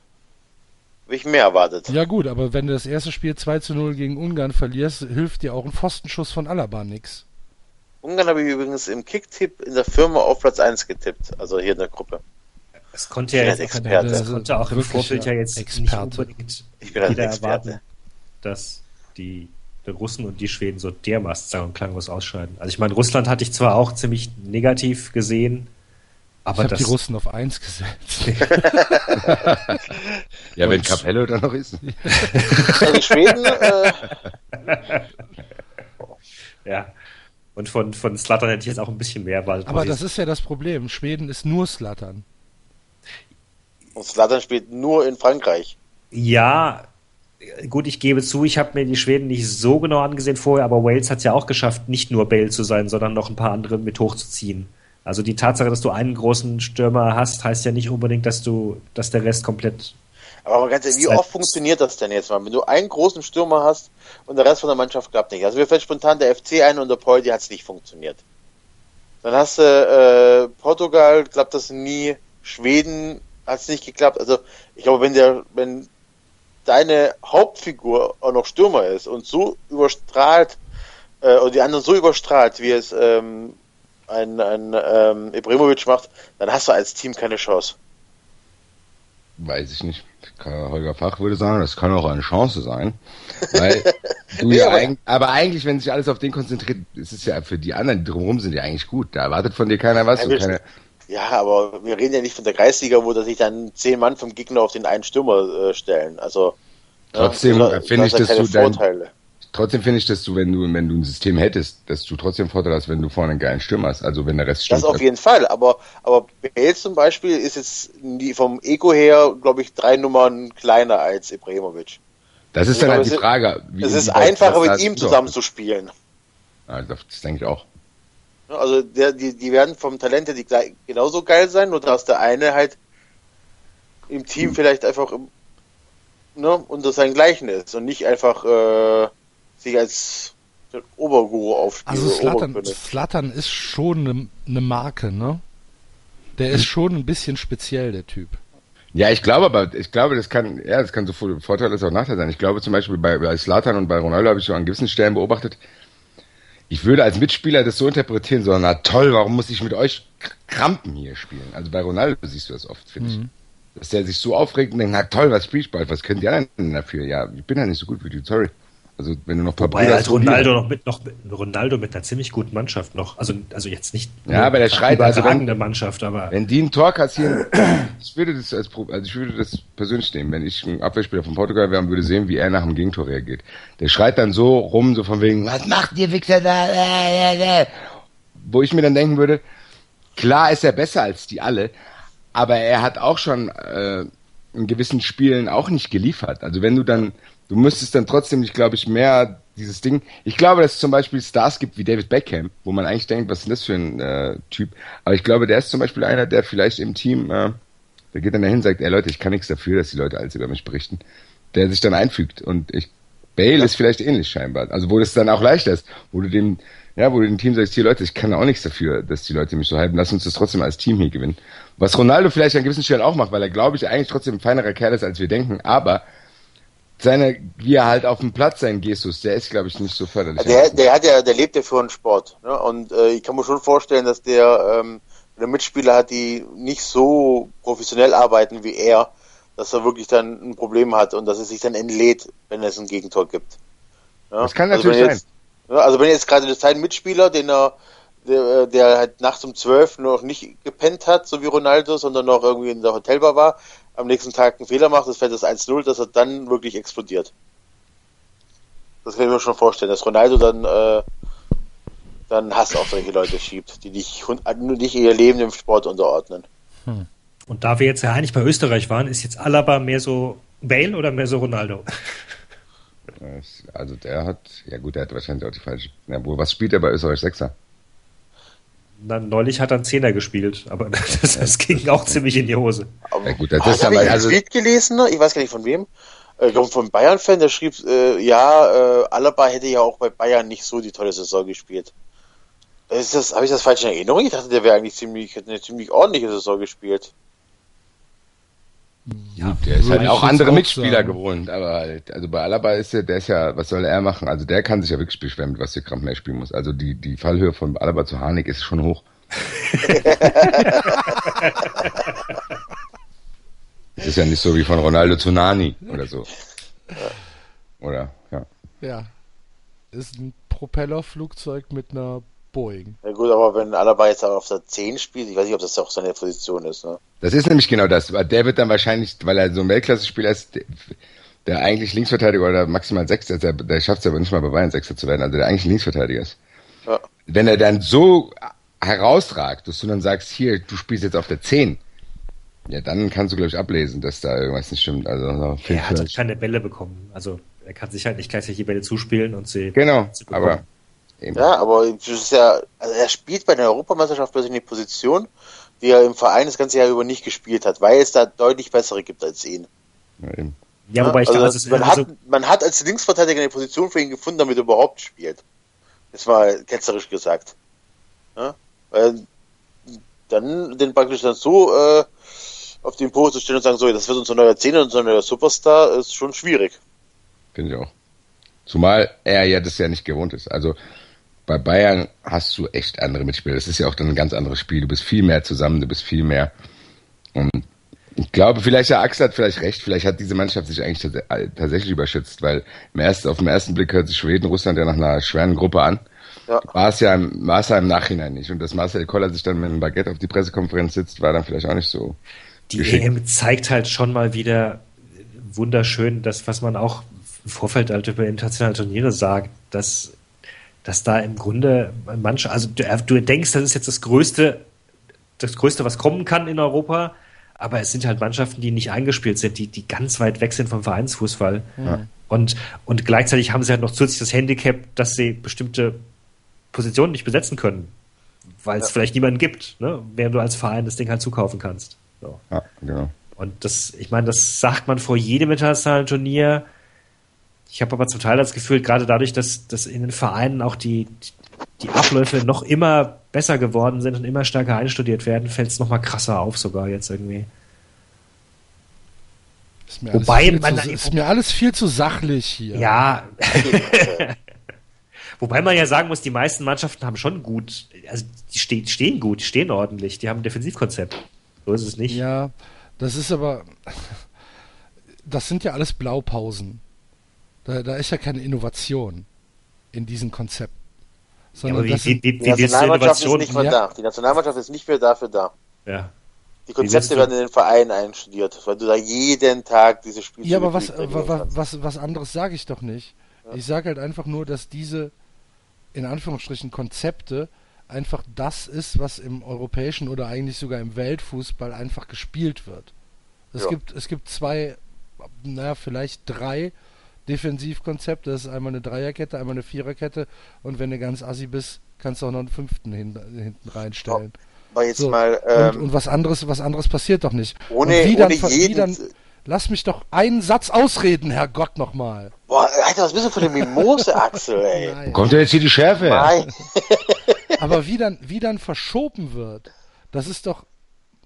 S5: Habe ich mehr erwartet.
S2: Ja gut, aber wenn du das erste Spiel 2 zu 0 gegen Ungarn verlierst, hilft dir auch ein Pfostenschuss von Alaba nix.
S5: Ungarn habe ich übrigens im Kicktipp in der Firma auf Platz 1 getippt, also hier in der Gruppe.
S4: Es konnte ja jetzt auch, das konnte auch im Vorfeld ja jetzt Experte. nicht unbedingt
S5: ich bin jeder erwarten,
S4: dass die die Russen und die Schweden so dermaßen sang- und klanglos ausscheiden. Also ich meine, Russland hatte ich zwar auch ziemlich negativ gesehen, aber
S2: ich habe die Russen auf eins gesetzt.
S3: ja, wenn Capello da noch ist.
S5: ja, die Schweden. Äh...
S4: Ja. Und von, von Slattern hätte ich jetzt auch ein bisschen mehr erwartet.
S2: Aber das ist ja das Problem. Schweden ist nur Slattern.
S5: Und Slattern spielt nur in Frankreich.
S4: Ja, gut, ich gebe zu, ich habe mir die Schweden nicht so genau angesehen vorher, aber Wales hat es ja auch geschafft, nicht nur Bale zu sein, sondern noch ein paar andere mit hochzuziehen. Also die Tatsache, dass du einen großen Stürmer hast, heißt ja nicht unbedingt, dass du, dass der Rest komplett.
S5: Aber ganz ehrlich, wie oft funktioniert das denn jetzt mal? Wenn du einen großen Stürmer hast und der Rest von der Mannschaft klappt nicht. Also mir fällt spontan der FC ein und der Poldi hat es nicht funktioniert. Dann hast du äh, Portugal, klappt das nie. Schweden hat es nicht geklappt. Also ich glaube, wenn der, wenn deine Hauptfigur auch noch Stürmer ist und so überstrahlt, äh, und die anderen so überstrahlt, wie es ähm, ein, ein ähm, Ibrahimovic macht, dann hast du als Team keine Chance.
S3: Weiß ich nicht. Holger Fach würde sagen, das kann auch eine Chance sein. Weil du ja, aber, aber eigentlich, wenn sich alles auf den konzentriert, ist es ja für die anderen, die drumherum sind ja eigentlich gut. Da erwartet von dir keiner was. Ja, keine...
S5: ja, aber wir reden ja nicht von der Kreisliga, wo da sich dann zehn Mann vom Gegner auf den einen Stürmer äh, stellen. Also
S3: Trotzdem ja, finde ich, dass du dein, trotzdem finde ich, dass du, wenn du, wenn du ein System hättest, dass du trotzdem Vorteil hast, wenn du vorne einen geilen Stürmer hast. Also wenn der Rest
S5: stimmt. Das auf jeden Fall. Aber, aber Bale zum Beispiel ist jetzt vom Ego her, glaube ich, drei Nummern kleiner als Ibrahimovic.
S3: Das ist dann halt die Frage.
S5: es ist einfacher, mit ihm zusammen zu spielen.
S3: Ja, das denke ich auch.
S5: Also der, die, die werden vom Talent her die genauso geil sein, nur dass der eine halt im Team hm. vielleicht einfach ne, unter seinen ist und nicht einfach äh, sich als Oberguru aufspielt.
S2: Also Slattern, Slattern ist schon eine ne Marke, ne? Der ist schon ein bisschen speziell, der Typ.
S3: Ja, ich glaube aber, ich glaube, das kann, ja, das kann so Vorteil als auch Nachteil sein. Ich glaube zum Beispiel bei, bei Slatan und bei Ronaldo habe ich so an gewissen Stellen beobachtet, ich würde als Mitspieler das so interpretieren, so, na toll, warum muss ich mit euch Krampen hier spielen? Also bei Ronaldo siehst du das oft, finde mhm. ich dass der sich so aufregt und denkt, na toll, was spielst bald, was können die anderen denn dafür? Ja, ich bin ja nicht so gut wie du, sorry. Also wenn du noch ein
S4: paar Wobei, halt Ronaldo noch mit noch Ronaldo mit einer ziemlich guten Mannschaft noch, also also jetzt nicht
S3: ja, aber der schreit also
S4: wenn, Mannschaft, aber
S3: wenn die ein Tor kassieren, ich würde das als also ich würde das persönlich nehmen, wenn ich ein Abwehrspieler von Portugal wäre, würde sehen, wie er nach dem Gegentor reagiert. Der schreit dann so rum, so von wegen, was macht ihr Wichser da? Wo ich mir dann denken würde, klar ist er besser als die alle, aber er hat auch schon äh, in gewissen Spielen auch nicht geliefert. Also wenn du dann, du müsstest dann trotzdem nicht, glaube ich, mehr dieses Ding. Ich glaube, dass es zum Beispiel Stars gibt wie David Beckham, wo man eigentlich denkt, was ist denn das für ein äh, Typ? Aber ich glaube, der ist zum Beispiel einer, der vielleicht im Team, äh, der geht dann dahin und sagt, ey Leute, ich kann nichts dafür, dass die Leute alles über mich berichten. Der sich dann einfügt. Und ich, Bale ja. ist vielleicht ähnlich scheinbar. Also wo das dann auch leichter ist, wo du dem, ja, wo du dem Team sagst, hier Leute, ich kann auch nichts dafür, dass die Leute mich so halten, lass uns das trotzdem als Team hier gewinnen. Was Ronaldo vielleicht an gewissen Stellen auch macht, weil er, glaube ich, eigentlich trotzdem ein feinerer Kerl ist, als wir denken, aber seine, wie er halt auf dem Platz sein Gestus, der ist, glaube ich, nicht so förderlich.
S5: Der, der hat ja, der lebt ja für einen Sport. Ne? Und äh, ich kann mir schon vorstellen, dass der ähm, eine Mitspieler hat, die nicht so professionell arbeiten wie er, dass er wirklich dann ein Problem hat und dass er sich dann entlädt, wenn es ein Gegentor gibt.
S3: Ja? Das kann also natürlich
S5: jetzt, sein. Ja, also wenn jetzt gerade das ein Mitspieler, den er der, der halt nachts um zwölf noch nicht gepennt hat, so wie Ronaldo, sondern noch irgendwie in der Hotelbar war, am nächsten Tag einen Fehler macht, das fällt das 1-0, dass er dann wirklich explodiert. Das kann ich mir schon vorstellen, dass Ronaldo dann, äh, dann Hass auf solche Leute schiebt, die nicht, nicht ihr Leben dem Sport unterordnen.
S4: Hm. Und da wir jetzt ja eigentlich bei Österreich waren, ist jetzt Alaba mehr so Bale oder mehr so Ronaldo?
S3: Also der hat, ja gut, der hat wahrscheinlich auch die falsche. Ja, wo, was spielt er bei Österreich Sechser?
S4: Na, neulich hat er einen Zehner gespielt, aber das, das ging auch ziemlich in die Hose.
S5: Aber, ja, gut, das ist aber, also, ich gelesen, ne? ich weiß gar nicht von wem, äh, von Bayern-Fan, der schrieb, äh, ja, äh, Alaba hätte ja auch bei Bayern nicht so die tolle Saison gespielt. Ist das, habe ich das falsch in Erinnerung? Ich dachte, der wäre eigentlich ziemlich, hätte eine ziemlich ordentliche Saison gespielt.
S3: Ja, der ist halt auch andere Mitspieler sagen. gewohnt, aber halt, also bei Alaba ist der, der ist ja, was soll er machen? Also der kann sich ja wirklich beschweren, was der Kramp mehr spielen muss. Also die, die Fallhöhe von Alaba zu Harnik ist schon hoch. Es ist ja nicht so wie von Ronaldo zu Nani oder so. Oder, ja.
S2: Ja. Ist ein Propellerflugzeug mit einer Boeing.
S5: Ja gut, aber wenn Alaba jetzt auf der 10 spielt, ich weiß nicht, ob das auch seine Position ist, ne?
S3: Das ist nämlich genau das. Der wird dann wahrscheinlich, weil er so ein Weltklasse-Spieler ist, der eigentlich Linksverteidiger oder maximal Sechster, der, der schafft es aber nicht mal bei Bayern Sechster zu werden, also der eigentlich Linksverteidiger ist. Ja. Wenn er dann so herausragt, dass du dann sagst, hier, du spielst jetzt auf der 10, ja, dann kannst du, glaube ich, ablesen, dass da irgendwas nicht stimmt. Also,
S4: er hat halt keine Bälle bekommen. Also, er kann sich halt nicht gleichzeitig die Bälle zuspielen und sie.
S3: Genau, aber
S5: Eben. Ja, aber das ist ja, also er spielt bei der Europameisterschaft plötzlich eine Position, die er im Verein das ganze Jahr über nicht gespielt hat, weil es da deutlich bessere gibt als ihn.
S4: Ja, eben. ja wobei ich also,
S5: glaube, man, also hat, man hat als Linksverteidiger eine Position für ihn gefunden, damit er überhaupt spielt. Das war ketzerisch gesagt. Ja? Weil dann den praktisch dann so äh, auf den Po zu stellen und sagen, so, das wird unser neuer Zehner, unser neuer Superstar, ist schon schwierig.
S3: Finde ich auch. Zumal er ja das ja nicht gewohnt ist. Also bei Bayern hast du echt andere Mitspieler. Das ist ja auch dann ein ganz anderes Spiel. Du bist viel mehr zusammen, du bist viel mehr. Und ich glaube, vielleicht der Axel hat vielleicht recht. Vielleicht hat diese Mannschaft sich eigentlich tatsächlich überschätzt, weil im ersten, auf den ersten Blick hört sich Schweden, Russland ja nach einer schweren Gruppe an. Ja. War es ja, war es ja im Nachhinein nicht. Und dass Marcel Koller sich dann mit einem Baguette auf die Pressekonferenz sitzt, war dann vielleicht auch nicht so.
S4: Die geschickt. EM zeigt halt schon mal wieder wunderschön, das, was man auch im Vorfeld halt über internationale Turniere sagt, dass dass da im Grunde manche, also du, du, denkst, das ist jetzt das Größte, das Größte, was kommen kann in Europa, aber es sind halt Mannschaften, die nicht eingespielt sind, die, die ganz weit weg sind vom Vereinsfußball. Ja. Und, und gleichzeitig haben sie halt noch zusätzlich das Handicap, dass sie bestimmte Positionen nicht besetzen können, weil es ja. vielleicht niemanden gibt, ne? während du als Verein das Ding halt zukaufen kannst. So. Ja, genau. Und das, ich meine, das sagt man vor jedem internationalen Turnier ich habe aber zum Teil das Gefühl, gerade dadurch, dass, dass in den Vereinen auch die, die Abläufe noch immer besser geworden sind und immer stärker einstudiert werden, fällt es nochmal krasser auf sogar jetzt irgendwie.
S2: Ist mir, Wobei man zu, ist mir alles viel zu sachlich hier.
S4: Ja. Wobei man ja sagen muss, die meisten Mannschaften haben schon gut, also die stehen, stehen gut, die stehen ordentlich, die haben ein Defensivkonzept. So ist es nicht.
S2: Ja, das ist aber, das sind ja alles Blaupausen. Da, da ist ja keine Innovation in diesem Konzept.
S5: Sondern ja, wie, wie, wie, die Nationalmannschaft ist nicht mehr ja. da. Die Nationalmannschaft ist nicht mehr dafür da.
S4: Ja.
S5: Die Konzepte werden in den Vereinen einstudiert, weil du da jeden Tag diese Spiele
S2: Ja, aber was, was, was, was anderes sage ich doch nicht. Ja. Ich sage halt einfach nur, dass diese in Anführungsstrichen Konzepte einfach das ist, was im europäischen oder eigentlich sogar im Weltfußball einfach gespielt wird. Es
S5: Ja.
S2: gibt es gibt zwei, na vielleicht drei Defensivkonzepte. Das ist einmal eine Dreierkette, einmal eine Viererkette und wenn du ganz assi bist, kannst du auch noch einen fünften hin, hinten reinstellen.
S5: Aber jetzt
S2: So,
S5: mal,
S2: und,
S5: ähm,
S2: und was anderes, was anderes passiert doch nicht.
S5: ohne,
S2: und wie dann,
S5: ohne
S2: wie
S5: jeden.
S2: dann, lass mich doch einen Satz ausreden, Herrgott nochmal.
S5: Boah, Alter, was bist du für eine Mimose, Axel, ey?
S2: Nein.
S3: Kommt denn jetzt hier die Schärfe her?
S5: Nein.
S2: Aber wie dann, wie dann verschoben wird, das ist doch,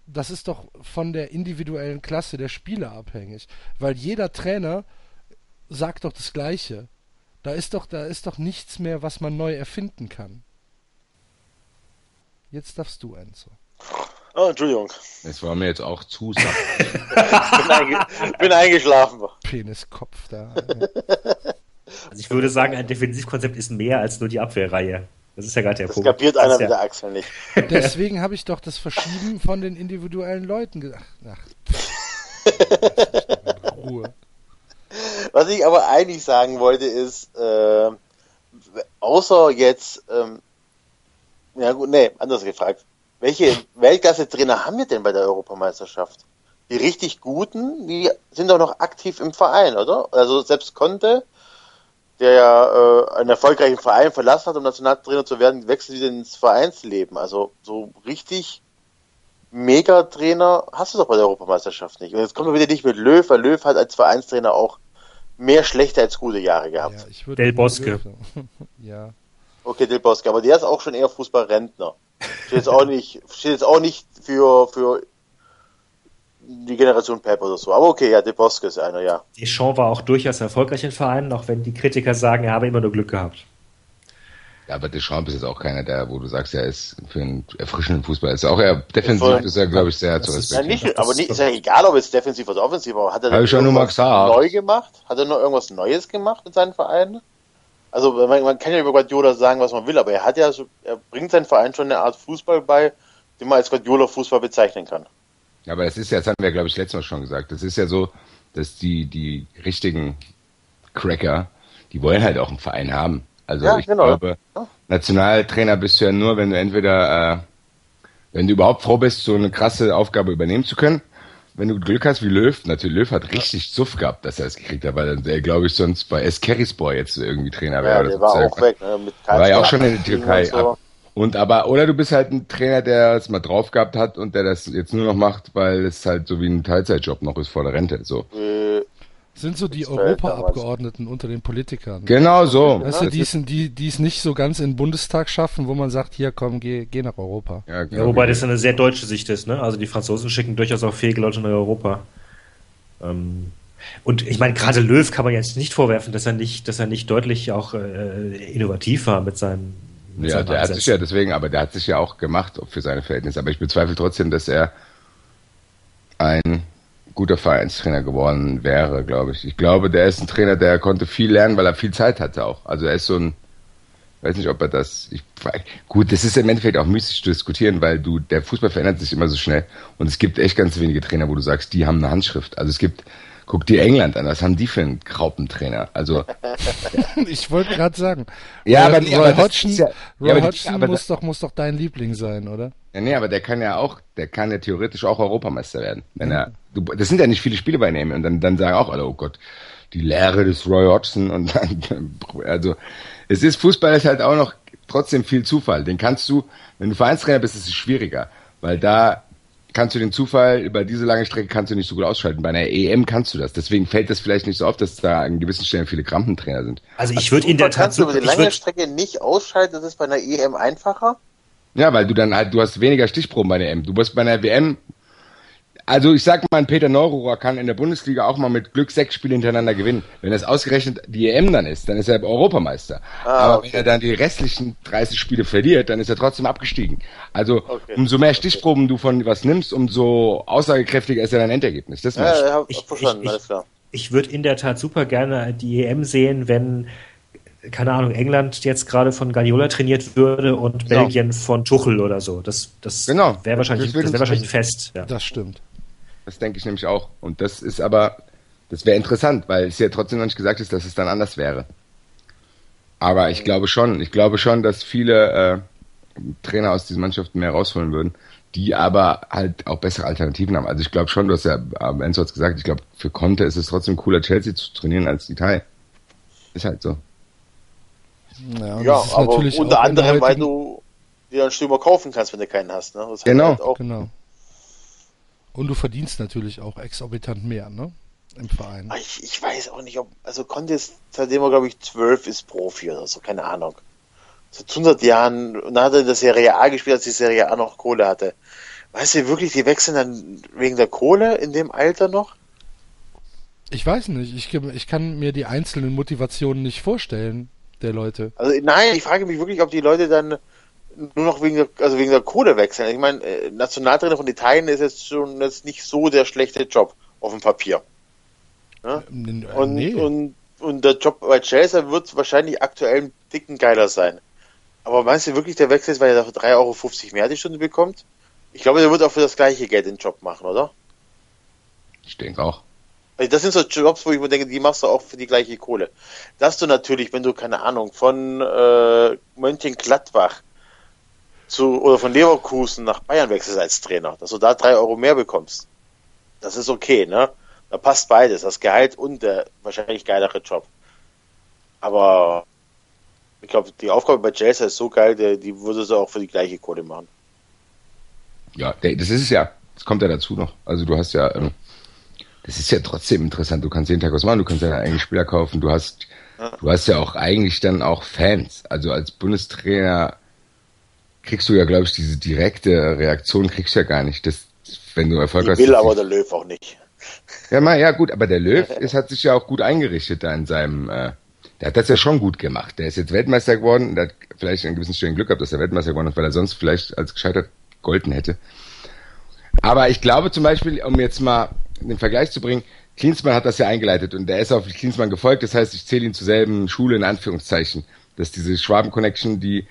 S2: das ist doch von der individuellen Klasse der Spieler abhängig. Weil jeder Trainer sagt doch das Gleiche. Da ist doch, da ist doch nichts mehr, was man neu erfinden kann. Jetzt darfst du, Enzo.
S5: Oh, Entschuldigung.
S3: Das war mir jetzt auch zu satt.
S5: Bin, einge bin eingeschlafen.
S2: Peniskopf da.
S4: Also ich würde sagen, ein Defensivkonzept ist mehr als nur die Abwehrreihe. Das ist ja gerade der
S5: Das
S4: Punkt.
S5: kapiert
S4: Das
S5: einer mit der Axel nicht.
S2: Deswegen habe ich doch das Verschieben von den individuellen Leuten gesagt. Ach, pff. Ruhe.
S5: Was ich aber eigentlich sagen wollte ist, äh, außer jetzt, ähm, ja gut, nee, anders gefragt. Welche Weltklasse-Trainer haben wir denn bei der Europameisterschaft? Die richtig guten, die sind doch noch aktiv im Verein, oder? Also selbst Conte, der ja äh, einen erfolgreichen Verein verlassen hat, um Nationaltrainer zu werden, wechselt wieder ins Vereinsleben. Also so richtig Megatrainer hast du doch bei der Europameisterschaft nicht. Und jetzt kommen wir wieder nicht mit Löw, weil Löw hat als Vereinstrainer auch mehr schlechte als gute Jahre gehabt.
S2: Ja, ich würde
S4: Del Bosque.
S2: Ja.
S5: Okay, Del Bosque, aber der ist auch schon eher Fußballrentner. Steht jetzt auch nicht, steht jetzt auch nicht für, für die Generation Pep oder so. Aber okay, ja, Del Bosque ist einer, ja.
S4: Deschamps war auch durchaus erfolgreich in Vereinen, auch wenn die Kritiker sagen, er habe immer nur Glück gehabt.
S3: Ja, aber Deschamps ist jetzt auch keiner, der, wo du sagst, er ist für einen erfrischenden Fußball. Ist auch eher defensiv, ist er, glaube ich, sehr zu
S4: Das ist-
S5: Ja,
S3: respektieren.
S5: nicht, aber nicht, ist ja egal, ob es defensiv oder offensiv war. Hat er
S3: ich schon nur gesagt.
S5: neu gemacht? Hat er noch irgendwas Neues gemacht in seinen Vereinen? Also man, man kann ja über Guardiola sagen, was man will, aber er hat ja so, er bringt seinen Verein schon eine Art Fußball bei, den man als Guardiola-Fußball bezeichnen kann.
S3: Ja, aber das ist ja, das haben wir, glaube ich, letztes Mal schon gesagt. Das ist ja so, dass die, die richtigen Cracker, die wollen halt auch einen Verein haben. Also
S5: Ja,
S3: ich
S5: genau.
S3: glaube. Nationaltrainer bist du ja nur, wenn du entweder, äh, wenn du überhaupt froh bist, so eine krasse Aufgabe übernehmen zu können. Wenn du Glück hast wie Löw, natürlich Löw hat richtig Zuff gehabt, dass er es gekriegt hat, weil der, glaube ich, sonst bei S. Kerryspor jetzt irgendwie Trainer wäre.
S5: Ja, der
S3: so.
S5: war auch weg, ne? Mit
S3: war ja auch schon in der Türkei. Ab. Und aber, oder du bist halt ein Trainer, der es mal drauf gehabt hat und der das jetzt nur noch macht, weil es halt so wie ein Teilzeitjob noch ist vor der Rente. So.
S5: Äh,
S2: Sind so die Europaabgeordneten unter den Politikern.
S3: Genau so.
S2: Weißt du,
S3: Das
S2: die,
S3: ist-
S2: sind, die, die es nicht so ganz in den Bundestag schaffen, wo man sagt, hier komm, geh, geh nach Europa.
S3: ja,
S4: Ja,
S3: genau.
S4: wobei das eine sehr deutsche Sicht ist, ne? Also die Franzosen schicken durchaus auch fähige Leute nach Europa. Ähm, und ich meine, gerade Löw kann man jetzt nicht vorwerfen, dass er nicht, dass er nicht deutlich auch äh, innovativ war mit seinen. Mit
S3: Ja,
S4: seinen
S3: der hat sich ja deswegen, aber der hat sich ja auch gemacht für seine Verhältnisse. Aber ich bezweifle trotzdem, dass er ein guter Vereinstrainer geworden wäre, glaube ich. Ich glaube, der ist ein Trainer, der konnte viel lernen, weil er viel Zeit hatte auch. Also er ist so ein, weiß nicht, ob er das, ich, gut, das ist im Endeffekt auch müßig zu diskutieren, weil du, der Fußball verändert sich immer so schnell und es gibt echt ganz wenige Trainer, wo du sagst, die haben eine Handschrift. Also es gibt, guck dir England an, was haben die für einen Graupentrainer? Also,
S2: Ich wollte gerade sagen,
S3: Ja,
S2: Roy,
S3: aber nee,
S2: Roy
S3: aber
S2: Hodgson,
S3: ja-
S2: Roy
S3: ja, aber die-
S2: Hodgson
S3: aber
S2: muss, doch, muss doch dein Liebling sein, oder?
S3: Ja, nee, aber der kann ja auch, der kann ja theoretisch auch Europameister werden. Wenn er, du, das sind ja nicht viele Spiele bei ihm und dann, dann sagen auch alle, oh Gott, die Lehre des Roy Hodgson und dann, also, es ist, Fußball ist halt auch noch trotzdem viel Zufall. Den kannst du, wenn du Vereinstrainer bist, ist es schwieriger, weil da kannst du den Zufall über diese lange Strecke kannst du nicht so gut ausschalten. Bei einer EM kannst du das. Deswegen fällt das vielleicht nicht so auf, dass da an gewissen Stellen viele Krampentrainer sind.
S4: Also ich würde in der Tat
S5: kannst du über die
S4: ich
S5: lange
S4: würd,
S5: Strecke nicht ausschalten, das ist bei einer EM einfacher.
S3: Ja, weil du dann halt, du hast weniger Stichproben bei der EM. Du wirst bei einer WM, also ich sag mal, Peter Neururer kann in der Bundesliga auch mal mit Glück sechs Spiele hintereinander gewinnen. Wenn das ausgerechnet die EM dann ist, dann ist er Europameister.
S5: Ah,
S3: Aber
S5: okay.
S3: wenn er dann die restlichen 30 Spiele verliert, dann ist er trotzdem abgestiegen. Also
S5: Okay.
S3: umso mehr Stichproben du von was nimmst, umso aussagekräftiger ist ja dein Endergebnis. Das
S5: Ja,
S3: ich.
S5: hab
S4: Ich-
S5: verstanden,
S4: ich-
S5: alles klar.
S4: ich würde in der Tat super gerne die EM sehen, wenn keine Ahnung, England jetzt gerade von Guardiola trainiert würde und
S3: Genau.
S4: Belgien von Tuchel oder so. Das, das
S3: Genau.
S4: wäre wahrscheinlich,
S3: Das uns-
S4: wahrscheinlich ein Fest. Ja.
S2: Das stimmt.
S3: Das denke ich nämlich auch. Und das ist aber, das wäre interessant, weil es ja trotzdem noch nicht gesagt ist, dass es dann anders wäre. Aber ich glaube schon, ich glaube schon, dass viele äh, Trainer aus diesen Mannschaften mehr rausholen würden, die aber halt auch bessere Alternativen haben. Also ich glaube schon, du hast ja, ähm, Enzo hat gesagt, ich glaube, für Conte ist es trotzdem cooler, Chelsea zu trainieren als Italien. Ist halt so.
S5: Ja, ja aber unter anderem, weil du dir einen Stürmer kaufen kannst, wenn du keinen hast. Ne?
S3: genau.
S2: Halt auch genau. Und du verdienst natürlich auch exorbitant mehr, ne? Im Verein.
S5: Ich, ich weiß auch nicht, ob, also Conte ist, seitdem er glaube ich zwölf ist Profi oder so, keine Ahnung. Seit 100 Jahren, und dann hat er in der Serie A gespielt, als die Serie A noch Kohle hatte. Weißt du wirklich, die wechseln dann wegen der Kohle in dem Alter noch?
S2: Ich weiß nicht, ich, ich kann mir die einzelnen Motivationen nicht vorstellen, der Leute.
S5: Also nein, ich frage mich wirklich, ob die Leute dann nur noch wegen der, also wegen der Kohle wechseln. Ich meine, äh, Nationaltrainer von Italien ist jetzt schon jetzt nicht so der schlechte Job auf dem Papier. Ja? Ne? Äh, und, nee. und, und der Job bei Chelsea wird wahrscheinlich aktuell ein dicken geiler sein. Aber meinst du wirklich, der Wechsel ist, weil er dafür 3,50 Euro mehr die Stunde bekommt? Ich glaube, der wird auch für das gleiche Geld den Job machen, oder?
S3: Ich denke auch.
S5: Also das sind so Jobs, wo ich mir denke, die machst du auch für die gleiche Kohle. Dass du natürlich, wenn du, keine Ahnung, von äh, Mönchengladbach zu, oder von Leverkusen nach Bayern wechselst als Trainer, dass du da drei Euro mehr bekommst. Das ist okay, ne? Da passt beides, das Gehalt und der wahrscheinlich geilere Job. Aber ich glaube, die Aufgabe bei Chelsea ist so geil, die, die würde sie auch für die gleiche Kohle machen.
S3: Ja, das ist es ja. Das kommt ja dazu noch. Also du hast ja, ähm, das ist ja trotzdem interessant. Du kannst jeden Tag was machen, du kannst ja eigene Spieler kaufen, du hast, du hast ja auch eigentlich dann auch Fans. Also als Bundestrainer kriegst du ja, glaube ich, diese direkte Reaktion kriegst du ja gar nicht. Das, wenn du Erfolg
S5: Die
S3: hast.
S5: Will aber der Löw auch nicht.
S3: Ja, mal, ja gut, aber der Löw ist, hat sich ja auch gut eingerichtet da in seinem, äh, der hat das ja schon gut gemacht. Der ist jetzt Weltmeister geworden, der hat vielleicht einen gewissen Stellen Glück gehabt, dass er Weltmeister geworden ist, weil er sonst vielleicht als gescheitert golden hätte. Aber ich glaube zum Beispiel, um jetzt mal den Vergleich zu bringen, Klinsmann hat das ja eingeleitet und der ist auf Klinsmann gefolgt, das heißt, ich zähle ihn zur selben Schule in Anführungszeichen. Das ist diese Schwaben-Connection, die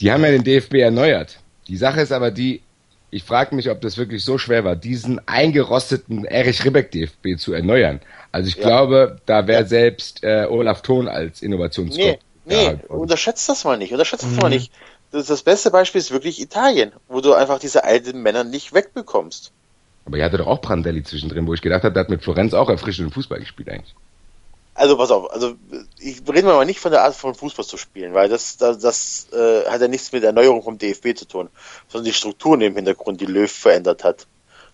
S3: die haben ja den DFB erneuert. Die Sache ist aber die, ich frage mich, ob das wirklich so schwer war, diesen eingerosteten Erich Ribbeck DFB zu erneuern. Also ich ja. glaube, da wäre ja. selbst äh, Olaf Thon als Innovationskopf.
S5: Nee, nee, unterschätzt das mal nicht, unterschätzt das mhm. mal nicht. Das, das beste Beispiel ist wirklich Italien, wo du einfach diese alten Männer nicht wegbekommst.
S3: Aber ihr hatte doch auch Brandelli zwischendrin, wo ich gedacht habe, der hat mit Florenz auch erfrischenden Fußball gespielt eigentlich.
S5: Also pass auf, also ich rede mal nicht von der Art von Fußball zu spielen, weil das, das, das äh, hat ja nichts mit Erneuerung vom DFB zu tun, sondern die Strukturen im Hintergrund, die Löw verändert hat.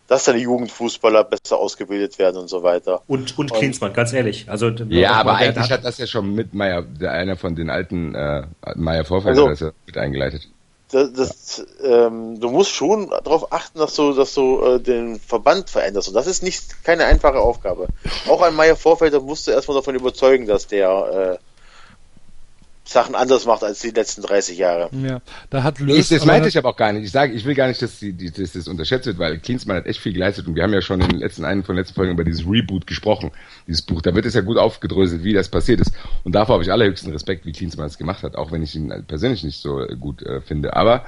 S5: Dass seine Jugendfußballer besser ausgebildet werden und so weiter.
S4: Und, und Klinsmann, ganz ehrlich. Also,
S3: ja, aber eigentlich hat das ja schon mit Meier, der einer von den alten äh, Meier Vorfelder, also, mit eingeleitet
S5: das, das ähm, du musst schon darauf achten, dass du, dass du äh, den Verband veränderst. Und das ist nicht keine einfache Aufgabe. Auch ein Meier Vorfelder musst du erstmal davon überzeugen, dass der äh, Sachen anders macht als die letzten 30 Jahre.
S2: Ja, da hat
S3: Löw, ich, Das meinte ich aber auch gar nicht. Ich sage, ich will gar nicht, dass, die, die, dass das unterschätzt wird, weil Klinsmann hat echt viel geleistet und wir haben ja schon in den letzten einen von den letzten Folgen über dieses Reboot gesprochen, dieses Buch. Da wird es ja gut aufgedröselt, wie das passiert ist. Und davor habe ich allerhöchsten Respekt, wie Klinsmann es gemacht hat, auch wenn ich ihn persönlich nicht so gut äh, finde. Aber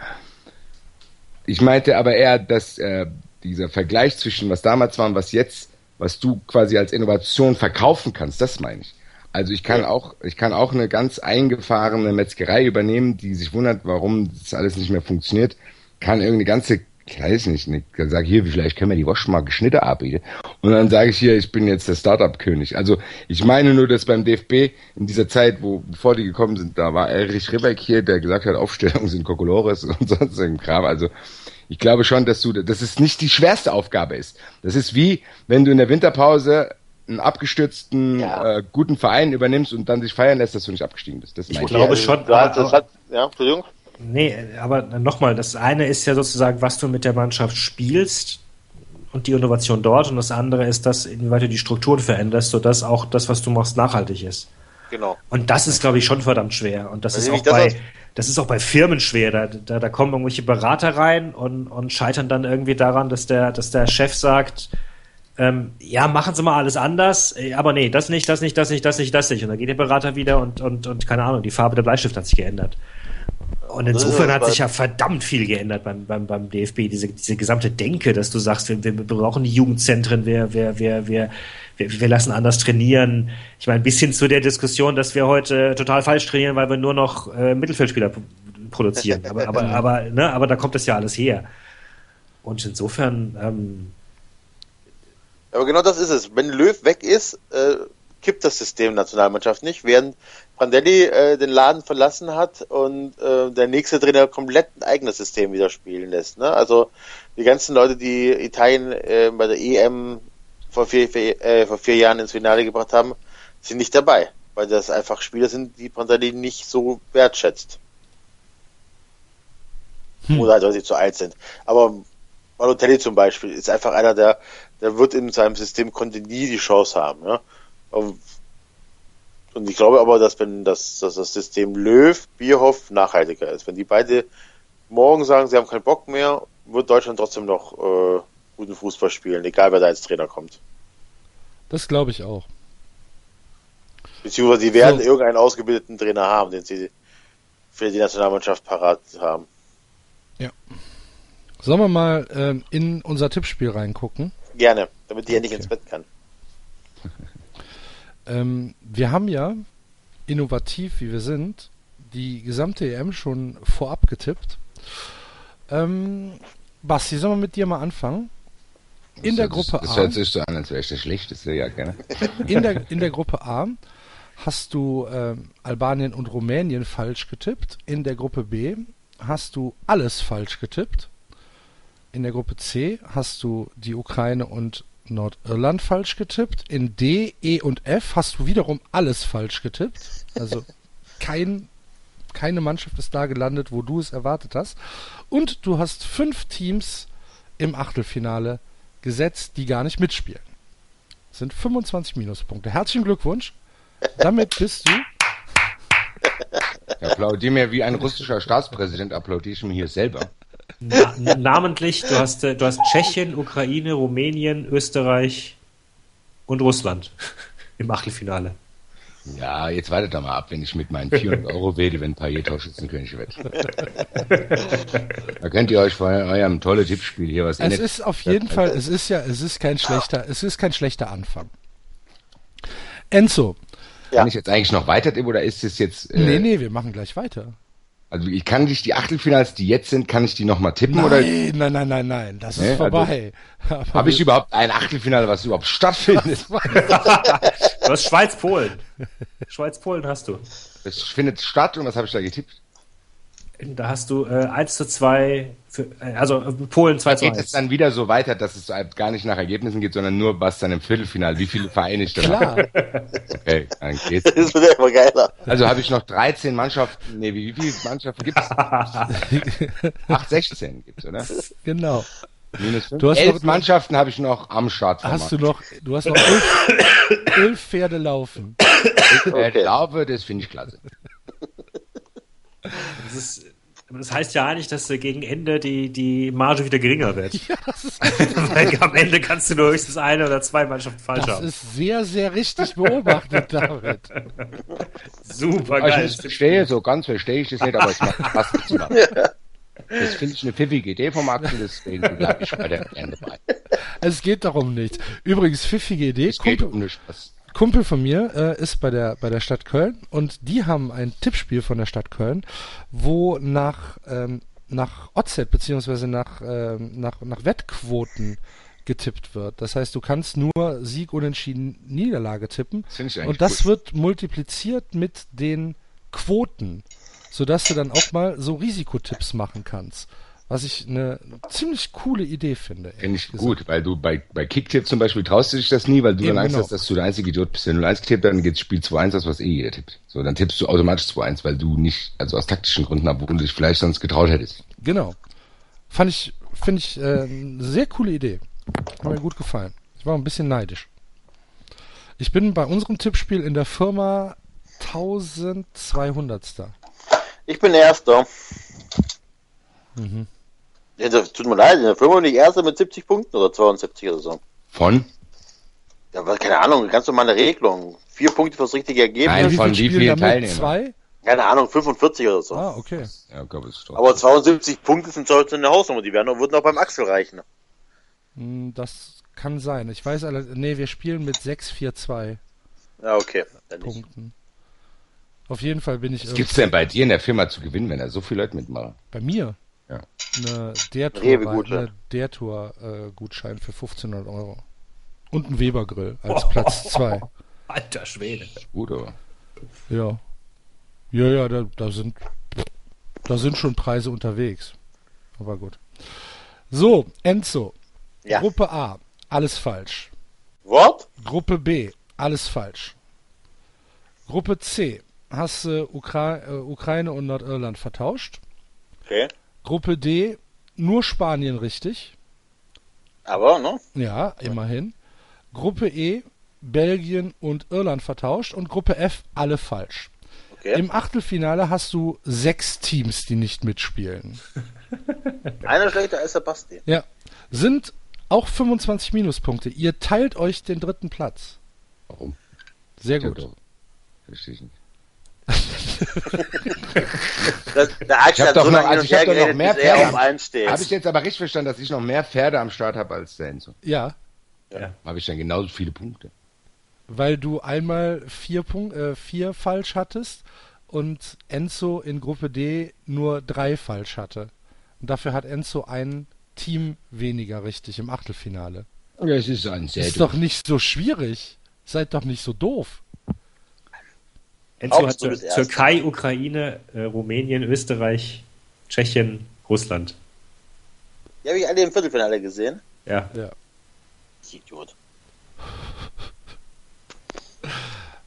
S3: ich meinte aber eher, dass äh, dieser Vergleich zwischen was damals war und was jetzt, was du quasi als Innovation verkaufen kannst, das meine ich. Also ich kann auch, ich kann auch eine ganz eingefahrene Metzgerei übernehmen, die sich wundert, warum das alles nicht mehr funktioniert, kann irgendeine ganze, ich weiß nicht, ne, sage hier, vielleicht können wir die Wasch mal geschnitten anbieten. Und dann sage ich hier, ich bin jetzt der Startup-König. Also ich meine nur, dass beim DFB in dieser Zeit, wo bevor die gekommen sind, da war Erich Ribbeck hier, der gesagt hat, Aufstellungen sind Kokolores und sonst irgendein Kram. Also ich glaube schon, dass du, dass es nicht die schwerste Aufgabe ist. Das ist wie, wenn du in der Winterpause einen abgestürzten, ja. äh, guten Verein übernimmst und dann dich feiern lässt, dass du nicht abgestiegen bist. Das
S4: ich glaube also, schon. Aber, das hat, ja, Entschuldigung. Nee, aber nochmal, das eine ist ja sozusagen, was du mit der Mannschaft spielst und die Innovation dort und das andere ist das, inwieweit du die Strukturen veränderst, sodass auch das, was du machst, nachhaltig ist.
S5: Genau.
S4: Und das ist, glaube ich, schon verdammt schwer. Und das ist auch das bei, das ist auch bei Firmen schwer. Da, da, da kommen irgendwelche Berater rein und, und scheitern dann irgendwie daran, dass der, dass der Chef sagt, ähm, ja, machen Sie mal alles anders, äh, aber nee, das nicht, das nicht, das nicht, das nicht, das nicht. Und dann geht der Berater wieder und, und, und keine Ahnung, die Farbe der Bleistift hat sich geändert. Und insofern hat sich ja verdammt viel geändert beim, beim, beim DFB, diese, diese gesamte Denke, dass du sagst, wir, wir brauchen die Jugendzentren, wir, wir, wir, wir, wir, wir lassen anders trainieren. Ich meine, bis hin zu der Diskussion, dass wir heute total falsch trainieren, weil wir nur noch äh, Mittelfeldspieler produzieren. Aber, aber, aber, ne, aber da kommt das ja alles her. Und insofern, ähm,
S5: Aber genau das ist es. Wenn Löw weg ist, äh, kippt das System Nationalmannschaft nicht, während Prandelli äh, den Laden verlassen hat und äh, der nächste Trainer komplett ein eigenes System wieder spielen lässt. Ne? Also die ganzen Leute, die Italien äh, bei der EM vor vier, vier, äh, vor vier Jahren ins Finale gebracht haben, sind nicht dabei, weil das einfach Spieler sind, die Prandelli nicht so wertschätzt. Oder halt, weil sie zu alt sind. Aber Balotelli zum Beispiel ist einfach einer, der, der wird in seinem System, konnte nie die Chance haben. Ja? Und und ich glaube aber, dass wenn das, dass das System Löw, Bierhoff nachhaltiger ist. Wenn die beide morgen sagen, sie haben keinen Bock mehr, wird Deutschland trotzdem noch äh, guten Fußball spielen, egal wer da als Trainer kommt.
S2: Das glaube ich auch.
S5: Beziehungsweise die werden
S2: So.
S5: irgendeinen ausgebildeten Trainer haben, den sie für die Nationalmannschaft parat haben.
S2: Sollen wir mal ähm, in unser Tippspiel reingucken?
S5: Gerne, damit die ja nicht
S2: Okay.
S5: ins Bett kann.
S2: Ähm, wir haben ja, innovativ wie wir sind, die gesamte EM schon vorab getippt. Ähm, Basti, sollen wir mit dir mal anfangen? In der
S3: das,
S2: Gruppe
S3: Das
S2: A.
S3: hört sich so an, als wäre ich der Schlechteste, ja, gerne.
S2: In der, in der Gruppe A hast du ähm, Albanien und Rumänien falsch getippt. In der Gruppe B hast du alles falsch getippt. In der Gruppe C hast du die Ukraine und Nordirland falsch getippt. In D, E und F hast du wiederum alles falsch getippt. Also kein, keine Mannschaft ist da gelandet, wo du es erwartet hast. Und du hast fünf Teams im Achtelfinale gesetzt, die gar nicht mitspielen. Das sind 25 Minuspunkte. Herzlichen Glückwunsch. Damit bist du.
S3: Ich applaudiere mir wie ein russischer Staatspräsident, applaudiere ich mir hier selber.
S4: Na, namentlich, du hast, äh, du hast Tschechien, Ukraine, Rumänien, Österreich und Russland im Achtelfinale.
S3: Ja, jetzt wartet doch mal ab, wenn ich mit meinen 400 Euro wähle, wenn Payet Torschützenkönig wird. da könnt ihr euch vor eurem tolle Tippspiel hier was
S2: Es ist auf jeden Fall, es ist ja, es ist kein schlechter, es ist kein schlechter Anfang. Enzo.
S3: Kann ich jetzt eigentlich noch weiter tippen oder ist es jetzt. Äh,
S2: Nee, nee, wir machen gleich weiter.
S3: Also ich kann dich die Achtelfinals, die jetzt sind, kann ich die noch mal tippen oder
S2: Nein, nein, nein, nein, nein, das ist
S3: Nee, also-
S2: vorbei. Aber
S3: habe ich überhaupt ein Achtelfinale, was überhaupt stattfindet?
S4: Du hast Schweiz-Polen. Schweiz-Polen hast du.
S3: Das findet statt und was habe ich da getippt?
S4: Da hast du äh, 1 zu 2, für, also Polen 2 zu
S3: Geht es
S4: 1.
S3: dann wieder so weiter, dass es halt gar nicht nach Ergebnissen geht, sondern nur was dann im Viertelfinale, wie viele Vereine ich habe?
S2: Klar,
S3: Okay, dann geht's.
S5: Das wird ja immer geiler.
S3: Also habe ich noch 13 Mannschaften, nee, wie, wie viele Mannschaften gibt's? 8, 16 gibt's, oder?
S2: genau.
S3: Minus 5.
S2: Du hast
S3: Elf
S2: noch-
S3: Mannschaften habe ich noch am Start.
S2: Hast du noch, du hast noch elf, elf Pferde laufen.
S3: Äh,
S5: Okay.
S3: glaube, das finde ich klasse.
S4: Das, ist, das heißt ja eigentlich, dass äh, gegen Ende die, die Marge wieder geringer wird.
S2: Ja, das ist,
S4: Weil am Ende kannst du nur höchstens eine oder zwei Mannschaften falsch
S2: das
S4: haben.
S2: ist sehr, sehr richtig beobachtet, David.
S4: Super geil.
S3: ich verstehe, so ganz verstehe ich das nicht, aber es macht Spaß das zu machen. Das finde ich eine pfiffige Idee vom Axel, deswegen bleibe ich weiter gerne dabei.
S2: Es geht darum nicht. Übrigens, pfiffige Idee.
S3: Es geht um nichts.
S2: Kumpel von mir äh, ist bei der, bei der Stadt Köln und die haben ein Tippspiel von der Stadt Köln, wo nach, ähm, nach Odset beziehungsweise nach, ähm, nach, nach Wettquoten getippt wird. Das heißt, du kannst nur Sieg, Unentschieden, Niederlage tippen.
S3: Das
S2: Und das
S3: cool.
S2: wird multipliziert mit den Quoten, sodass du dann auch mal so Risikotipps machen kannst. Was ich eine ziemlich coole Idee finde.
S3: Finde ich
S2: gesagt.
S3: gut, weil du bei, bei Kicktipp zum Beispiel traust du dich das nie, weil du
S2: Eben,
S3: dann Angst
S2: genau.
S3: hast, dass du der einzige Idiot bist, der 0-1 getippt hat, dann geht Spiel 2-1, das was eh jeder tippt. So, dann tippst du automatisch 2-1, weil du nicht, also aus taktischen Gründen, obwohl du dich vielleicht sonst getraut hättest.
S2: Genau. Fand ich, finde ich, äh, eine sehr coole Idee. Hat mir gut gefallen. Ich war ein bisschen neidisch. Ich bin bei unserem Tippspiel in der Firma 1200.
S5: Ich bin Erster.
S2: Mhm.
S5: Ja, das tut mir leid, in der Firma bin ich Erster mit 70 Punkten oder 72 oder so.
S3: Von?
S5: Ja, was- keine Ahnung, ganz normale Regelung. Vier Punkte fürs richtige Ergebnis.
S3: Nein,
S2: wie
S3: von
S2: viel
S3: wie vielen? Teilnehmern?
S2: Zwei?
S5: Keine Ahnung, 45 oder so.
S2: Ah, okay.
S3: Ja, es ist doch.
S5: Aber 72 Punkte sind sollte eine Hausnummer, die werden würden auch beim Axel reichen.
S2: Hm, Das kann sein. Ich weiß alle, nee, wir spielen mit 6-4-2
S5: Ja, okay. Dann nicht.
S2: Punkten. Auf jeden Fall bin ich
S3: Was gibt's denn bei dir in der Firma zu gewinnen, wenn da so viele Leute mitmachen?
S2: bei mir. Eine der Tour, eine der Tour äh, Gutschein für 1500 Euro. Und ein Weber Grill als Platz 2.
S4: Alter Schwede.
S3: Gut, aber.
S2: Ja. Ja, ja, da, da sind da sind schon Preise unterwegs. Aber gut. So, Enzo.
S5: Ja.
S2: Gruppe A, alles falsch.
S5: What?
S2: Gruppe B, alles falsch. Gruppe C, hast du Ukra äh, Ukraine und Nordirland vertauscht.
S5: Okay.
S2: Gruppe D, nur Spanien richtig.
S5: Aber, ne?
S2: Ja, immerhin. Gruppe E, Belgien und Irland vertauscht. Und Gruppe F, alle falsch.
S5: Okay.
S2: Im Achtelfinale hast du sechs Teams, die nicht mitspielen.
S5: Einer schlechter als der Basti.
S2: Ja, sind auch 25 Minuspunkte. Ihr teilt euch den dritten Platz.
S3: Warum?
S2: Sehr gut.
S3: Verstehe ich nicht.
S5: Das, der Axel
S3: hab
S5: hat
S3: doch
S5: so
S3: noch- also ich hab doch noch mehr
S5: er
S3: Pferde. Habe ich jetzt aber richtig verstanden, dass ich noch mehr Pferde am Start habe als der Enzo?
S2: Ja,
S3: Habe ich dann genauso viele Punkte?
S2: weil du einmal vier, Punkt, äh, vier falsch hattest und Enzo in Gruppe D nur drei falsch hatte. Und dafür hat Enzo ein Team weniger richtig im Achtelfinale.
S3: Ja, es ist ein sehr
S2: Ist doch nicht so schwierig. Seid doch nicht so doof.
S4: Enzo hat Tür. Türkei, Ukraine, äh, Rumänien, Österreich, Tschechien, Russland.
S5: Die habe ich alle im Viertelfinale gesehen.
S4: Ja.
S5: Idiot.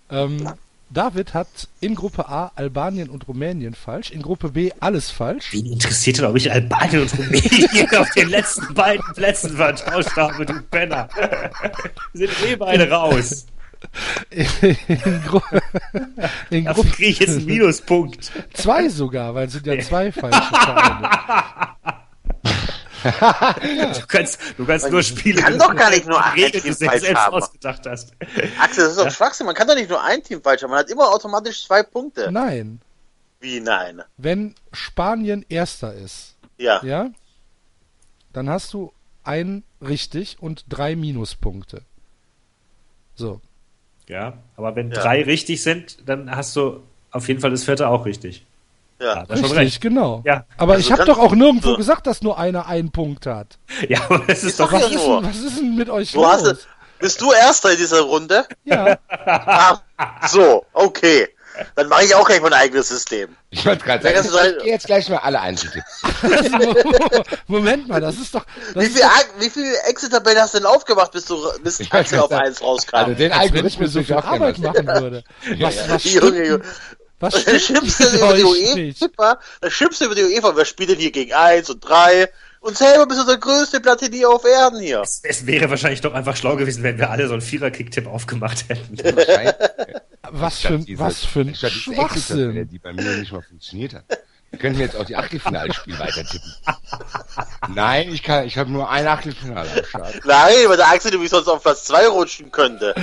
S2: Ähm, David hat in Gruppe A Albanien und Rumänien falsch, in Gruppe B alles falsch.
S4: Wen interessiert denn, ob ich Albanien und Rumänien auf den letzten beiden Plätzen vertauscht habe, du Penner? Wir sind eh beide raus.
S2: In, Gru in
S4: Dafür
S2: Gruppe
S4: kriege ich jetzt einen Minuspunkt.
S2: zwei sogar, weil es sind ja zwei falsche Vereine.
S4: Du kannst, du kannst nur spielen.
S5: kann doch gar nicht nur ein Team
S4: du dir
S5: falsch
S4: selbst
S5: haben.
S4: ausgedacht hast.
S5: Axel, das ist doch Schwachsinn. Man kann doch nicht nur ein Team falsch haben. Man hat immer automatisch zwei Punkte.
S2: Nein,
S5: Wie nein?
S2: wenn Spanien erster ist,
S5: Ja.
S2: ja, dann hast du ein richtig und drei Minuspunkte. So,
S4: Ja, aber wenn
S5: Ja.
S4: drei richtig sind, dann hast du auf jeden Fall das vierte auch richtig.
S5: Ja.
S4: Ja,
S2: richtig,
S4: recht.
S2: genau.
S4: Ja.
S2: Aber
S5: Also
S2: ich habe doch auch nirgendwo
S5: du-
S2: gesagt, dass nur einer einen Punkt hat.
S4: Ja, aber das ist,
S5: Ist
S4: doch
S5: doch
S2: Was
S5: Ja,
S2: ist,
S5: nur.
S2: denn, was ist denn mit euch
S5: Du
S2: los?
S5: hast, bist du Erster in dieser Runde?
S2: ja,
S5: Ah, so, okay. Dann mache ich auch gleich mein eigenes System.
S3: Ich wollte gerade
S5: Ja,
S3: sagen,
S5: halt-
S3: ich gehe jetzt gleich mal alle
S2: also, Moment mal, das ist doch. Das
S5: Wie
S2: ist
S5: viel, Exit-Tabellen hast du denn aufgemacht, bis du bis
S3: Ich
S5: Axel auf
S3: nicht.
S5: eins rauskam?
S3: Also den
S2: als wenn ich mir
S3: Algorithmus
S2: so viel Arbeit machen würde. Was, was
S5: Junge,
S2: stimmt,
S5: Junge.
S2: was
S5: Dann
S2: stimmt
S5: schimpfst du
S2: mit
S5: über die? UEFA, dann schimpfst du über die UEFA, wer spielt denn hier gegen 1 und 3? Und selber bist du der größte Platinier auf Erden hier.
S4: Es, es wäre wahrscheinlich doch einfach schlau gewesen, wenn wir alle so einen Vierer-Kick-Tipp aufgemacht hätten.
S2: Was für, ein- was für ein Schwachsinn.
S3: Die bei mir nicht mal funktioniert hat. Wir könnten jetzt auch die Achtelfinalspiel weiter tippen. Nein, ich kann, ich habe nur ein Achtelfinale am Start.
S5: Nein, weil der Axel nämlich sonst auf Platz 2 rutschen könnte.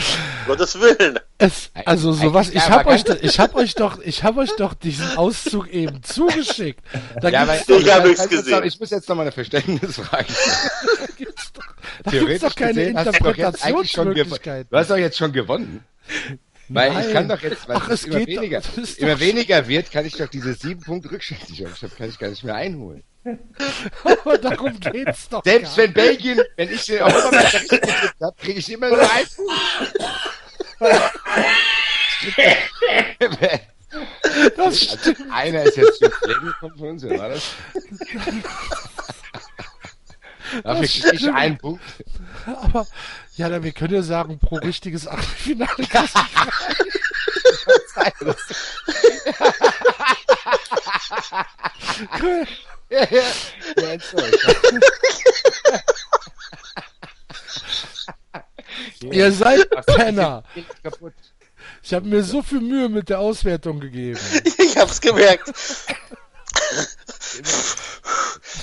S5: Gottes Willen.
S2: Es, also sowas, ich
S3: ja,
S2: hab
S3: aber
S2: euch, ich hab euch doch, ich hab euch doch diesen Auszug eben zugeschickt. Da
S3: Ja,
S2: gibt's
S5: Ich hab nichts
S3: jetzt noch-
S5: gesehen.
S3: Ich muss jetzt noch mal eine Verständnisfrage Theoretisch
S2: doch keine
S3: gesehen hast du doch jetzt eigentlich schon. Du hast doch jetzt schon gewonnen. Weil
S2: Nein.
S3: ich kann doch jetzt, weil
S2: Ach,
S3: es immer weniger,
S2: doch-
S3: immer weniger wird, kann ich doch diese sieben Punkte habe, kann ich gar nicht mehr einholen.
S2: Aber darum geht's doch.
S3: Selbst wenn Belgien, wenn ich den Europameister richtig getippt habe, kriege ich immer nur ein Punkt.
S2: Das stimmt.
S3: Also einer ist jetzt zu gekommen von uns, wer war das? Dafür kriege ich einen Punkt.
S2: Aber, ja, dann, wir können ja sagen, pro richtiges Achtelfinale kriegst du
S3: Ja, ja. Ja.
S2: Ihr seid Penner.
S3: Ich
S2: habe mir so viel Mühe mit der Auswertung gegeben.
S5: Ich hab's gemerkt.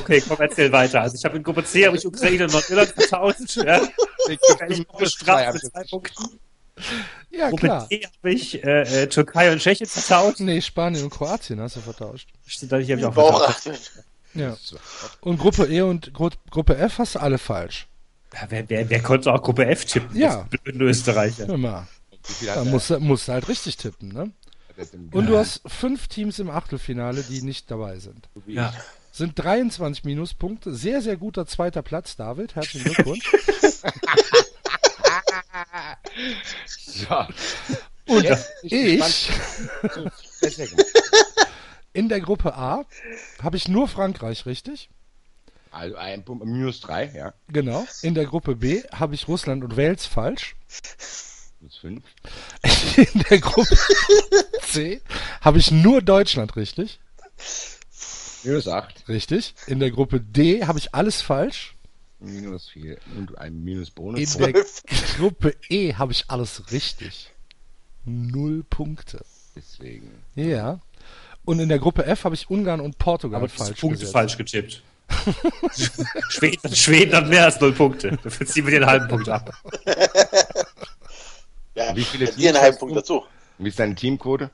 S4: Okay, komm, erzähl weiter. Also ich habe in Gruppe C habe ich Ukraine und Nordirland vertauscht. Ja?
S3: Ich
S4: Ich
S3: bin
S4: bestraft
S3: ich
S4: mit zwei Punkten.
S2: Ja,
S4: Gruppe
S2: klar.
S4: D habe ich äh, äh, Türkei und Tschechien vertauscht.
S2: Nee, Spanien und Kroatien hast du vertauscht.
S4: Stimmt, die habe ich auch vertauscht.
S2: Ja. Und Gruppe E und Gru Gruppe F hast du alle falsch.
S4: Ja, wer, wer, wer konnte auch Gruppe F tippen?
S2: Ja.
S4: Das blöden Österreicher.
S2: Hör mal. Da musst du halt richtig tippen, ne? Und du hast fünf Teams im Achtelfinale, die nicht dabei sind.
S3: so wie
S4: Ja.
S3: ich?
S2: sind 23 Minuspunkte. Sehr, sehr guter zweiter Platz, David. Herzlichen Glückwunsch.
S3: So.
S2: Und
S3: Jetzt
S2: ich, in der Gruppe A, habe ich nur Frankreich, richtig?
S3: Also ein Punkt, minus drei, ja.
S2: Genau. In der Gruppe B habe ich Russland und Wales falsch.
S3: Minus fünf.
S2: In der Gruppe C habe ich nur Deutschland richtig.
S3: Minus acht.
S2: Richtig. In der Gruppe D habe ich alles falsch.
S3: Minus vier. Und ein Minus
S2: In
S3: Bonus.
S2: der Gruppe E habe ich alles richtig. Null Punkte.
S3: Deswegen.
S2: Ja. Und in der Gruppe F habe ich Ungarn und Portugal
S4: Aber
S2: falsch
S4: Punkt ist
S2: gesetzt.
S4: falsch getippt. Schweden, Schweden hat mehr als null Punkte. Dafür ziehen wir den halben Punkt ab.
S5: Ja,
S3: Wie viele Teams
S5: einen Punkt
S3: du?
S5: dazu.
S3: Wie ist deine Teamquote?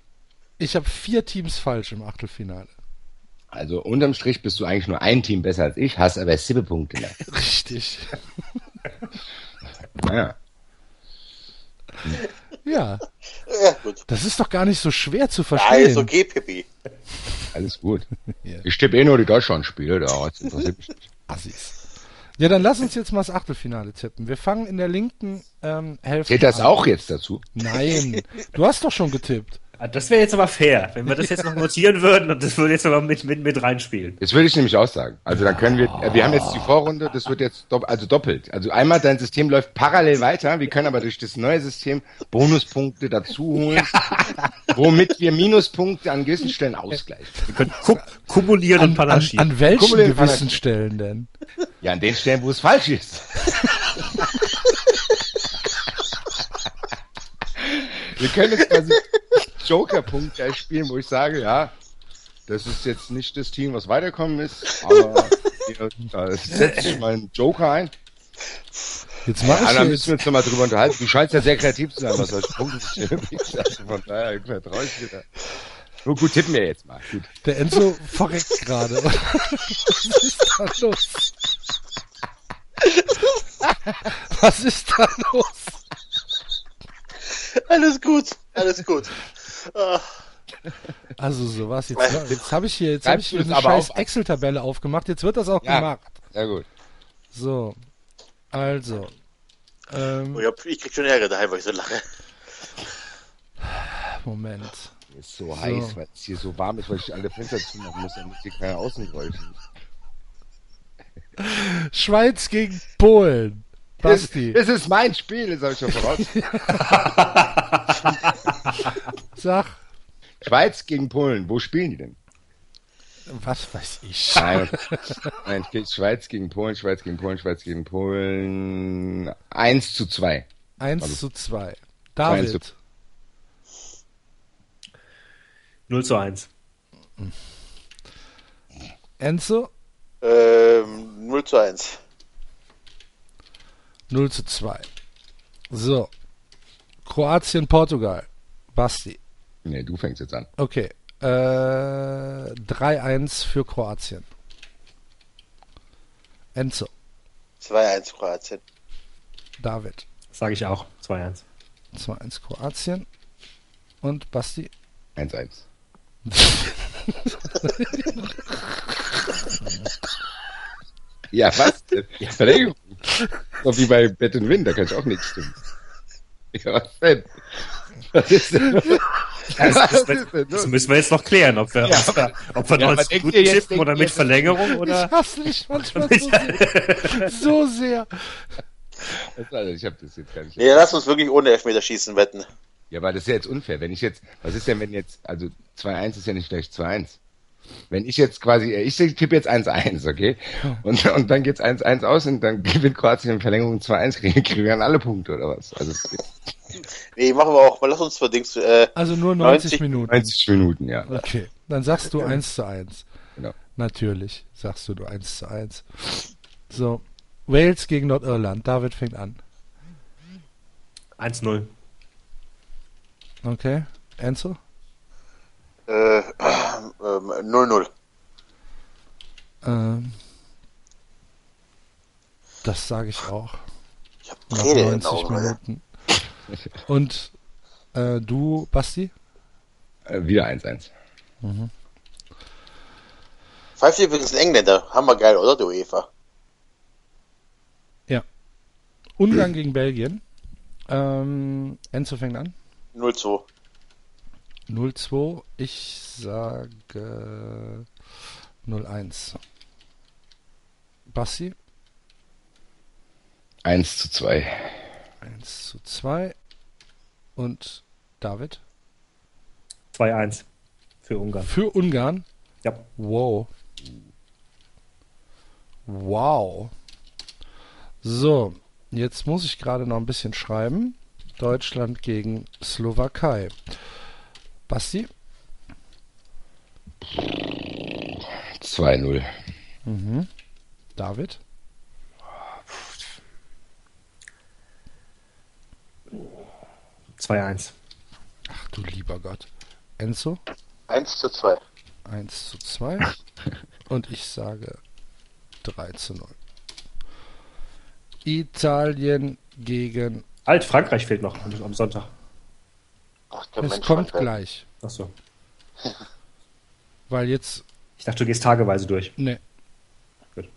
S2: Ich habe vier Teams falsch im Achtelfinale.
S3: Also unterm Strich bist du eigentlich nur ein Team besser als ich, hast aber sieben Punkte mehr.
S2: Richtig.
S3: Naja.
S2: Ja,
S5: Ja, gut.
S2: das ist doch gar nicht so schwer zu
S5: Ja,
S2: verstehen.
S5: ist okay, Pippi.
S3: Alles gut.
S2: Ja.
S3: Ich tippe eh nur die Deutschland-Spiele, da das interessiert mich nicht.
S2: Assis. Ja, dann lass uns jetzt mal das Achtelfinale tippen. Wir fangen in der linken ähm, Hälfte
S3: Zählt das
S2: an.
S3: auch jetzt dazu?
S2: Nein, du hast doch schon getippt.
S4: Ah, Das wäre jetzt aber fair, wenn wir das jetzt noch notieren würden und das würde jetzt aber mit, mit, mit reinspielen.
S3: Das würde ich nämlich auch sagen. Also dann können wir, äh, wir haben jetzt die Vorrunde, das wird jetzt dopp, also doppelt. Also einmal dein System läuft parallel weiter, wir können aber durch das neue System Bonuspunkte dazu holen, womit wir Minuspunkte an gewissen Stellen ausgleichen.
S4: Wir können ku kumulieren und
S2: An, an,
S4: panaschieren.
S2: an welchen
S3: Guck mal, den
S2: gewissen
S3: Fanatiker.
S2: Stellen denn?
S3: Ja, an den Stellen, wo es falsch ist. wir können jetzt quasi Joker-Punkte spielen, wo ich sage, ja, das ist jetzt nicht das Team, was weiterkommen ist, aber da setze ich meinen Joker ein.
S2: Jetzt mach
S3: Ja,
S2: ich
S3: da
S2: hier
S3: müssen wir uns nochmal drüber unterhalten. Du scheinst ja sehr kreativ zu sein, was solche Punkte. Also von daher vertraue ich dir da. Nur gut, tippen wir jetzt mal. Gut.
S2: Der Enzo verreckt gerade. Was ist da los? Was ist da los?
S5: Alles gut, alles gut. Ah,
S2: Also so was jetzt. Jetzt habe ich hier, jetzt habe ich hier eine scheiß
S3: auf?
S2: Excel-Tabelle aufgemacht. Jetzt wird das auch
S3: Ja.
S2: gemacht.
S3: Sehr gut.
S2: So, also. Ähm,
S5: oh, ich, hab, ich krieg schon Ärger daheim, weil ich so lache.
S2: Moment.
S3: Ist so, heiß, weil es hier so warm ist, weil ich alle Fenster zumachen muss, damit hier keine Außengeräusche
S2: Schweiz gegen Polen. Basti,
S3: Das ist mein Spiel, das habe ich schon voraus.
S2: sag,
S3: Schweiz gegen Polen, wo spielen die denn?
S2: was weiß ich.
S3: Nein, nein Schweiz gegen Polen, Schweiz gegen Polen, Schweiz gegen Polen. 1 zu 2.
S2: 1 zu 2.
S3: Eins
S2: David,
S4: 0 zu 1.
S2: Enzo,
S5: Ähm, 0 zu 1.
S2: 0 zu 2. So. Kroatien, Portugal. Basti.
S3: Nee, du fängst jetzt an.
S2: Okay. Äh, 3-1 für Kroatien. Enzo,
S5: 2-1 Kroatien.
S2: David.
S4: Sage ich auch. 2-1.
S2: 2-1 Kroatien. Und Basti.
S3: 1-1. ja, was? Ja, Verlängerung. Doch wie bei Bet and Win, da kann ich auch nichts tun. Ja, was denn? Was ist denn?
S4: Das, das,
S3: denn
S4: das müssen wir jetzt noch klären, ob wir,
S3: Ja.
S4: ob wir, ob wir
S3: Ja,
S4: noch
S3: aber
S4: als
S3: denkt
S4: gut
S3: ihr jetzt-
S4: tippen oder mit Verlängerung
S2: Ich
S4: oder?
S2: hasse dich manchmal so sehr. So sehr.
S3: Also, ich habe das jetzt gar nicht.
S5: Nee, lass uns wirklich ohne Elfmeterschießen wetten.
S3: Ja, aber das ist ja jetzt unfair. Wenn ich jetzt, was ist denn, wenn jetzt, also 2-1 ist ja nicht gleich 2-1. Wenn ich jetzt quasi, ich tippe jetzt 1-1, okay? Und, und dann geht's 1-1 aus und dann gewinnt Kroatien in Verlängerung 2-1, kriegen, kriegen wir dann alle Punkte oder was? Also
S5: Nee, machen wir auch. Lass uns verdings. Äh,
S2: Also nur 90,
S5: 90
S2: Minuten.
S3: 90 Minuten, ja.
S2: Okay. Dann sagst du 1 zu 1.
S3: Genau.
S2: Natürlich sagst du du 1 zu 1. So. Wales gegen Nordirland. David fängt an.
S4: 1-0.
S2: Okay. Enzo?
S5: Äh, ähm, 0-0.
S2: Ähm, das sage ich auch.
S5: Ich hab
S2: Nach
S5: Tränen in den
S2: 90
S5: Augen. Alter.
S2: Minuten. Und äh, du, Basti?
S3: Äh, wieder 1-1.
S5: Fand Pfeift übrigens ein Engländer. Hammergeil, oder, du Eva?
S2: Ungarn gegen Belgien. Ähm, Enzo fängt an.
S5: 0-2.
S2: 0-2. Ich sage 0-1. Bassi
S3: 1 zu 2.
S2: 1 zu 2. Und David
S4: 2-1 für Ungarn.
S2: für Ungarn.
S4: Ja.
S2: Wow. Wow. So, jetzt muss ich gerade noch ein bisschen schreiben. Deutschland gegen Slowakei. Basti?
S3: 2-0.
S2: Mhm. David?
S4: Zwei 2-1.
S2: Ach du lieber Gott. Enzo?
S5: 1 zu 2.
S2: 1 zu 2. Und ich sage 3 zu 0. Italien gegen.
S4: Alt, Frankreich fehlt noch am Sonntag.
S5: Ach, der
S2: Es
S5: Mensch
S2: kommt
S5: Frankreich.
S2: gleich.
S4: Achso.
S2: Weil jetzt.
S4: Ich dachte, du gehst tageweise durch.
S2: Ne.
S4: Gut.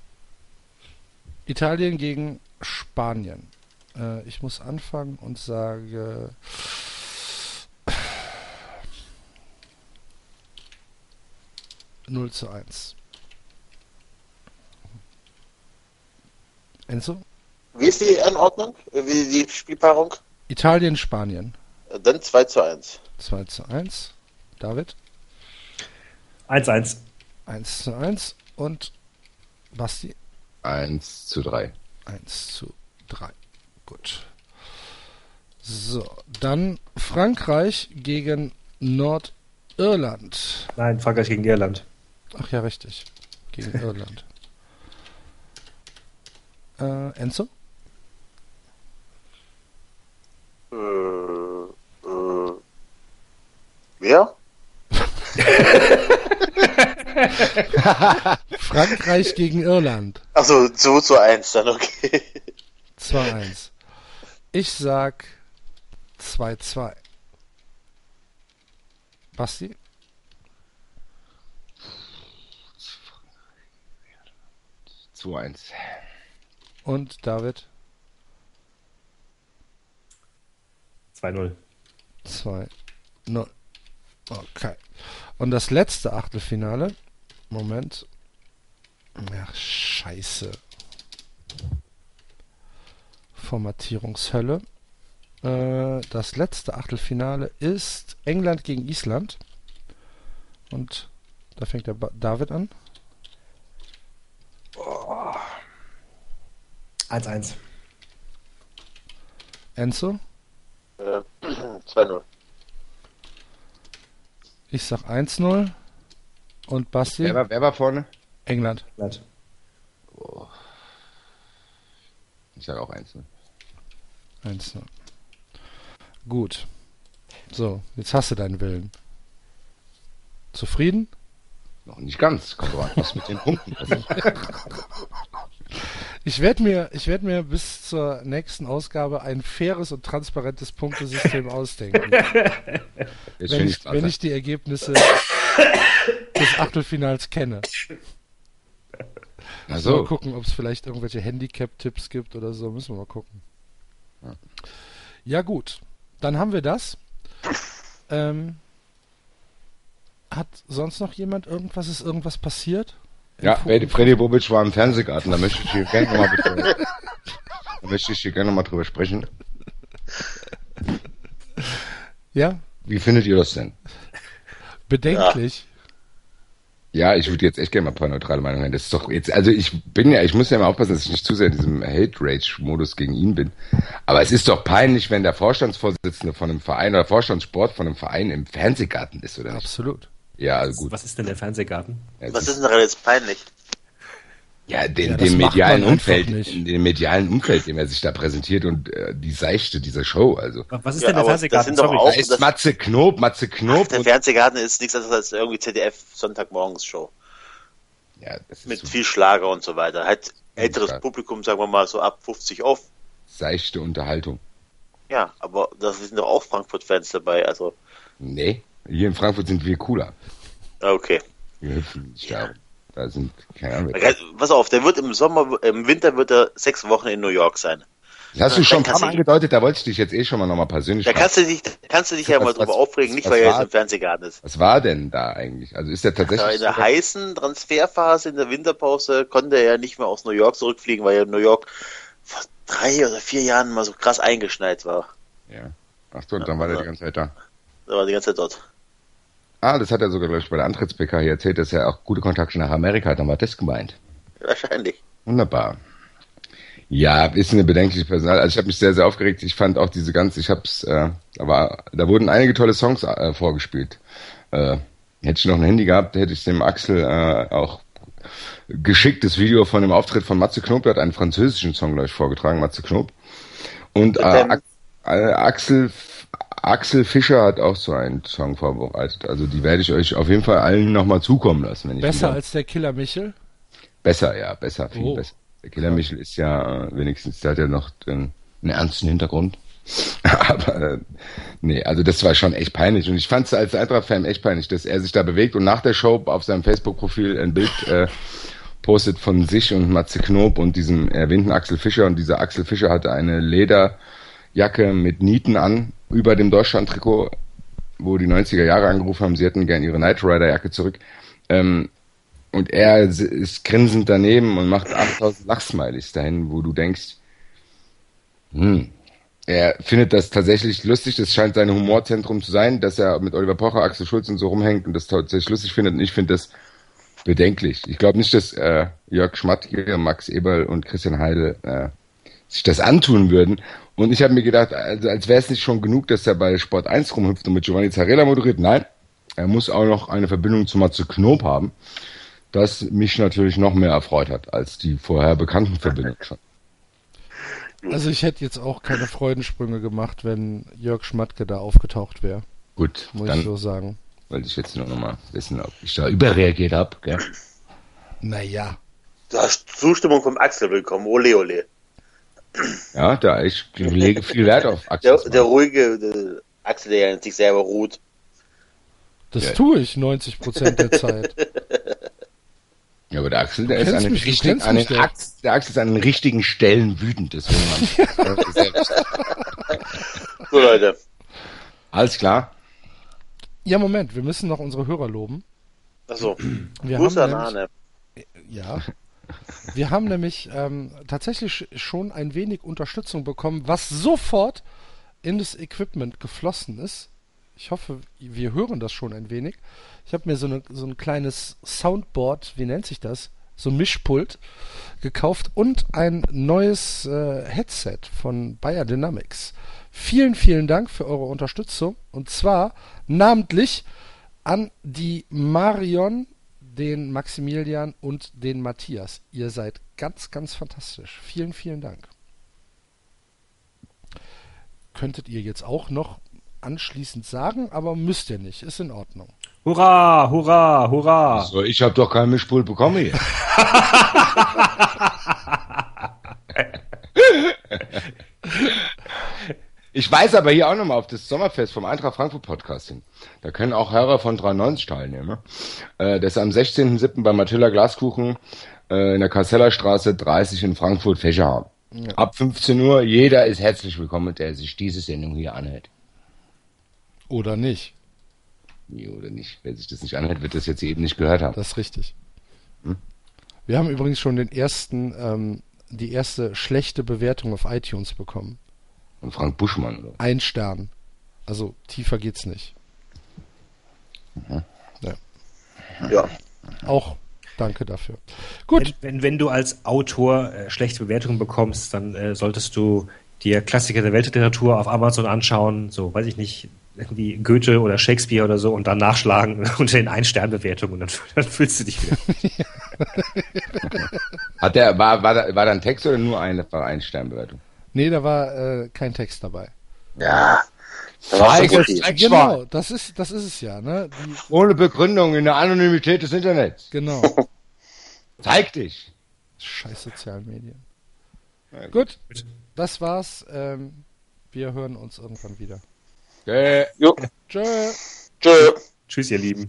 S2: Italien gegen Spanien. Äh, ich muss anfangen und sage. Null zu eins. Enzo?
S5: Wie ist die Anordnung? Wie die Spielpaarung?
S2: Italien, Spanien.
S5: Dann 2 zu 1.
S2: 2 zu 1. David?
S4: 1-1.
S2: 1 zu 1. Und Basti?
S3: 1 zu 3.
S2: 1 zu 3. Gut. So, dann Frankreich gegen Nordirland.
S4: Nein, Frankreich gegen Irland.
S2: Ach ja, richtig. Gegen Irland. Äh, Enzo?
S5: Äh, wer?
S2: Frankreich gegen Irland.
S5: Achso, 2 zu 1 dann, okay.
S2: 2-1. Ich sag 2-2. Basti?
S3: Zu 1.
S2: Und David?
S4: 2-0.
S2: 2, 0. Okay. Und das letzte Achtelfinale. Moment. Ach, scheiße. Formatierungshölle. Äh, das letzte Achtelfinale ist England gegen Island. Und da fängt der ba David an.
S4: 1-1.
S2: Enzo.
S5: Äh, 2-0.
S2: Ich sag 1-0. Und Basti.
S3: Wer war, wer war vorne?
S2: England.
S4: Irland.
S3: Ich sage auch 1.
S2: 1-0. Gut. So, jetzt hast du deinen Willen. Zufrieden?
S3: Noch nicht ganz. Kommt was mit den Punkten.
S2: Ich werde mir, ich werd mir bis zur nächsten Ausgabe ein faires und transparentes Punktesystem ausdenken, wenn, ich, wenn ich die Ergebnisse des Achtelfinals kenne. Mal
S3: Also,
S2: gucken, ob es vielleicht irgendwelche Handicap-Tipps gibt oder so. Müssen wir mal gucken. Ja, gut. Dann haben wir das. Ähm, hat sonst noch jemand irgendwas? Ist irgendwas passiert?
S3: Ja, Freddy, Bobic war im Fernsehgarten. Da möchte ich hier gerne nochmal drüber, da möchte ich hier gerne mal drüber sprechen.
S2: Ja,
S3: Wie findet ihr das denn?
S2: bedenklich.
S3: Ja, ich würde jetzt echt gerne mal ein paar neutrale Meinungen hören. Das ist doch jetzt, also ich bin ja, ich muss ja immer aufpassen, dass ich nicht zu sehr in diesem Hate-Rage-Modus gegen ihn bin. Aber es ist doch peinlich, wenn der Vorstandsvorsitzende von einem Verein oder Vorstandssport von einem Verein im Fernsehgarten ist, oder nicht?
S2: Absolut.
S3: Ja, gut.
S4: Was ist denn der Fernsehgarten?
S3: Ja,
S5: Was ist denn daran jetzt peinlich?
S3: Ja, den,
S2: Ja,
S3: dem medialen Umfeld, in dem medialen Umfeld, dem er sich da präsentiert und äh, die Seichte dieser Show. Also
S4: Was ist
S5: Ja,
S4: denn der
S5: aber das
S4: Fernsehgarten?
S5: sind doch auch-
S3: da ist
S5: das-
S3: Matze Knob, Matze Knob
S5: Der
S3: und
S5: Fernsehgarten ist nichts anderes als irgendwie ZDF Sonntagmorgens-Show.
S3: ja, das ist
S5: Mit
S3: so
S5: viel Schlager und so weiter. Halt älteres
S3: klar.
S5: Publikum, sagen wir mal so ab 50 auf.
S3: seichte Unterhaltung.
S5: Ja, aber da sind doch auch Frankfurt-Fans dabei. Also,
S3: Nee, hier in Frankfurt sind wir cooler.
S5: ja, okay.
S3: Wir hüpfen nicht da. rum. Da sind, keine Ahnung.
S5: Pass auf, der wird im Sommer, im Winter wird er sechs Wochen in New York sein.
S3: Das hast du schon ein paar Mal angedeutet, da wollte ich dich jetzt eh schon mal nochmal persönlich
S5: Da kannst du dich, da kannst du dich ja
S3: Was-
S5: mal drüber
S3: was-
S5: aufregen, nicht weil er jetzt im Fernsehgarten ist.
S3: Was war denn da eigentlich? Also ist der
S5: Ja,
S3: tatsächlich.
S5: in der
S3: so-
S5: heißen Transferphase in der Winterpause konnte er ja nicht mehr aus New York zurückfliegen, weil er in New York vor drei oder vier Jahren mal so krass eingeschneit war.
S3: ja. Ach so, dann war der die ganze Zeit da.
S5: Da war die ganze Zeit dort.
S3: Ah, das hat er sogar, glaube ich, bei der Antritts-PK hier erzählt, dass er auch gute Kontakte nach Amerika hat. Dann war das gemeint.
S5: Wahrscheinlich.
S3: Wunderbar. Ja, ist eine bedenkliche Personal. Also ich habe mich sehr, sehr aufgeregt. Ich fand auch diese ganze, ich hab's, äh, da war, da wurden einige tolle Songs äh, vorgespielt. Äh, hätte ich noch ein Handy gehabt, hätte ich dem Axel äh, auch geschickt das Video von dem Auftritt von Matze Knob, der hat einen französischen Song, glaube ich, vorgetragen, Matze Knob. Und äh, äh, Axel Axel Fischer hat auch so einen Song vorbereitet. Also die werde ich euch auf jeden Fall allen nochmal zukommen lassen, wenn ich
S2: Besser
S3: wieder-
S2: als der Killer Michel?
S3: Besser, ja, besser, viel
S2: Oh.
S3: besser. Der Killer Michel ist ja äh, wenigstens, der hat ja noch den, einen ernsten Hintergrund. Aber äh, nee, also das war schon echt peinlich. Und ich fand es als Eintracht-Fan echt peinlich, dass er sich da bewegt und nach der Show auf seinem Facebook-Profil ein Bild äh, postet von sich und Matze Knob und diesem erwähnten Axel Fischer. Und dieser Axel Fischer hatte eine Lederjacke mit Nieten an über dem Deutschland-Trikot, wo die 90er Jahre angerufen haben, sie hätten gern ihre Knight Rider-Jacke zurück. Ähm, und er ist grinsend daneben und macht 8000 Lachsmilies dahin, wo du denkst, hm, er findet das tatsächlich lustig, das scheint sein Humorzentrum zu sein, dass er mit Oliver Pocher, Axel Schulz und so rumhängt und das tatsächlich lustig findet und ich finde das bedenklich. Ich glaube nicht, dass äh, Jörg Schmattke, Max Eberl und Christian Heidel äh, sich das antun würden. Und ich habe mir gedacht, also als wäre es nicht schon genug, dass er bei Sport 1 rumhüpft und mit Giovanni Zarella moderiert. Nein, er muss auch noch eine Verbindung zu Matze Knob haben, das mich natürlich noch mehr erfreut hat als die vorher bekannten Verbindungen schon.
S2: Also ich hätte jetzt auch keine Freudensprünge gemacht, wenn Jörg Schmatke da aufgetaucht wäre,
S3: Gut,
S2: muss
S3: dann
S2: ich so sagen.
S3: wollte ich jetzt nur noch mal wissen, ob ich da überreagiert habe. Gell?
S2: Naja.
S5: Du hast Zustimmung vom Axel bekommen. Ole, ole.
S3: Ja, da ich lege viel Wert auf
S5: Der,
S3: Axel.
S5: der ruhige der Axel, der ja in sich selber ruht.
S2: Das
S3: Ja.
S2: tue ich 90 Prozent der Zeit.
S3: Ja, aber der Axel, der ist an den
S2: mich,
S3: richtigen, an den. Axel, der Axel ist an den richtigen Stellen wütend, deswegen man.
S5: So, Leute.
S3: Alles klar.
S2: Ja, Moment, wir müssen noch unsere Hörer loben.
S5: Achso. Grüße an Arne.
S2: ja, wir haben nämlich ähm, tatsächlich schon ein wenig Unterstützung bekommen, was sofort in das Equipment geflossen ist. Ich hoffe, wir hören das schon ein wenig. Ich habe mir so, eine, so ein kleines Soundboard, wie nennt sich das? So ein Mischpult gekauft und ein neues äh, Headset von Bayer Dynamics. Vielen, vielen Dank für eure Unterstützung und zwar namentlich an die Marion, den Maximilian und den Matthias. Ihr seid ganz, ganz fantastisch. Vielen, vielen Dank. Könntet ihr jetzt auch noch anschließend sagen, aber müsst ihr nicht. Ist in Ordnung.
S4: Hurra, hurra, hurra.
S3: So, ich habe doch kein Mischpult bekommen hier. Ich weise aber hier auch nochmal auf das Sommerfest vom Eintracht Frankfurt Podcast hin. Da können auch Hörer von 93 teilnehmen. Äh, das ist am 16.07. bei Matilda Glaskuchen äh, in der Kassellerstraße 30 in Frankfurt Fächerhaus. Ab 15 Uhr, jeder ist herzlich willkommen, der sich diese Sendung hier anhört.
S2: Oder nicht.
S3: Nee, oder nicht. Wer sich das nicht anhört, wird das jetzt eben nicht gehört haben.
S2: Das ist richtig. Wir haben übrigens schon den ersten, ähm, die erste schlechte Bewertung auf iTunes bekommen.
S3: Und Frank Buschmann, oder?
S2: Ein Stern. Also tiefer geht's nicht.
S5: Ja.
S2: Auch danke dafür. Gut,
S4: Wenn, wenn, wenn du als Autor äh, schlechte Bewertungen bekommst, dann äh, solltest du dir Klassiker der Weltliteratur auf Amazon anschauen, so, weiß ich nicht, irgendwie Goethe oder Shakespeare oder so und dann nachschlagen unter den Ein-Stern-Bewertungen und dann, dann fühlst du dich wieder.
S3: Hat der, war, war, da, war da ein Text oder nur eine Ein-Sternbewertung?
S2: Nee, da war äh, kein Text dabei.
S5: Ja. Da war.
S2: Genau, das ist, das ist es ja, ne? Die,
S3: Ohne Begründung in der Anonymität des Internets.
S2: genau.
S3: Zeig dich.
S2: Scheiß sozialen Medien.
S3: Ja,
S2: Gut, das war's. Ähm, wir hören uns irgendwann wieder. Tschö.
S5: Tschö.
S4: Tschüss, ihr Lieben.